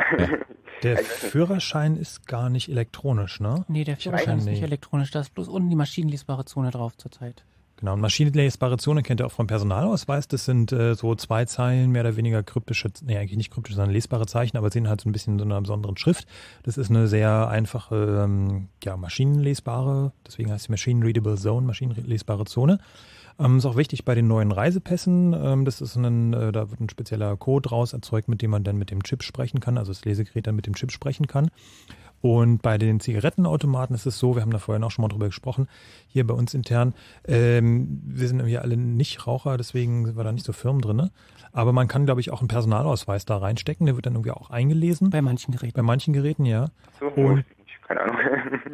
Der Führerschein ist gar nicht elektronisch, ne? Nee, der Führerschein ist nicht elektronisch, da ist bloß unten die maschinenlesbare Zone drauf zurzeit. Genau, und maschinenlesbare Zone kennt ihr auch vom Personalausweis. Das sind äh, so zwei Zeilen, mehr oder weniger kryptische, nee, eigentlich nicht kryptische, sondern lesbare Zeichen, aber sehen halt so ein bisschen in so einer besonderen Schrift. Das ist eine sehr einfache, ähm, ja, maschinenlesbare, deswegen heißt sie Machine Readable Zone, maschinenlesbare Zone. Ähm, ist auch wichtig bei den neuen Reisepässen. Ähm, das ist ein, äh, da wird ein spezieller Code raus erzeugt, mit dem man dann mit dem Chip sprechen kann, also das Lesegerät dann mit dem Chip sprechen kann. Und bei den Zigarettenautomaten ist es so, wir haben da vorhin auch schon mal drüber gesprochen, hier bei uns intern, ähm, wir sind hier alle nicht Raucher, deswegen sind wir da nicht so firm drinne. Aber man kann, glaube ich, auch einen Personalausweis da reinstecken, der wird dann irgendwie auch eingelesen. Bei manchen Geräten. Bei manchen Geräten, ja. So, Und keine Ahnung.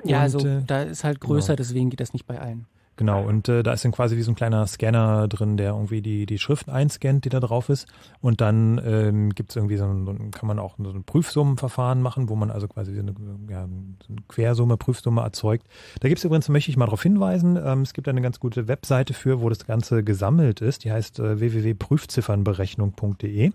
Ja, Und, also äh, da ist halt größer, genau. deswegen geht das nicht bei allen. Genau, und äh, da ist dann quasi wie so ein kleiner Scanner drin, der irgendwie die, die Schrift einscannt, die da drauf ist. Und dann ähm, gibt es irgendwie so ein, kann man auch so ein Prüfsummenverfahren machen, wo man also quasi so eine, ja, so eine Quersumme, Prüfsumme erzeugt. Da gibt es übrigens, möchte ich mal darauf hinweisen, ähm, es gibt eine ganz gute Webseite für, wo das Ganze gesammelt ist. Die heißt äh, www.prüfziffernberechnung.de.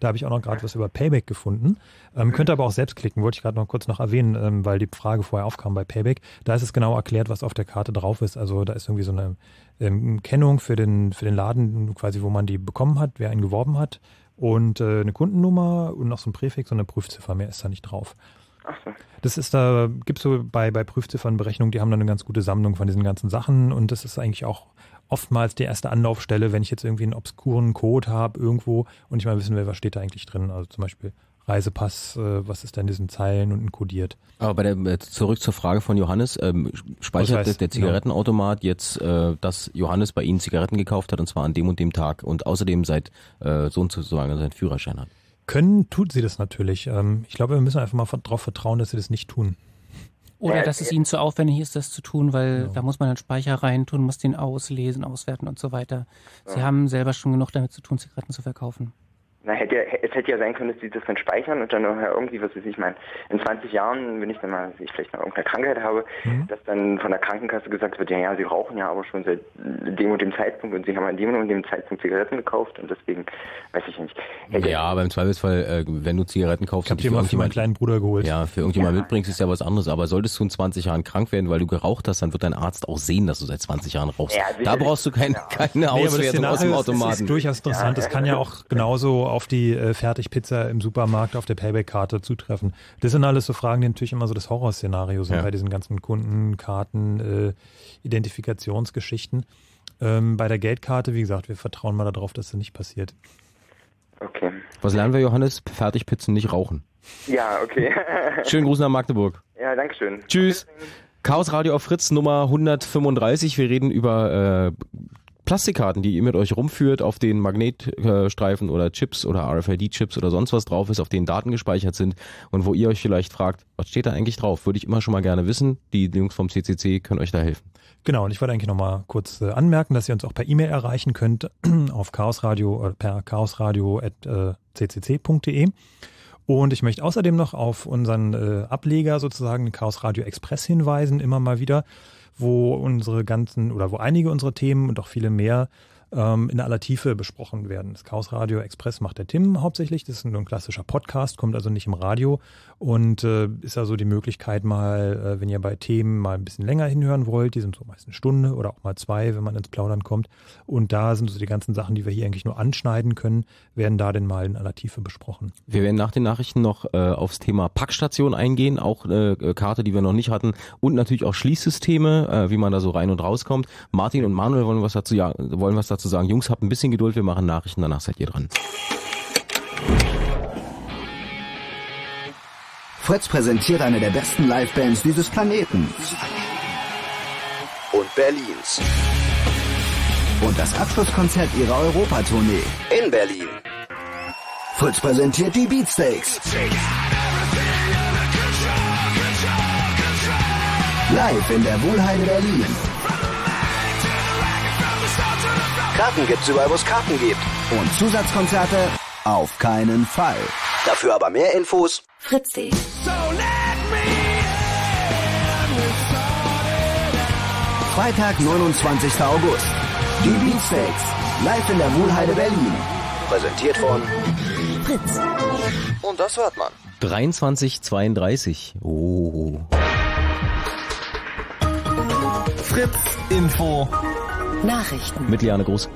Da habe ich auch noch gerade was über Payback gefunden. Ähm, könnt aber auch selbst klicken, wollte ich gerade noch kurz noch erwähnen, ähm, weil die Frage vorher aufkam bei Payback. Da ist es genau erklärt, was auf der Karte drauf ist. Also da ist irgendwie so eine ähm, Kennung für den, für den Laden, quasi, wo man die bekommen hat, wer ihn geworben hat. Und äh, eine Kundennummer und noch so ein Präfix und eine Prüfziffer. Mehr ist da nicht drauf. Ach so. Das ist da, gibt's so bei, bei Prüfziffernberechnung, die haben dann eine ganz gute Sammlung von diesen ganzen Sachen und das ist eigentlich auch oftmals die erste Anlaufstelle, wenn ich jetzt irgendwie einen obskuren Code habe irgendwo und ich mal wissen will, was steht da eigentlich drin. Also zum Beispiel Reisepass, äh, was ist da in diesen Zeilen und kodiert. Aber bei der, äh, zurück zur Frage von Johannes, ähm, speichert heißt, der Zigarettenautomat jetzt, äh, dass Johannes bei Ihnen Zigaretten gekauft hat und zwar an dem und dem Tag und außerdem seit äh, so und so lange seinen Führerschein hat? Können tut sie das natürlich. Ähm, ich glaube, wir müssen einfach mal darauf vertrauen, dass sie das nicht tun. Oder dass es ihnen zu aufwendig ist, das zu tun, weil da muss man einen Speicher reintun, muss den auslesen, auswerten und so weiter. Sie Ja. haben selber schon genug damit zu tun, Zigaretten zu verkaufen. Na, hätte ja, es hätte ja sein können, dass die das dann speichern und dann nachher irgendwie, was weiß ich, mein, in 20 Jahren, wenn ich dann mal, ich vielleicht noch irgendeine Krankheit habe, dass dann von der Krankenkasse gesagt wird, ja, ja, sie rauchen ja aber schon seit dem und dem Zeitpunkt und sie haben an dem und dem Zeitpunkt Zigaretten gekauft und deswegen, weiß ich nicht. Hätte Ja, aber im Zweifelsfall, äh, wenn du Zigaretten kaufst, Ich habe die mal für meinen kleinen Bruder geholt. ja, für irgendjemand mitbringst, ist ja was anderes. Aber solltest du in 20 Jahren krank werden, weil du geraucht hast, dann wird dein Arzt auch sehen, dass du seit 20 Jahren rauchst. Ja, da brauchst du keine, keine Nee, das Auswertung aus dem Automaten. ist durchaus interessant. Das kann ja auch genauso auf die äh, Fertigpizza im Supermarkt auf der Payback-Karte zutreffen. Das sind alles so Fragen, die natürlich immer so das Horrorszenario sind Ja. bei diesen ganzen Kundenkarten, äh, Identifikationsgeschichten. Ähm, bei der Geldkarte, wie gesagt, wir vertrauen mal darauf, dass das nicht passiert. Okay. Was lernen wir, Johannes? Fertigpizzen nicht rauchen. Ja, okay. Schönen Gruß nach Magdeburg. Ja, danke schön. Tschüss. Chaos Radio auf Fritz Nummer 135. Wir reden über äh, Plastikkarten, die ihr mit euch rumführt, auf denen Magnetstreifen oder Chips oder RFID-Chips oder sonst was drauf ist, auf denen Daten gespeichert sind und wo ihr euch vielleicht fragt, was steht da eigentlich drauf? Würde ich immer schon mal gerne wissen. Die Jungs vom CCC können euch da helfen. Genau, und ich wollte eigentlich nochmal kurz äh, anmerken, dass ihr uns auch per E-Mail erreichen könnt auf chaosradio oder per chaosradio.ccc.de. Und ich möchte außerdem noch auf unseren äh, Ableger sozusagen, Chaos Radio Express hinweisen, immer mal wieder, wo unsere ganzen oder wo einige unserer Themen und auch viele mehr ähm, in aller Tiefe besprochen werden. Das Chaos Radio Express macht der Tim hauptsächlich. Das ist nur ein klassischer Podcast, kommt also nicht im Radio und äh, ist also die Möglichkeit mal, äh, wenn ihr bei Themen mal ein bisschen länger hinhören wollt, die sind so meist eine Stunde oder auch mal zwei, wenn man ins Plaudern kommt. Und da sind so die ganzen Sachen, die wir hier eigentlich nur anschneiden können, werden da denn mal in aller Tiefe besprochen. Wir werden nach den Nachrichten noch äh, aufs Thema Packstation eingehen, auch eine äh, Karte, die wir noch nicht hatten und natürlich auch Schließsysteme, äh, wie man da so rein und rauskommt. Martin und Manuel wollen was dazu, ja, wollen was dazu sagen. Jungs, habt ein bisschen Geduld, wir machen Nachrichten, danach seid ihr dran. Fritz präsentiert eine der besten Livebands dieses Planeten. Und Berlins. Und das Abschlusskonzert ihrer Europatournee in Berlin. Fritz präsentiert die Beatsteaks. Live in der Wohlheide Berlin. Karten gibt's überall, wo es Karten gibt. Und Zusatzkonzerte auf keinen Fall. Dafür aber mehr Infos Fritz.de. Freitag, 29. August. Die Beatsteaks. Live in der Wohlheide Berlin. Präsentiert von Fritz. Und das hört man. 2332. Oh. Fritz Info. Nachrichten. Mit Liane Groß.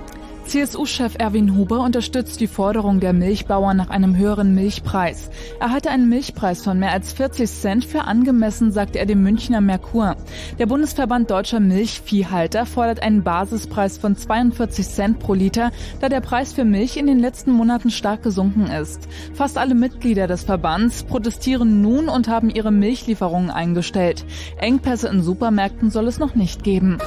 CSU-Chef Erwin Huber unterstützt die Forderung der Milchbauern nach einem höheren Milchpreis. Er hatte einen Milchpreis von mehr als 40 Cent für angemessen, sagte er dem Münchner Merkur. Der Bundesverband Deutscher Milchviehhalter fordert einen Basispreis von 42 Cent pro Liter, da der Preis für Milch in den letzten Monaten stark gesunken ist. Fast alle Mitglieder des Verbands protestieren nun und haben ihre Milchlieferungen eingestellt. Engpässe in Supermärkten soll es noch nicht geben.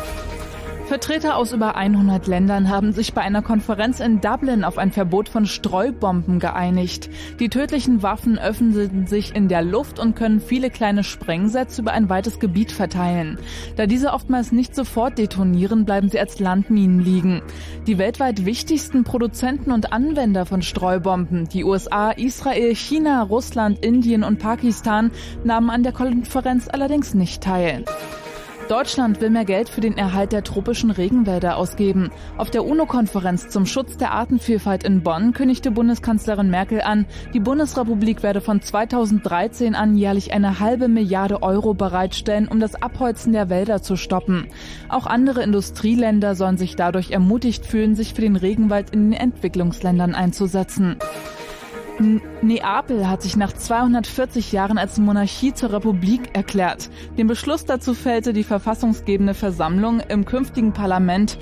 Vertreter aus über 100 Ländern haben sich bei einer Konferenz in Dublin auf ein Verbot von Streubomben geeinigt. Die tödlichen Waffen öffnen sich in der Luft und können viele kleine Sprengsätze über ein weites Gebiet verteilen. Da diese oftmals nicht sofort detonieren, bleiben sie als Landminen liegen. Die weltweit wichtigsten Produzenten und Anwender von Streubomben, die USA, Israel, China, Russland, Indien und Pakistan, nahmen an der Konferenz allerdings nicht teil. Deutschland will mehr Geld für den Erhalt der tropischen Regenwälder ausgeben. Auf der UNO-Konferenz zum Schutz der Artenvielfalt in Bonn kündigte Bundeskanzlerin Merkel an, die Bundesrepublik werde von 2013 an jährlich eine halbe Milliarde Euro bereitstellen, um das Abholzen der Wälder zu stoppen. Auch andere Industrieländer sollen sich dadurch ermutigt fühlen, sich für den Regenwald in den Entwicklungsländern einzusetzen. Neapel hat sich nach 240 Jahren als Monarchie zur Republik erklärt. Den Beschluss dazu fällte die verfassungsgebende Versammlung im künftigen Parlament.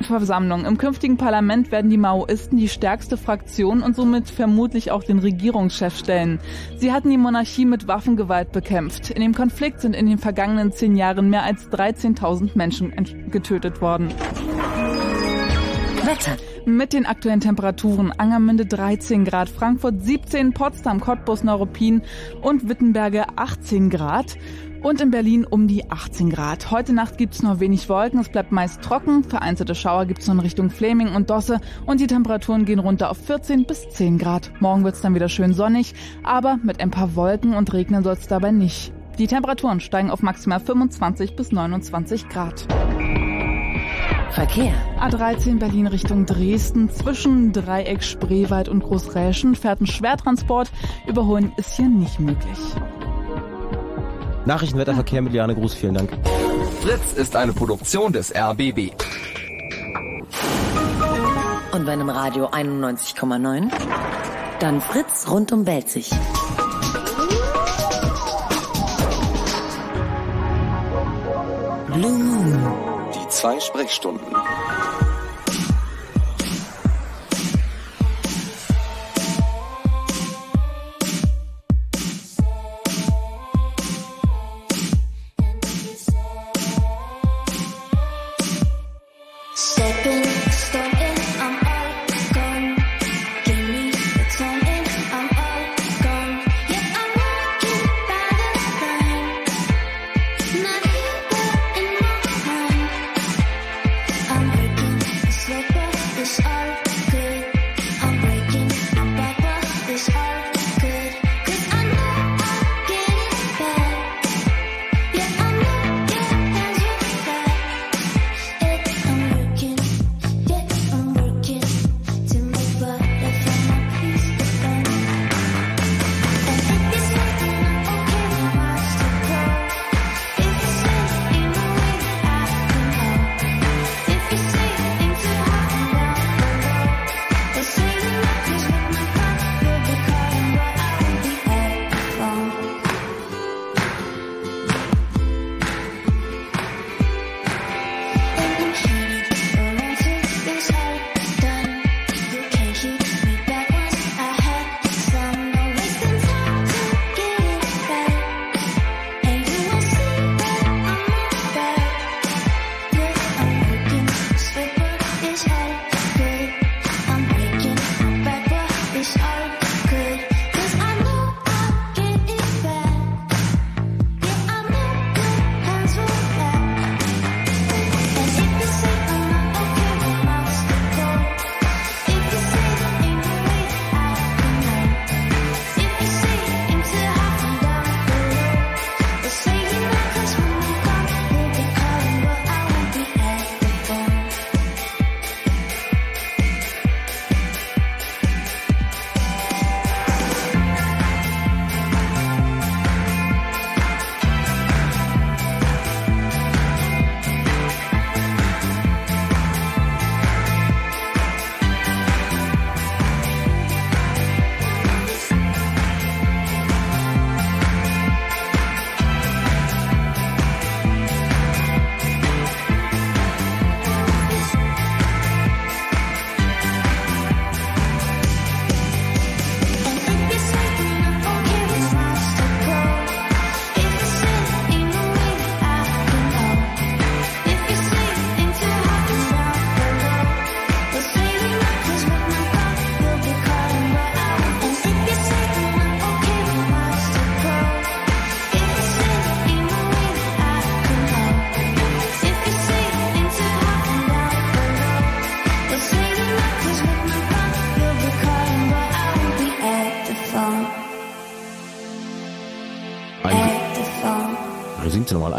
Versammlung. Im künftigen Parlament werden die Maoisten die stärkste Fraktion und somit vermutlich auch den Regierungschef stellen. Sie hatten die Monarchie mit Waffengewalt bekämpft. In dem Konflikt sind in den vergangenen zehn Jahren mehr als 13.000 Menschen getötet worden. Wetter. Mit den aktuellen Temperaturen Angermünde 13 Grad, Frankfurt 17, Potsdam, Cottbus, Neuruppin und Wittenberge 18 Grad und in Berlin um die 18 Grad. Heute Nacht gibt's nur wenig Wolken, es bleibt meist trocken, vereinzelte Schauer gibt's nur in Richtung Fleming und Dosse und die Temperaturen gehen runter auf 14 bis 10 Grad. Morgen wird's dann wieder schön sonnig, aber mit ein paar Wolken und Regnen soll's dabei nicht. Die Temperaturen steigen auf maximal 25 bis 29 Grad. Verkehr. A13 Berlin Richtung Dresden. Zwischen Dreieck Spreewald und Großräschen fährt ein Schwertransport. Überholen ist hier nicht möglich. Nachrichtenwetterverkehr mit Liane Gruß, vielen Dank. Fritz ist eine Produktion des RBB. Und bei einem Radio 91,9? Dann Fritz rund um Belzig. Blue Moon. Zwei Sprechstunden.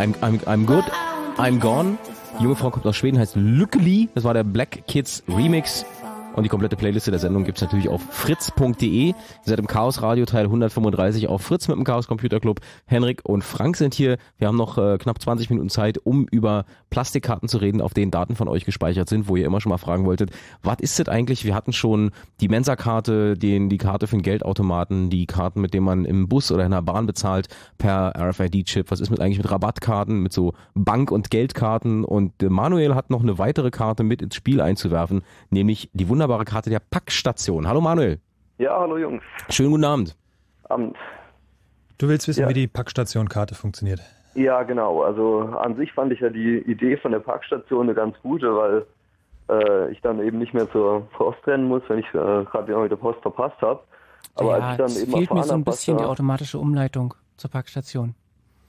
I'm, I'm, I'm good, I'm gone. Junge Frau kommt aus Schweden, heißt Lykkeli. Das war der Black Kids Remix. Und die komplette Playliste der Sendung gibt's natürlich auf fritz.de. Ihr seid im Chaos Radio Teil 135 auf Fritz mit dem Chaos Computer Club. Henrik und Frank sind hier. Wir haben noch äh, knapp 20 Minuten Zeit, um über Plastikkarten zu reden, auf denen Daten von euch gespeichert sind, wo ihr immer schon mal fragen wolltet, was ist das eigentlich? Wir hatten schon die Mensa-Karte, die Karte für den Geldautomaten, die Karten, mit denen man im Bus oder in der Bahn bezahlt per RFID-Chip. Was ist mit eigentlich mit Rabattkarten, mit so Bank- und Geldkarten? Und äh, Manuel hat noch eine weitere Karte mit ins Spiel einzuwerfen, nämlich die wunderbare Karte der Packstation. Hallo Manuel. Ja, hallo Jungs. Schönen guten Abend. Abend. Du willst wissen, Ja. wie die Packstation-Karte funktioniert. Ja, genau. Also an sich fand ich ja die Idee von der Parkstation eine ganz gute, weil äh, ich dann eben nicht mehr zur Post rennen muss, wenn ich äh, gerade mit der Post verpasst habe. Aber ja, als ich dann es eben fehlt mir so ein bisschen die automatische Umleitung zur Packstation.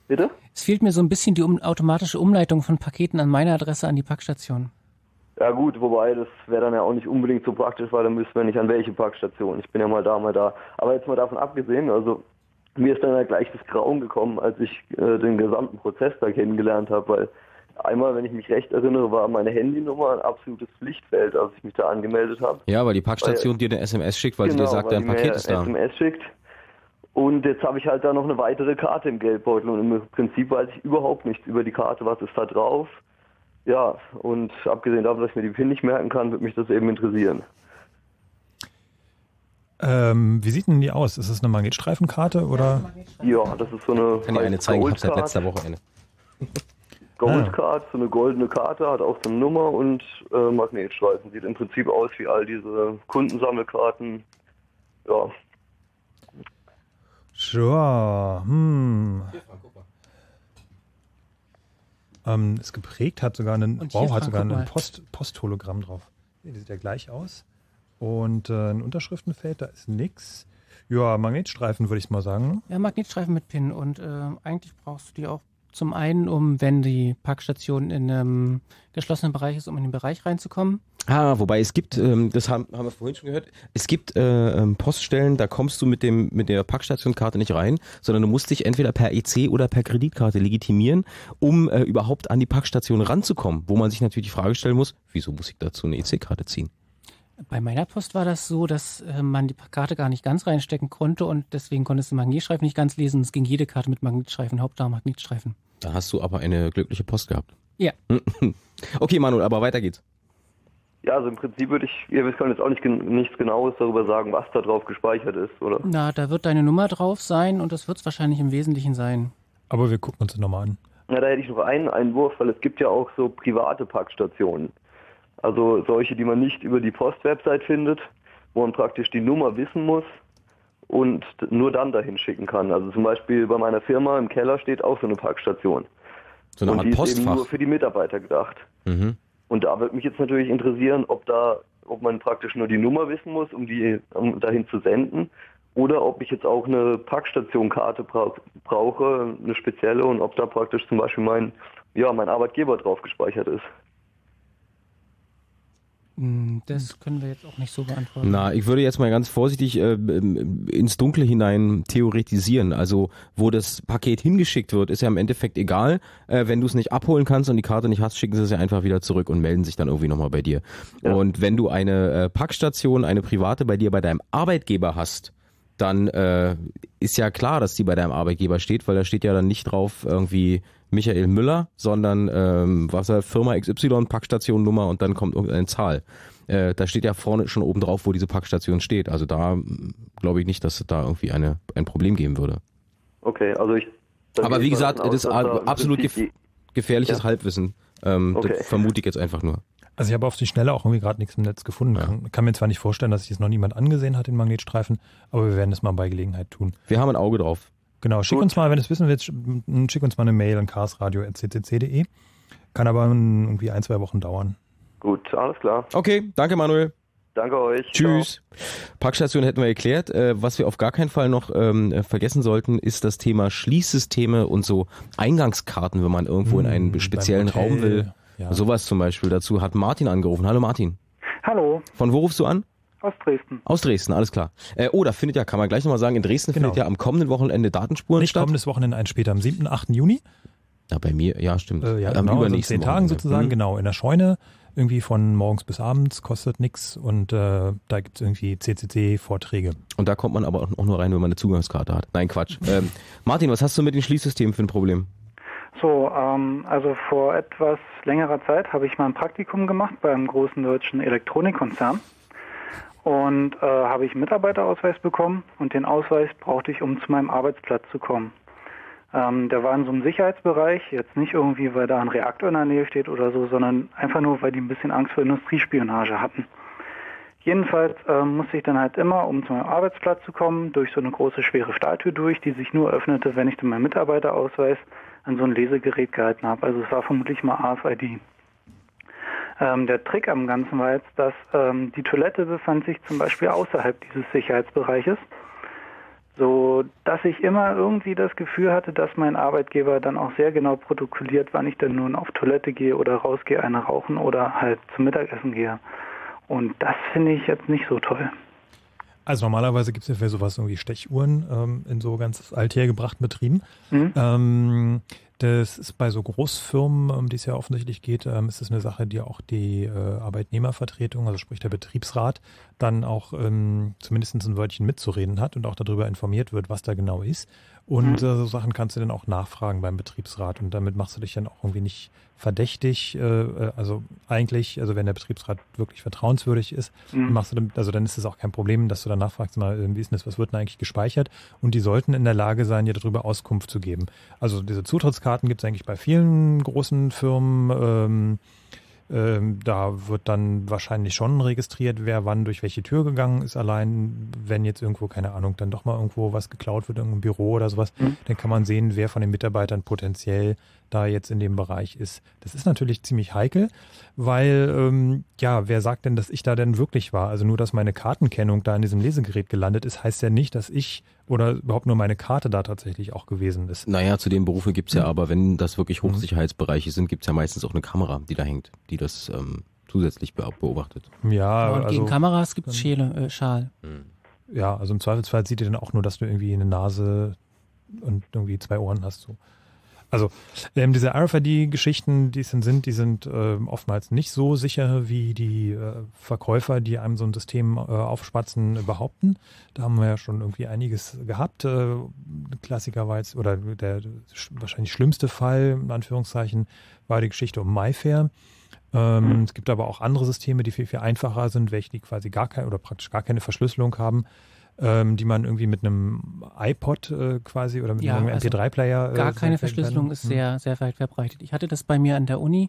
Bitte? Es fehlt mir so ein bisschen die um, automatische Umleitung von Paketen an meine Adresse an die Packstation. Ja gut, wobei das wäre dann ja auch nicht unbedingt so praktisch, weil dann müssten wir nicht an welche Parkstation. Ich bin ja mal da, mal da. Aber jetzt mal davon abgesehen, also mir ist dann ja gleich das Grauen gekommen, als ich äh, den gesamten Prozess da kennengelernt habe, weil einmal, wenn ich mich recht erinnere, war meine Handynummer ein absolutes Pflichtfeld, als ich mich da angemeldet habe. Ja, weil die Packstation dir eine SMS schickt, weil sie dir Genau, sagt, weil dein Paket ist da. SMS schickt. Und jetzt habe ich halt da noch eine weitere Karte im Geldbeutel und im Prinzip weiß ich überhaupt nichts über die Karte, was ist da drauf. Ja, und abgesehen davon, dass ich mir die PIN nicht merken kann, würde mich das eben interessieren. Ähm, wie sieht denn die aus? Ist es eine Magnetstreifenkarte oder? Ja, das ist so eine. Kann ich eine zeigen, ich hab's seit letzter Woche eine. Goldcard, so eine goldene Karte, hat auch so eine Nummer und äh, Magnetstreifen. Sieht im Prinzip aus wie all diese Kundensammelkarten. Ja, Sure. Hm. Ähm, ist geprägt, hat sogar einen, wow, hat sogar guck ein mal. Post, Posthologramm drauf. Die sieht ja gleich aus. Und äh, ein Unterschriftenfeld, da ist nix. Ja, Magnetstreifen würde ich mal sagen. ne? Ja, Magnetstreifen mit PIN. Und äh, eigentlich brauchst du die auch zum einen, um, wenn die Packstation in einem geschlossenen Bereich ist, um in den Bereich reinzukommen. Ah, wobei es gibt, ähm, das haben, haben wir vorhin schon gehört, es gibt äh, ähm, Poststellen, da kommst du mit dem mit der Packstationkarte nicht rein, sondern du musst dich entweder per EC oder per Kreditkarte legitimieren, um äh, überhaupt an die Packstation ranzukommen. Wo man sich natürlich die Frage stellen muss, wieso muss ich dazu eine EC-Karte ziehen? Bei meiner Post war das so, dass äh, man die Karte gar nicht ganz reinstecken konnte und deswegen konntest du den Magnetstreifen nicht ganz lesen. Es ging jede Karte mit Magnetstreifen, Hauptsache Magnetstreifen. Da hast du aber eine glückliche Post gehabt. Ja. Okay, Manuel, aber weiter geht's. ja also im Prinzip würde ich, ja, wir können jetzt auch nicht, gen- nichts Genaues darüber sagen, was da drauf gespeichert ist, oder? Na, da wird deine Nummer drauf sein und das wird es wahrscheinlich im Wesentlichen sein. Aber wir gucken uns das nochmal an. Na, da hätte ich noch einen Einwurf, weil es gibt ja auch so private Packstationen. Also solche, die man nicht über die Postwebsite findet, wo man praktisch die Nummer wissen muss und nur dann dahin schicken kann. Also zum Beispiel bei meiner Firma im Keller steht auch so eine Packstation. So eine und Art die ist eben Postfach. nur für die Mitarbeiter gedacht. Mhm. Und da würde mich jetzt natürlich interessieren, ob da, ob man praktisch nur die Nummer wissen muss, um die um dahin zu senden, oder ob ich jetzt auch eine Packstationkarte bra brauche, eine spezielle, und ob da praktisch zum Beispiel mein, ja, mein Arbeitgeber drauf gespeichert ist. Hm, Das können wir jetzt auch nicht so beantworten. Na, ich würde jetzt mal ganz vorsichtig äh, ähm, ins Dunkle hinein theoretisieren. Also, wo das Paket hingeschickt wird, ist ja im Endeffekt egal. Äh, wenn du es nicht abholen kannst und die Karte nicht hast, schicken sie es ja einfach wieder zurück und melden sich dann irgendwie nochmal bei dir. Und wenn du eine äh, Packstation, eine private bei dir bei deinem Arbeitgeber hast, dann äh, ist ja klar, dass die bei deinem Arbeitgeber steht, weil da steht ja dann nicht drauf irgendwie Michael Müller, sondern ähm, was er Firma XY Packstation Nummer und dann kommt irgendeine Zahl. Äh, da steht ja vorne schon oben drauf, wo diese Packstation steht. Also da glaube ich nicht, dass es da irgendwie eine ein Problem geben würde. Okay, also ich. Aber wie gesagt, das ist absolut gef gefährliches Ja. Halbwissen. Ähm, Okay. Das vermute ich jetzt einfach nur. Also ich habe auf die Schnelle auch irgendwie gerade nichts im Netz gefunden. Kann, kann mir zwar nicht vorstellen, dass sich das noch niemand angesehen hat, den Magnetstreifen, aber wir werden es mal bei Gelegenheit tun. Wir haben ein Auge drauf. Genau, schick Gut. uns mal, wenn du es wissen willst, sch- schick uns mal eine Mail an chaosradio.ccc.de. Kann aber irgendwie ein, zwei Wochen dauern. Gut, alles klar. Okay, danke Manuel. Danke euch. Tschüss. Packstation hätten wir erklärt. Äh, was wir auf gar keinen Fall noch ähm, äh, vergessen sollten, ist das Thema Schließsysteme und so Eingangskarten, wenn man irgendwo in einen Hm, speziellen Raum will. ja. Sowas zum Beispiel. Dazu hat Martin angerufen. Hallo Martin. Hallo, Von wo rufst du an? Aus Dresden. Aus Dresden, alles klar. Äh, oh, da findet ja, kann man gleich nochmal sagen, in Dresden Genau. findet ja am kommenden Wochenende Datenspuren Nicht statt. kommendes Wochenende, ein später, am 7., 8. Juni. Ja, bei mir, ja, stimmt. Äh, ja, Am genau, also zehn Tagen Wochenende. sozusagen, Mhm. genau, in der Scheune, irgendwie von morgens bis abends, kostet nix und äh, da gibt's irgendwie CCC-Vorträge. Und da kommt man aber auch nur rein, wenn man eine Zugangskarte hat. Nein, Quatsch. Ähm, Martin, was hast du mit den Schließsystemen für ein Problem? So, ähm, also vor etwas längerer Zeit habe ich mal ein Praktikum gemacht bei einem großen deutschen Elektronikkonzern und äh, habe ich einen Mitarbeiterausweis bekommen und den Ausweis brauchte ich, um zu meinem Arbeitsplatz zu kommen. Ähm, der war in so einem Sicherheitsbereich, jetzt nicht irgendwie, weil da ein Reaktor in der Nähe steht oder so, sondern einfach nur, weil die ein bisschen Angst vor Industriespionage hatten. Jedenfalls ähm, musste ich dann halt immer, um zu meinem Arbeitsplatz zu kommen, durch so eine große schwere Stahltür durch, die sich nur öffnete, wenn ich dann meinen Mitarbeiterausweis an so ein Lesegerät gehalten habe. Also es war vermutlich mal AFID. Ähm, der Trick am Ganzen war jetzt, dass ähm, die Toilette befand sich zum Beispiel außerhalb dieses Sicherheitsbereiches, so dass ich immer irgendwie das Gefühl hatte, dass mein Arbeitgeber dann auch sehr genau protokolliert, wann ich denn nun auf Toilette gehe oder rausgehe, eine rauchen oder halt zum Mittagessen gehe. Und das finde ich jetzt nicht so toll. Also normalerweise gibt's ja für sowas irgendwie Stechuhren ähm, in so ganz althergebrachten Betrieben. Mhm. Ähm, das ist bei so Großfirmen, um die es ja offensichtlich geht, ähm, ist das eine Sache, die auch die äh, Arbeitnehmervertretung, also sprich der Betriebsrat, dann auch ähm, zumindest ein Wörtchen mitzureden hat und auch darüber informiert wird, was da genau ist. Und äh, so Sachen kannst du dann auch nachfragen beim Betriebsrat und damit machst du dich dann auch irgendwie nicht verdächtig. Äh, äh, also eigentlich, also wenn der Betriebsrat wirklich vertrauenswürdig ist, Mhm. machst du dann, also dann ist es auch kein Problem, dass du dann nachfragst, mal, äh, wie ist denn das, was wird denn eigentlich gespeichert? Und die sollten in der Lage sein, dir darüber Auskunft zu geben. Also diese Zutrittskarten gibt es eigentlich bei vielen großen Firmen. Ähm, ähm, da wird dann wahrscheinlich schon registriert, wer wann durch welche Tür gegangen ist. Allein, wenn jetzt irgendwo, keine Ahnung, dann doch mal irgendwo was geklaut wird, irgendein Büro oder sowas, Mhm. dann kann man sehen, wer von den Mitarbeitern potenziell da jetzt in dem Bereich ist. Das ist natürlich ziemlich heikel, weil, ähm, ja, wer sagt denn, dass ich da denn wirklich war? Also nur, dass meine Kartenkennung da in diesem Lesegerät gelandet ist, heißt ja nicht, dass ich oder überhaupt nur meine Karte da tatsächlich auch gewesen ist. Naja, zu den Berufen gibt's ja aber, wenn das wirklich Hochsicherheitsbereiche sind, gibt's ja meistens auch eine Kamera, die da hängt, die das ähm, zusätzlich be beobachtet. Ja, und also, gegen Kameras gibt es Schäle, äh, Schal. Ja, also im Zweifelsfall sieht ihr dann auch nur, dass du irgendwie eine Nase und irgendwie zwei Ohren hast. So. Also ähm, diese RFID-Geschichten, die es dann sind, die sind ähm, oftmals nicht so sicher, wie die äh, Verkäufer, die einem so ein System äh, aufspatzen, behaupten. Da haben wir ja schon irgendwie einiges gehabt. Äh, Klassiker war jetzt, oder der sch wahrscheinlich schlimmste Fall, in Anführungszeichen, war die Geschichte um MyFair. Ähm, Es gibt aber auch andere Systeme, die viel, viel einfacher sind, welche die quasi gar keine oder praktisch gar keine Verschlüsselung haben, ähm, die man irgendwie mit einem iPod äh, quasi oder mit Ja, einem also MP3-Player. Gar äh, keine verwenden Verschlüsselung kann. ist Hm. sehr, sehr weit verbreitet. Ich hatte das bei mir an der Uni.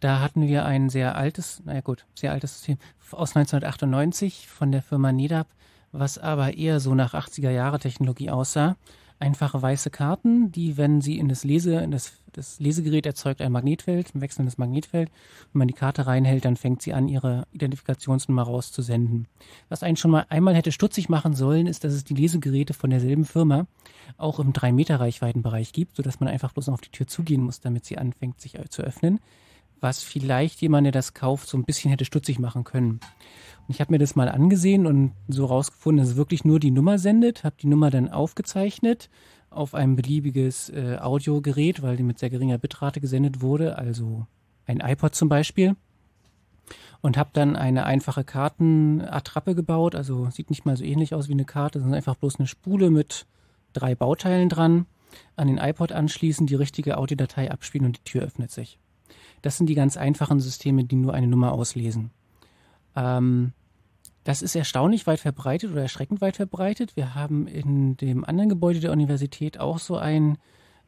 Da hatten wir ein sehr altes, naja gut, sehr altes System aus 1998 von der Firma NEDAP, was aber eher so nach 80er Jahre Technologie aussah. Einfache weiße Karten, die, wenn sie in das Lese, in das, das Lesegerät erzeugt ein Magnetfeld, ein wechselndes Magnetfeld. Wenn man die Karte reinhält, dann fängt sie an, ihre Identifikationsnummer rauszusenden. Was einen schon mal einmal hätte stutzig machen sollen, ist, dass es die Lesegeräte von derselben Firma auch im 3-Meter-Reichweitenbereich gibt, sodass man einfach bloß noch auf die Tür zugehen muss, damit sie anfängt, sich äh, zu öffnen. Was vielleicht jemand, der das kauft, so ein bisschen hätte stutzig machen können. Und ich habe mir das mal angesehen und so rausgefunden, dass es wirklich nur die Nummer sendet, habe die Nummer dann aufgezeichnet auf ein beliebiges äh, Audiogerät, weil die mit sehr geringer Bitrate gesendet wurde, also ein iPod zum Beispiel. Und habe dann eine einfache Kartenattrappe gebaut, also sieht nicht mal so ähnlich aus wie eine Karte, sondern einfach bloß eine Spule mit drei Bauteilen dran, an den iPod anschließen, die richtige Audiodatei abspielen und die Tür öffnet sich. Das sind die ganz einfachen Systeme, die nur eine Nummer auslesen. Ähm, das ist erstaunlich weit verbreitet oder erschreckend weit verbreitet. Wir haben in dem anderen Gebäude der Universität auch so ein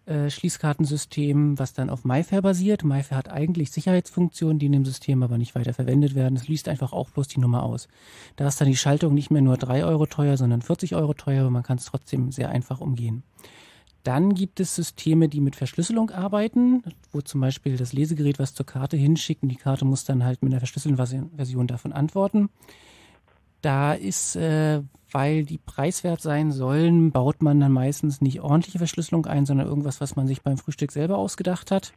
äh, Schließkartensystem, was dann auf MyFair basiert. MyFair hat eigentlich Sicherheitsfunktionen, die in dem System aber nicht weiter verwendet werden. Es liest einfach auch bloß die Nummer aus. Da ist dann die Schaltung nicht mehr nur 3 Euro teuer, sondern 40 Euro teuer, aber man kann es trotzdem sehr einfach umgehen. Dann gibt es Systeme, die mit Verschlüsselung arbeiten, wo zum Beispiel das Lesegerät was zur Karte hinschickt und die Karte muss dann halt mit einer verschlüsselten Versi- Version davon antworten. Da ist, äh, weil die preiswert sein sollen, baut man dann meistens nicht ordentliche Verschlüsselung ein, sondern irgendwas, was man sich beim Frühstück selber ausgedacht hat.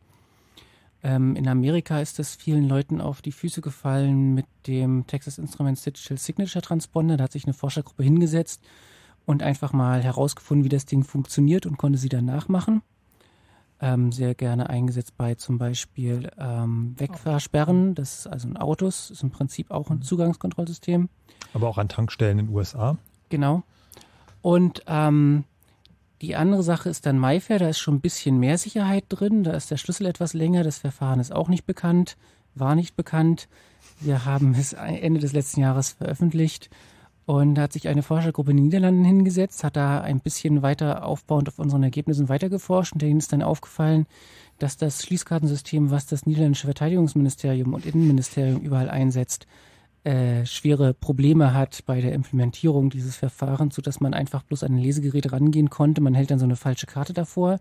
Ähm, in Amerika ist das vielen Leuten auf die Füße gefallen mit dem Texas Instruments Digital Signature Transponder. Da hat sich eine Forschergruppe hingesetzt und einfach mal herausgefunden, wie das Ding funktioniert und konnte sie dann nachmachen. ähm, sehr gerne eingesetzt bei zum Beispiel ähm, Wegfahrsperren. Das ist also ein Autos, ist im Prinzip auch ein Zugangskontrollsystem. Aber auch an Tankstellen in den USA. Genau. Und ähm, die andere Sache ist dann MyFair, da ist schon ein bisschen mehr Sicherheit drin, da ist der Schlüssel etwas länger, das Verfahren ist auch nicht bekannt, war nicht bekannt. Wir haben es Ende des letzten Jahres veröffentlicht und da hat sich eine Forschergruppe in den Niederlanden hingesetzt, hat da ein bisschen weiter aufbauend auf unseren Ergebnissen weitergeforscht und denen ist dann aufgefallen, dass das Schließkartensystem, was das niederländische Verteidigungsministerium und Innenministerium überall einsetzt, äh, schwere Probleme hat bei der Implementierung dieses Verfahrens, sodass man einfach bloß an ein Lesegerät rangehen konnte. Man hält dann so eine falsche Karte davor,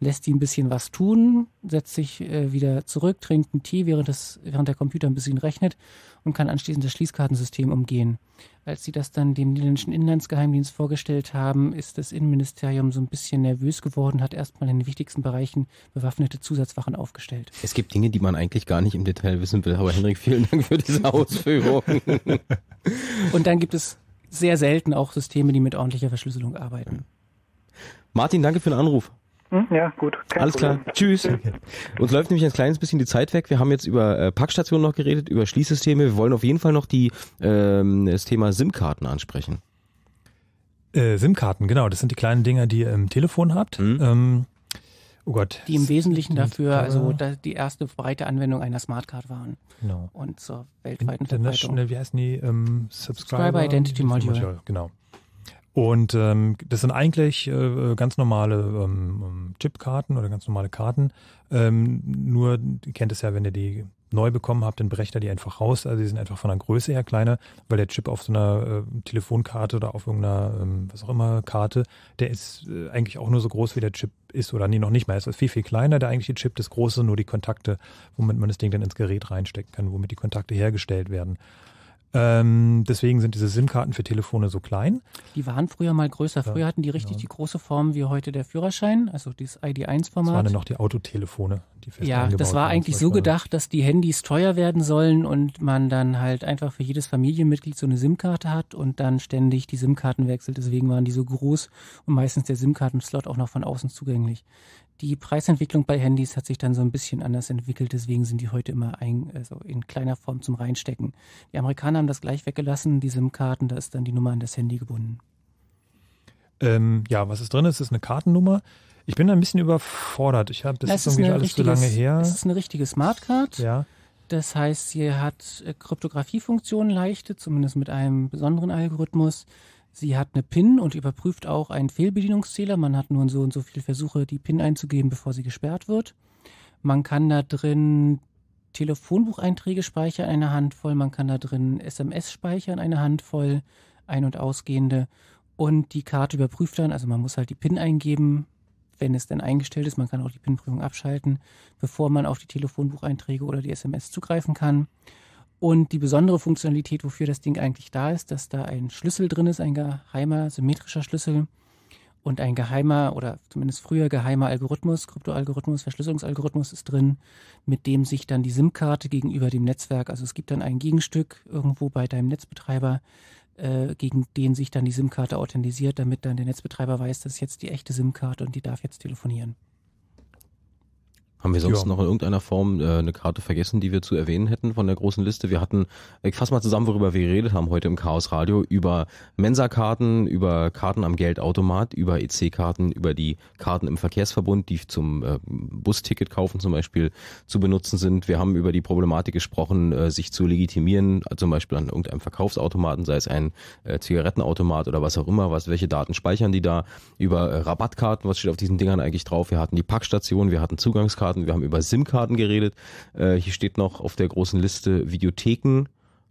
lässt die ein bisschen was tun, setzt sich äh, wieder zurück, trinkt einen Tee, während, das, während der Computer ein bisschen rechnet und kann anschließend das Schließkartensystem umgehen. Als sie das dann dem niederländischen Inlandsgeheimdienst vorgestellt haben, ist das Innenministerium so ein bisschen nervös geworden, hat erstmal in den wichtigsten Bereichen bewaffnete Zusatzwachen aufgestellt. Es gibt Dinge, die man eigentlich gar nicht im Detail wissen will, aber Henrik, vielen Dank für diese Ausführung. Und dann gibt es sehr selten auch Systeme, die mit ordentlicher Verschlüsselung arbeiten. Martin, danke für den Anruf. Hm, ja, gut. Kein Alles klar. Problem. Tschüss. Uns läuft nämlich ein kleines bisschen die Zeit weg. Wir haben jetzt über äh, Packstationen noch geredet, über Schließsysteme. Wir wollen auf jeden Fall noch die, ähm, das Thema SIM-Karten ansprechen. Äh, SIM-Karten, genau. Das sind die kleinen Dinger, die ihr im Telefon habt. Mhm. Ähm, oh Gott. Die im Wesentlichen dafür, also da, die erste breite Anwendung einer Smartcard waren. Genau. Und zur weltweiten Verbreitung. International, wie heißen die? Ähm, Subscriber, Subscriber Identity Module. Genau. Und ähm, das sind eigentlich äh, ganz normale ähm, Chipkarten oder ganz normale Karten. Ähm, nur, ihr kennt es ja, wenn ihr die neu bekommen habt, dann brecht er die einfach raus. Also die sind einfach von der Größe her kleiner, weil der Chip auf so einer äh, Telefonkarte oder auf irgendeiner, ähm, was auch immer, Karte, der ist äh, eigentlich auch nur so groß, wie der Chip ist. Oder nee, noch nicht mal. Er ist viel, viel kleiner, der eigentliche Chip. Das große nur die Kontakte, womit man das Ding dann ins Gerät reinstecken kann, womit die Kontakte hergestellt werden. Ähm, deswegen sind diese SIM-Karten für Telefone so klein. Die waren früher mal größer. Früher hatten die richtig die große Form wie heute der Führerschein, also dieses Das waren ID1-Format. dann noch die Autotelefone, die fest Ja, das war eigentlich so gedacht, dass die Handys teuer werden sollen und man dann halt einfach für jedes Familienmitglied so eine SIM-Karte hat und dann ständig die SIM-Karten wechselt. Deswegen waren die so groß und meistens der SIM-Kartenslot auch noch von außen zugänglich. Die Preisentwicklung bei Handys hat sich dann so ein bisschen anders entwickelt, deswegen sind die heute immer ein, also in kleiner Form zum Reinstecken. Die Amerikaner haben das gleich weggelassen, die SIM-Karten, da ist dann die Nummer an das Handy gebunden. Ähm, ja, was ist drin? Es ist eine Kartennummer. Ich bin ein bisschen überfordert. Ich habe das Es ist irgendwie alles zu lange her. Es ist eine richtige Smartcard. Ja. Das heißt, sie hat äh, Kryptografiefunktionen leichte, zumindest mit einem besonderen Algorithmus. Sie hat eine PIN und überprüft auch einen Fehlbedienungszähler. Man hat nur so und so viele Versuche, die PIN einzugeben, bevor sie gesperrt wird. Man kann da drin Telefonbucheinträge speichern, eine Handvoll. Man kann da drin SMS speichern, eine Handvoll, ein- und ausgehende. Und die Karte überprüft dann, also man muss halt die PIN eingeben, wenn es denn eingestellt ist. Man kann auch die PIN-Prüfung abschalten, bevor man auf die Telefonbucheinträge oder die SMS zugreifen kann. Und die besondere Funktionalität, wofür das Ding eigentlich da ist, dass da ein Schlüssel drin ist, ein geheimer, symmetrischer Schlüssel und ein geheimer oder zumindest früher geheimer Algorithmus, Kryptoalgorithmus, Verschlüsselungsalgorithmus ist drin, mit dem sich dann die SIM-Karte gegenüber dem Netzwerk, also es gibt dann ein Gegenstück irgendwo bei deinem Netzbetreiber, äh, gegen den sich dann die SIM-Karte authentisiert, damit dann der Netzbetreiber weiß, das ist jetzt die echte SIM-Karte und die darf jetzt telefonieren. Haben wir sonst Ja. noch in irgendeiner Form äh, eine Karte vergessen, die wir zu erwähnen hätten von der großen Liste? Wir hatten, ich fasse mal zusammen, worüber wir geredet haben heute im Chaos Radio, über Mensa-Karten, über Karten am Geldautomat, über EC-Karten, über die Karten im Verkehrsverbund, die zum äh, Busticket kaufen zum Beispiel zu benutzen sind. Wir haben über die Problematik gesprochen, äh, sich zu legitimieren, äh, zum Beispiel an irgendeinem Verkaufsautomaten, sei es ein äh, Zigarettenautomat oder was auch immer, was, welche Daten speichern die da, über äh, Rabattkarten, was steht auf diesen Dingern eigentlich drauf. Wir hatten die Packstation, wir hatten Zugangskarten, wir haben über SIM-Karten geredet. Äh, hier steht noch auf der großen Liste Videotheken.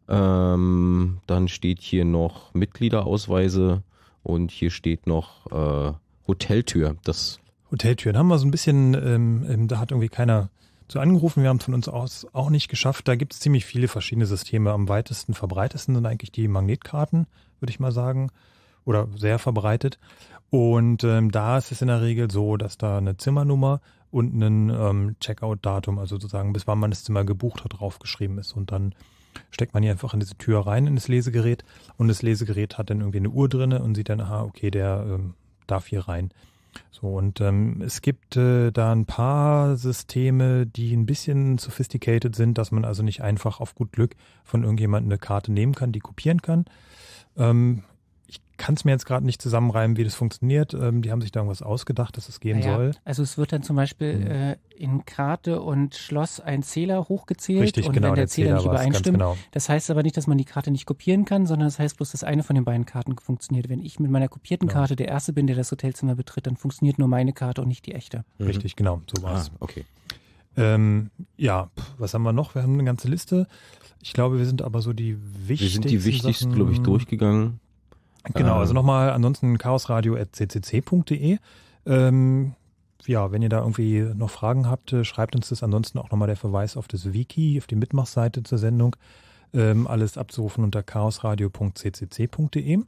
Ähm, dann steht hier noch Mitgliederausweise und hier steht noch äh, Hoteltür. Das Hoteltüren haben wir so ein bisschen, ähm, ähm, da hat irgendwie keiner zu angerufen. Wir haben es von uns aus auch nicht geschafft. Da gibt es ziemlich viele verschiedene Systeme. Am weitesten verbreitesten sind eigentlich die Magnetkarten, würde ich mal sagen, oder sehr verbreitet. Und ähm, da ist es in der Regel so, dass da eine Zimmernummer und ein ähm, Checkout-Datum, also sozusagen bis wann man das Zimmer gebucht hat, draufgeschrieben ist. Und dann steckt man hier einfach in diese Tür rein, in das Lesegerät. Und das Lesegerät hat dann irgendwie eine Uhr drinne und sieht dann, aha, okay, der ähm, darf hier rein. So, und ähm, es gibt äh, da ein paar Systeme, die ein bisschen sophisticated sind, dass man also nicht einfach auf gut Glück von irgendjemandem eine Karte nehmen kann, die kopieren kann. Ähm, kann es mir jetzt gerade nicht zusammenreimen, wie das funktioniert. Ähm, die haben sich da irgendwas ausgedacht, dass es gehen Naja, soll. Also es wird dann zum Beispiel Mhm. äh, in Karte und Schloss ein Zähler hochgezählt Richtig, und genau, wenn der, der Zähler, Zähler nicht übereinstimmt, genau. das heißt aber nicht, dass man die Karte nicht kopieren kann, sondern das heißt bloß, dass eine von den beiden Karten funktioniert. Wenn ich mit meiner kopierten Genau. Karte der Erste bin, der das Hotelzimmer betritt, dann funktioniert nur meine Karte und nicht die echte. Richtig, genau, so war's. Ah, okay. Ähm, ja, was haben wir noch? Wir haben eine ganze Liste. Ich glaube, wir sind aber so die Wir wichtigsten. sind die wichtigsten, glaube ich, durchgegangen. Genau, also nochmal ansonsten chaosradio.ccc.de. Ähm, ja, wenn ihr da irgendwie noch Fragen habt, äh, schreibt uns das. Ansonsten auch nochmal der Verweis auf das Wiki, auf die Mitmachseite zur Sendung. Ähm, alles abzurufen unter chaosradio.ccc.de.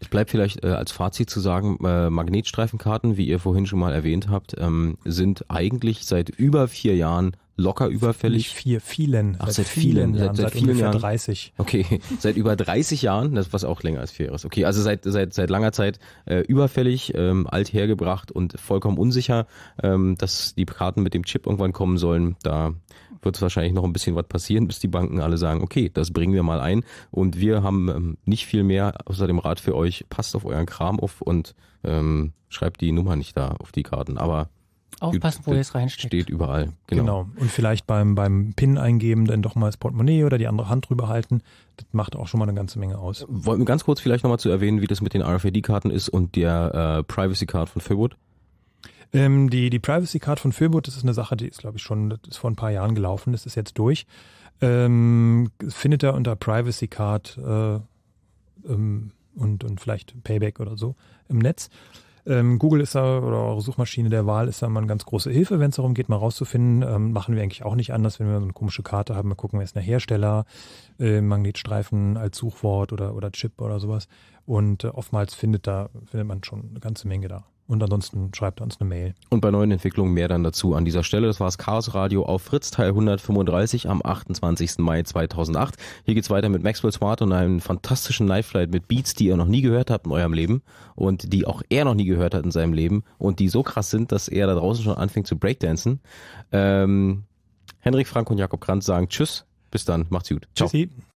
Es bleibt vielleicht äh, als Fazit zu sagen, äh, Magnetstreifenkarten, wie ihr vorhin schon mal erwähnt habt, ähm, sind eigentlich seit über vier Jahren locker überfällig. Nicht vier, vielen. Ach, seit, vielen, Jahren, seit, seit, vielen Jahren. 30. Okay, seit über 30 Jahren, das was auch länger als vier Jahre ist. Okay, also seit seit seit langer Zeit äh, überfällig, ähm, alt hergebracht und vollkommen unsicher, ähm, dass die Karten mit dem Chip irgendwann kommen sollen. Da wird es wahrscheinlich noch ein bisschen was passieren, bis die Banken alle sagen, okay, das bringen wir mal ein. Und wir haben ähm, nicht viel mehr außer dem Rat für euch. Passt auf euren Kram auf und ähm, schreibt die Nummer nicht da auf die Karten. Aber Aufpassen, wo ihr es reinsteckt. Steht überall. Genau. Genau. Und vielleicht beim, beim PIN eingeben dann doch mal das Portemonnaie oder die andere Hand drüber halten. Das macht auch schon mal eine ganze Menge aus. Wollen wir ganz kurz vielleicht nochmal zu erwähnen, wie das mit den RFID-Karten ist und der äh, Privacy Card von Philwood? Ähm, die, die Privacy Card von Philwood, das ist eine Sache, die ist, glaube ich, schon, das ist vor ein paar Jahren gelaufen, das ist jetzt durch. Ähm, findet ihr unter Privacy Card äh, ähm, und, und vielleicht Payback oder so im Netz. Ähm, Google ist da oder eure Suchmaschine der Wahl ist da mal eine ganz große Hilfe, wenn es darum geht, mal rauszufinden. Ähm, machen wir eigentlich auch nicht anders, wenn wir so eine komische Karte haben. Wir gucken, wer ist der Hersteller, äh, Magnetstreifen als Suchwort oder, oder Chip oder sowas. Und äh, oftmals findet da, findet man schon eine ganze Menge da. Und ansonsten schreibt er uns eine Mail. Und bei neuen Entwicklungen mehr dann dazu an dieser Stelle. Das war das Chaos Radio auf Fritz Teil 135 am 28. Mai 2008. Hier geht's weiter mit Maxwell Smart und einem fantastischen Night Flight mit Beats, die ihr noch nie gehört habt in eurem Leben und die auch er noch nie gehört hat in seinem Leben und die so krass sind, dass er da draußen schon anfängt zu Breakdancen. Ähm, Henrik Frank und Jakob Kranz sagen Tschüss. Bis dann. Macht's gut. Ciao. Tschüssi.